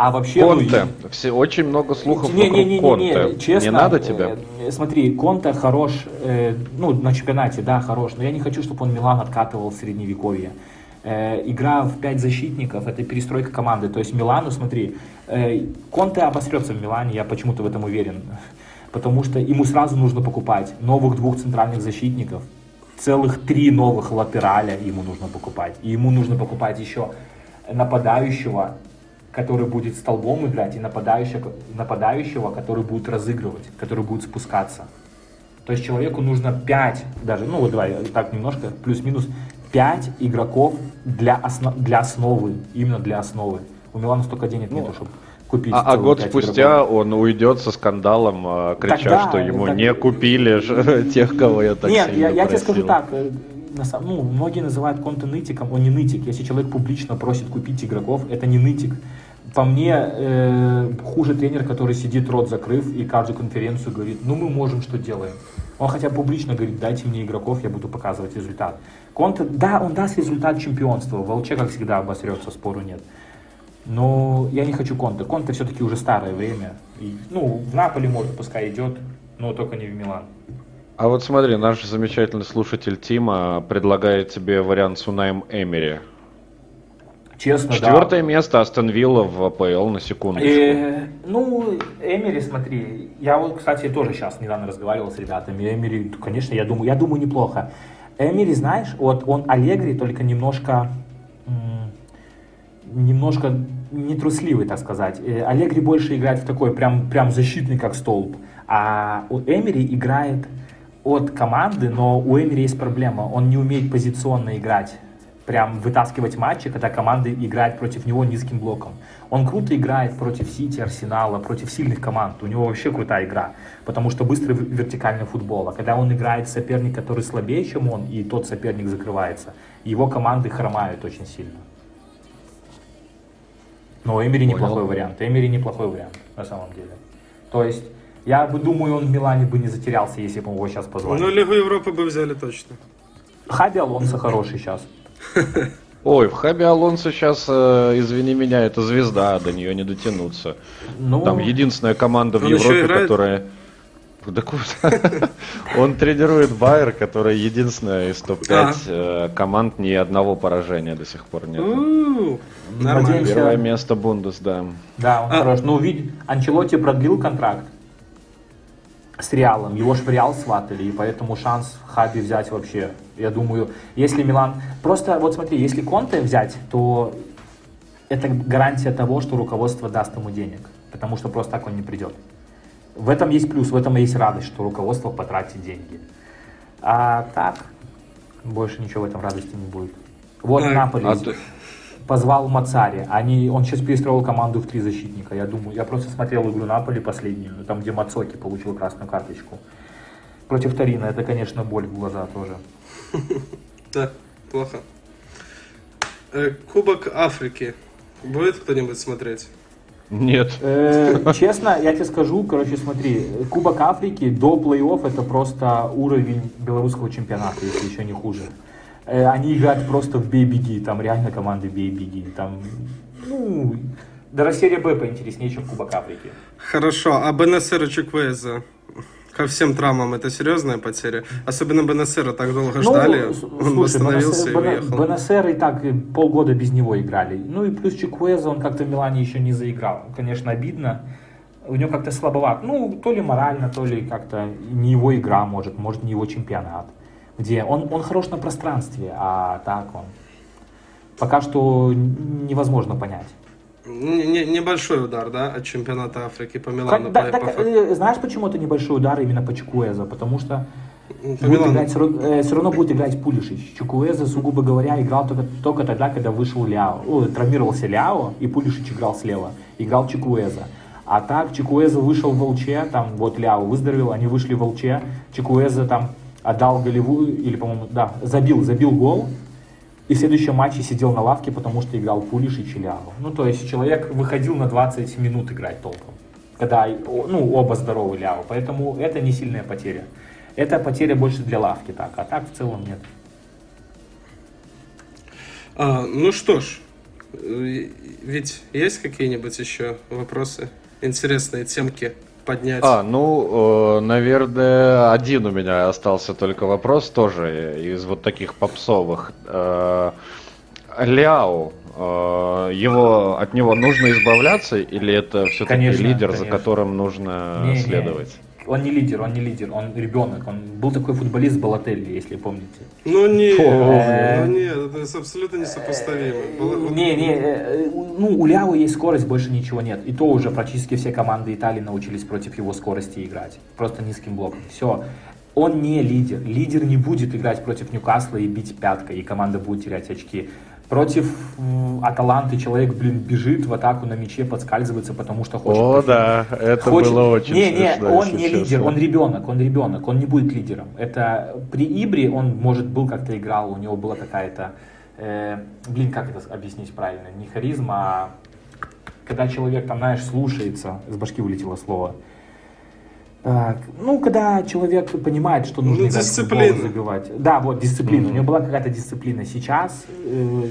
А вообще. ну, Конте. Все, очень много слухов не, не, вокруг не, не, Конте. не, честно. не надо тебе? э, Смотри, Конте хорош, э, ну, на чемпионате, да, хорош, но я не хочу, чтобы он Милан откатывал в средневековье. Э, игра в пять защитников, это перестройка команды. То есть Милану, смотри, э, Конте обосрется в Милане, я почему-то в этом уверен. Потому что ему сразу нужно покупать новых двух центральных защитников, целых три новых латераля ему нужно покупать. И ему нужно покупать еще нападающего, который будет столбом играть, и нападающего, нападающего, который будет разыгрывать, который будет спускаться. То есть человеку нужно 5, даже, ну вот давай так немножко, плюс-минус, 5 игроков для, осно- для основы, именно для основы. У Милана столько денег нету, чтобы купить А, а год спустя игроков. он уйдет со скандалом, а, крича, Тогда, что ему так- не купили тех, кого я так Нет, я, я тебе скажу так, э, на сам- ну, многие называют Конте нытиком, он не нытик. Если человек публично просит купить игроков, это не нытик. По мне, э, хуже тренер, который сидит рот закрыв и каждую конференцию говорит, ну мы можем, что делаем. Он хотя бы публично говорит, дайте мне игроков, я буду показывать результат. Конте, да, он даст результат чемпионства. Волче, как всегда, обосрется, спору нет. Но я не хочу Конте. Конте все-таки уже старое время. И, ну, в Наполе, может, пускай идет, но только не в Милан. А вот смотри, наш замечательный слушатель Тима предлагает тебе вариант с Унаем Эмери. Честно, да. Четвертое место Астон Вилла в АПЛ на секундочку. Э, ну, Эмери, смотри, я вот, кстати, тоже сейчас недавно разговаривал с ребятами. Эмери, конечно, я думаю, я думаю, неплохо. Эмери, знаешь, вот он Аллегри, только немножко, немножко нетрусливый, так сказать. Э, Аллегри больше играет в такой прям, прям защитный, как столб. А у Эмери играет от команды, но у Эмери есть проблема. Он не умеет позиционно играть прям вытаскивать матчи, когда команда играет против него низким блоком. Он круто играет против Сити, Арсенала, против сильных команд. У него вообще крутая игра, потому что быстрый вертикальный футбол. А когда он играет соперник, который слабее, чем он, и тот соперник закрывается, его команды хромают очень сильно. Но Эмери Понял. неплохой вариант. Эмери неплохой вариант, на самом деле. То есть, я бы думаю, он в Милане бы не затерялся, если бы его сейчас позвали. Ну, Лигу Европы бы взяли точно. Хаби Алонсо хороший сейчас. Ой, в Хаби Алонсо сейчас, э, извини меня, это звезда, до нее не дотянуться. Ну, Там единственная команда в Европе, играет? которая... Да куда? Он тренирует Байер, которая единственная из топ-5 э, команд ни одного поражения до сих пор нет. Нормально. Надеемся- Первое место Бундес, да. Да, он А. хорош. Ну, видь, Анчелотти продлил контракт с Реалом. Его ж в Реал сватали, и поэтому шанс Хаби взять вообще. Я думаю, если Милан... Просто, вот смотри, если Конте взять, то это гарантия того, что руководство даст ему денег. Потому что просто так он не придет. В этом есть плюс, в этом есть радость, что руководство потратит деньги. А так, больше ничего в этом радости не будет. Вот Так, Наполи а ты- позвал Мацари. Они, он сейчас перестроил команду в три защитника. Я думаю, я просто смотрел игру Наполи последнюю, там, где Мацоки получил красную карточку. Против Тарина, это, конечно, боль в глаза тоже. Да, плохо. Э, Кубок Африки. Будет кто-нибудь смотреть? Нет. Э, Честно, я тебе скажу, короче, смотри, Кубок Африки до плей-офф это просто уровень белорусского чемпионата, если еще не хуже. Э, Они играют просто в бей-беги, там реально команды бей-беги, там, ну, даже серия Б поинтереснее, чем Кубок Африки. Хорошо, а Бенесера Чиквеза? Ко всем травмам это серьезная потеря? Особенно Бенесера так долго ждали, Ну, он слушай, восстановился и Бенесер- уехал. Бенесер и так и полгода без него играли. Ну и плюс Чикуэза, он как-то в Милане еще не заиграл. Конечно, обидно. У него как-то слабоват. Ну, то ли морально, то ли как-то не его игра, может, может, не его чемпионат. Где он, он хорош на пространстве, а так он пока что невозможно понять. Не- не- небольшой удар, да, от чемпионата Африки по Милану. Как- по- так, по э, знаешь, почему это небольшой удар именно по Чикуэза? Потому что По будет Милану. играть, все, равно, э, равно будет играть Пулишич. Чукуэза, сугубо говоря, играл только, только тогда, когда вышел Ляо. О, травмировался Ляо, и Пулишич играл слева. Играл Чикуэза. А так Чикуэза вышел в Волче, там вот Ляо выздоровел, они вышли в Волче. Чикуэза там отдал голевую, или, по-моему, да, забил, забил гол. И в следующем матче сидел на лавке, потому что играл Пулишич и Ляо. Ну, то есть человек выходил на 20 минут играть толком. Когда, ну, оба здоровы Ляо. Поэтому это не сильная потеря. Это потеря больше для лавки так, а так в целом нет. А, ну что ж, э, ведь есть какие-нибудь еще вопросы, интересные темки поднять? А, ну, э, наверное, один у меня остался только вопрос тоже из вот таких попсовых. Э, Ляо, э, его, от него нужно избавляться или это все-таки Конечно, лидер, за конечно. которым нужно Не, не. Он не лидер, он не лидер, он ребенок. Он был такой футболист Балателли, если помните. Ну нет, Э, ну нет, это абсолютно несопоставимо. Было- Не, не, э, ну у Ляо есть скорость, больше ничего нет. И то уже практически все команды Италии научились против его скорости играть. Просто низким блоком. Все. Он не лидер. Лидер не будет играть против Ньюкасла и бить пяткой, и команда будет терять очки. Против Аталанты человек, блин, бежит в атаку на мяче, подскальзывается, потому что хочет. О, профи- да, это Хочет- было очень Не, не, он не честно. лидер, он ребенок, он ребенок, он не будет лидером. Это при Ибре он, может, был как-то играл, у него была какая-то, э, блин, как это объяснить правильно, не харизма, а когда человек там, знаешь, слушается, с башки вылетело слово. Так, ну, когда человек понимает, что нужно Ну, дисциплина. забивать. Да, вот, дисциплина. У него была какая-то дисциплина. Сейчас э,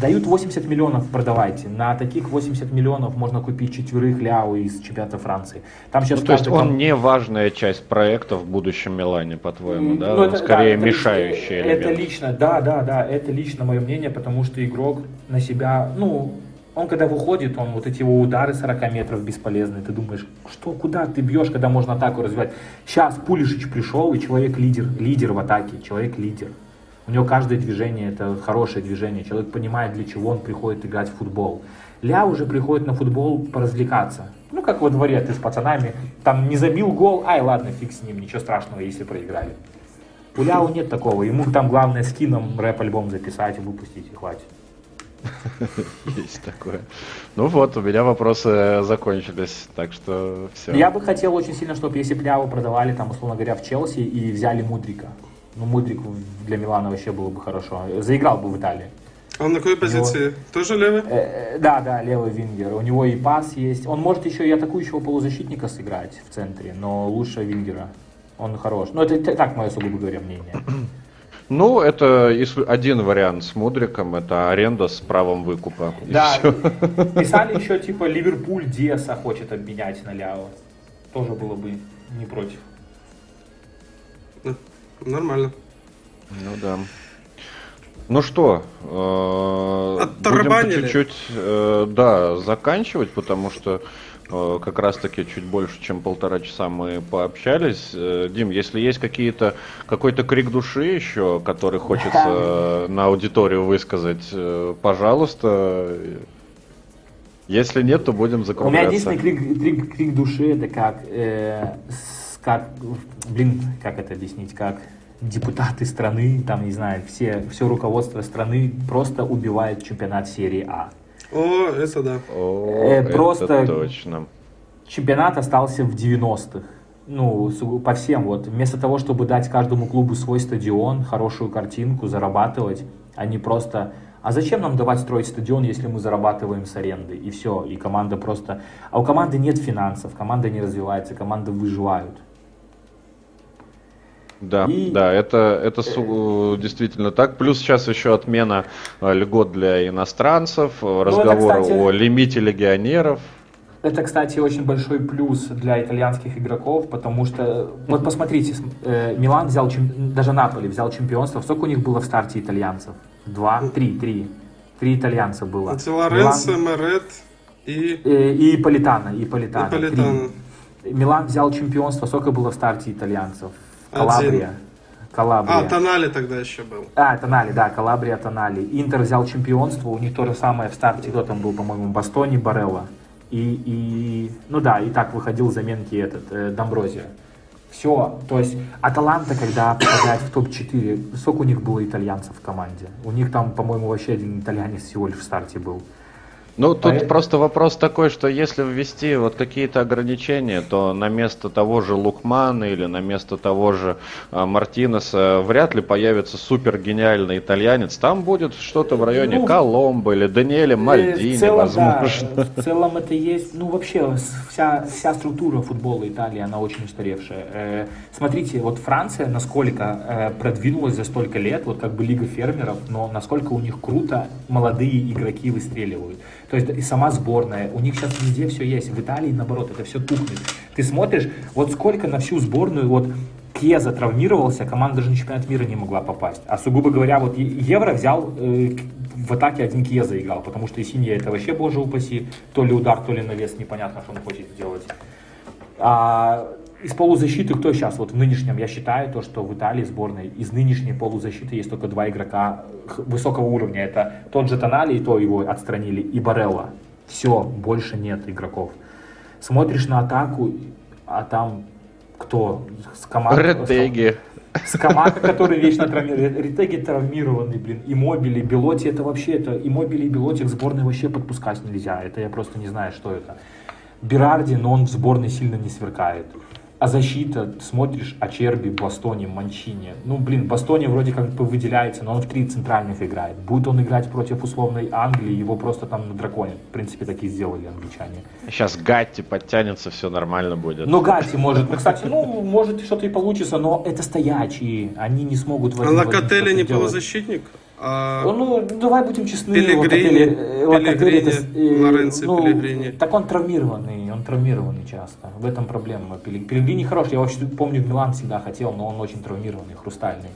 дают 80 миллионов, продавайте. На таких 80 миллионов можно купить четверых Ляо из чемпионата Франции. Там сейчас Ну, то есть каждый ком- он не важная часть проекта в будущем Милане, по-твоему, да? Ну, Он это- скорее да, это мешающий лично- элемент. Это лично, да, да, да, это лично мое мнение, потому что игрок на себя, ну, он когда выходит, он вот эти его удары 40 метров бесполезные, ты думаешь, что, куда ты бьешь, когда можно атаку развивать. Сейчас Пулишич пришел, и человек лидер, лидер в атаке, человек лидер. У него каждое движение это хорошее движение, человек понимает, для чего он приходит играть в футбол. Ля уже приходит на футбол поразвлекаться. Ну, как во дворе ты с пацанами, там не забил гол, ай, ладно, фиг с ним, ничего страшного, если проиграли. У Ляо нет такого. Ему там главное с кином рэп-альбом записать и выпустить, и хватит. Есть такое. Ну вот, у меня вопросы закончились, так что все. Я бы хотел очень сильно, чтобы если б Ляо продавали, там, условно говоря, в Челси и взяли Мудрика. Ну, Мудрик для Милана вообще было бы хорошо. Заиграл бы в Италии. А он на какой позиции? Тоже левый? Э, э, Да, да, левый вингер. У него и пас есть. Он может еще и атакующего полузащитника сыграть в центре, но лучше вингера. Он хорош. Ну, это так мое, сугубо говоря, мнение. Ну, это один вариант с Мудриком, это аренда с правом выкупа. И Да, писали еще, типа, Ливерпуль Диаса хочет обменять на Ляо. Тоже было бы не против. Да, Нормально. Ну да. Ну что, э, будем чуть-чуть, э, да, заканчивать, потому что как раз-таки чуть больше, чем полтора часа мы пообщались. Э, Дим, если есть какие-то какой-то крик души еще, который хочется э, на аудиторию высказать, э, пожалуйста. Если нет, то будем У меня закругляться. единственный крик, крик, крик души, это как, э, с- как, блин, как это объяснить, как депутаты страны, там, не знаю, все, все руководство страны просто убивает чемпионат серии А. О, это да. О, Э, это просто- точно. Чемпионат остался в 90-х. Ну, по всем вот. Вместо того, чтобы дать каждому клубу свой стадион, хорошую картинку, зарабатывать, они просто... А зачем нам давать строить стадион, если мы зарабатываем с аренды? И все, и команда просто... А у команды нет финансов, команда не развивается, команды выживают. Да, И- да, это, это су- действительно так. Плюс сейчас еще отмена э, льгот для иностранцев, э, разговоры Ну, кстати- о лимите легионеров. Это, кстати, очень большой плюс для итальянских игроков, потому что, вот посмотрите, э, Милан взял, даже Наполи взял чемпионство. Сколько у них было в старте итальянцев? Два, три, три. Три итальянца было. Ди Лоренцо, Милан- Мерет и Э, И Политана, и Политана. Наполитано. Три. Милан взял чемпионство, сколько было в старте итальянцев? Один. Калабрия. Калабрия. А, Тонали тогда еще был. А, Тонали, да, Калабрия, Тонали. Интер взял чемпионство, у них то же самое в старте, кто там был, по-моему, Бастони, Барелла. И, и, ну да, и так выходил заменки этот, э, Домброзия. Все, то есть Аталанта, когда попадает в топ-4, сколько у них было итальянцев в команде? У них там, по-моему, вообще один итальянец всего лишь в старте был. Ну, тут Поэт- просто вопрос такой, что если ввести вот какие-то ограничения, то на место того же Лукмана или на место того же а, Мартинеса вряд ли появится супер гениальный итальянец. Там будет что-то в районе Ну, Коломбо или Даниэля Мальдини, Э, в целом, возможно. Да, в целом это есть, ну вообще вся, вся структура футбола Италии, она очень устаревшая. Э, смотрите, вот Франция насколько э, продвинулась за столько лет, вот как бы лига фермеров, но насколько у них круто молодые игроки выстреливают. То есть и сама сборная, у них сейчас везде все есть. В Италии наоборот, это все тухнет. Ты смотришь, вот сколько на всю сборную, вот Кеза травмировался, команда даже на чемпионат мира не могла попасть. А сугубо говоря, вот Евро взял, э, в атаке один Кеза играл, потому что Синия это вообще, боже упаси, то ли удар, то ли навес, непонятно, что он хочет сделать. А из полузащиты кто сейчас? Вот в нынешнем, я считаю, то, что в Италии сборной из нынешней полузащиты есть только два игрока высокого уровня. Это тот же Тонали, и то его отстранили, и Барелла. Все, больше нет игроков. Смотришь на атаку, а там кто? Скамака, Ретеги. Скамака, который вечно травмирован. Ретеги травмированный, блин. И Мобили, Белоти, это вообще, это и Мобили, и Белоти к сборной вообще подпускать нельзя. Это я просто не знаю, что это. Берарди, но он в сборной сильно не сверкает. А защита, смотришь, Ачерби, Бастони, Манчини. Ну, блин, Бастони вроде как бы выделяется, но он в три центральных играет. Будет он играть против условной Англии, его просто там на драконе. В принципе, так и сделали англичане. Сейчас Гатти подтянется, все нормально будет. Ну, Гати может, ну, кстати, ну, может что-то и получится, но это стоячие, они не смогут А что-то не делать. полузащитник? А Ну, давай будем честны, Пелегрини, э, Локотели это Пелегрини, Лоренцо ну, Пелегрини. Так он травмированный, он травмированный часто. В этом проблема. Пеле- Пелегрини хорош, я вообще помню, Милан всегда хотел, но он очень травмированный, хрустальный.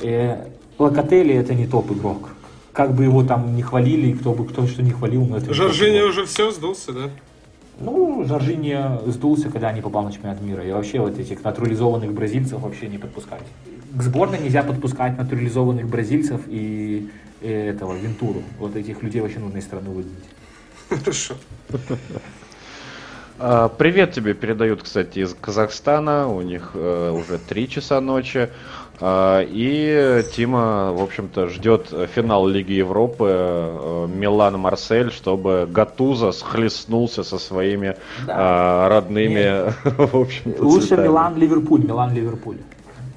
Э, Локотели это не топ игрок. Как бы его там не хвалили, кто бы кто что не хвалил, но это Жоржини уже все сдулся, да? Ну, Жоржини сдулся, когда не попал на чемпионат мира. И вообще вот этих натурализованных бразильцев вообще не подпускать. К сборной нельзя подпускать натурализованных бразильцев и, и этого, Вентуру. Вот этих людей вообще нужно из страны выгнать. Хорошо. А, Привет тебе передают, кстати, из Казахстана. У них э, уже 3 часа ночи. А, И Тима, в общем-то, ждет финал Лиги Европы э, Милан-Марсель, чтобы Гатуза схлестнулся со своими а, родными, Лучше цветами. Милан-Ливерпуль, Милан-Ливерпуль.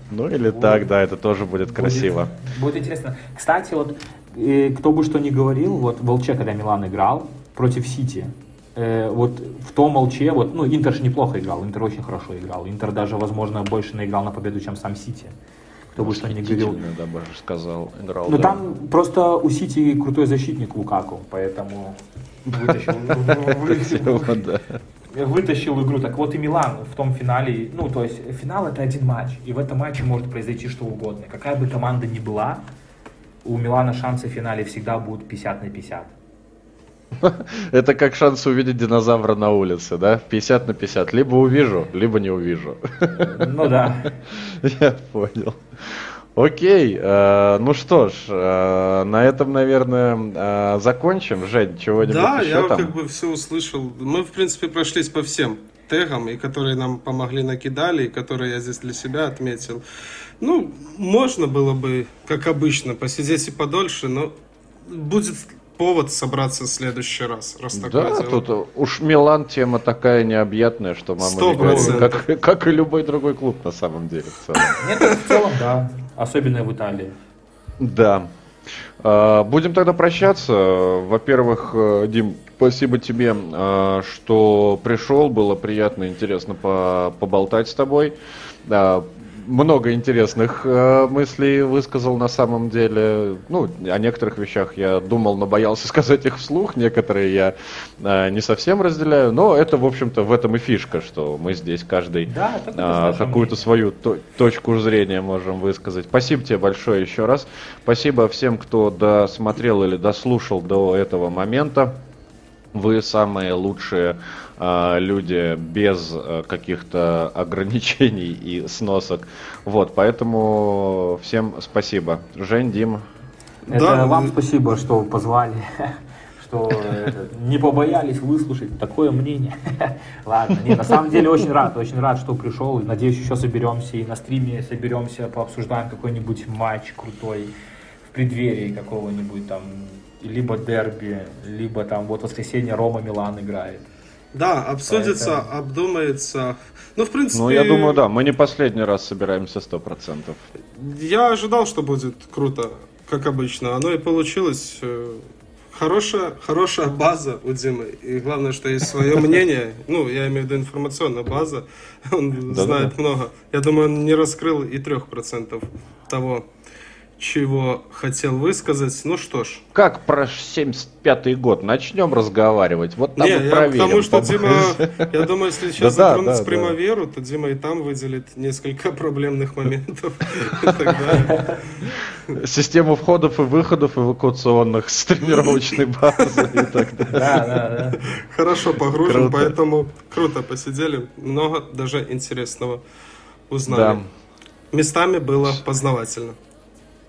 Ну или так, да, это тоже будет красиво. Будет, будет интересно. Кстати, вот э, кто бы что ни говорил, вот в ЛЧ, когда Милан играл против Сити, э, вот в том ЛЧ, вот, ну, Интер же неплохо играл, Интер очень хорошо играл. Интер даже, возможно, больше наиграл на победу, чем сам Сити. Бы что ни говорил. Да, бы сказал, играл. Ну да. там просто у Сити крутой защитник Лукаку, поэтому вытащил, Красиво, да. вытащил игру. Так вот и Милан в том финале, ну то есть финал это один матч, и в этом матче может произойти что угодно. Какая бы команда ни была, у Милана шансы в финале всегда будут 50 на 50. Это как шанс увидеть динозавра на улице, да? 50 на 50. Либо увижу, либо не увижу. Ну да. Я понял. Окей, э, ну что ж, э, на этом, наверное, э, закончим. Жень, чего-нибудь Да, еще я там? как бы все услышал. Мы, в принципе, прошлись по всем тегам, и которые нам помогли накидали, и которые я здесь для себя отметил. Ну, можно было бы, как обычно, посидеть и подольше, но будет повод собраться в следующий раз, раз такое Да, дело. тут уж Милан тема такая необъятная, что мама не процентов. как, как и любой другой клуб на самом деле. в целом. Нет, в целом, да. Особенно в Италии. Да. А, Будем тогда прощаться. Во-первых, э, Дим, спасибо тебе, э, что пришел. Было приятно, интересно по- поболтать с тобой. Много интересных э, мыслей высказал на самом деле. Ну, о некоторых вещах я думал, но боялся сказать их вслух. Некоторые я э, не совсем разделяю. Но это, в общем-то, в этом и фишка, что мы здесь каждый Да, наше какую-то свою то- точку зрения можем высказать. Спасибо тебе большое еще раз. Спасибо всем, кто досмотрел или дослушал до этого момента. Вы самые лучшие люди без а, каких-то ограничений и сносок. Вот, поэтому всем спасибо. Жень, Дим, Это Да. вам спасибо, что позвали, что э, не побоялись выслушать такое мнение. Ладно, не, на самом деле очень рад, очень рад, что пришел. Надеюсь, еще соберемся и на стриме соберемся, пообсуждаем какой-нибудь матч крутой в преддверии какого-нибудь там либо дерби, либо там вот воскресенье Рома Милан играет. Да, обсудится, Поэтому- обдумается. Ну, в принципе, ну я думаю, да, мы не последний раз собираемся 100%. Я ожидал, что будет круто, как обычно. Оно и получилось. Э, Хорошая, хорошая база у Димы. И главное, что есть свое мнение. Ну, я имею в виду информационная база. Он знает много. Я думаю, он не раскрыл и трех процентов того, чего хотел высказать. Ну что ж. Как про 75-й год? Начнем разговаривать. Вот там Не, я к проверим. тому, что побольше. Дима, я думаю, если сейчас Да-да, затронуть да, Примаверу, то Дима и там выделит несколько проблемных моментов и так далее. Систему входов и выходов эвакуационных с тренировочной базы и так далее. Да, да, да. Хорошо погружен, поэтому круто посидели. Много даже интересного Да. узнали. Местами было познавательно.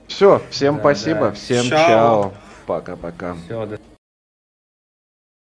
Все, всем Да, спасибо, да. всем Чао. чао. Пока-пока. Все, до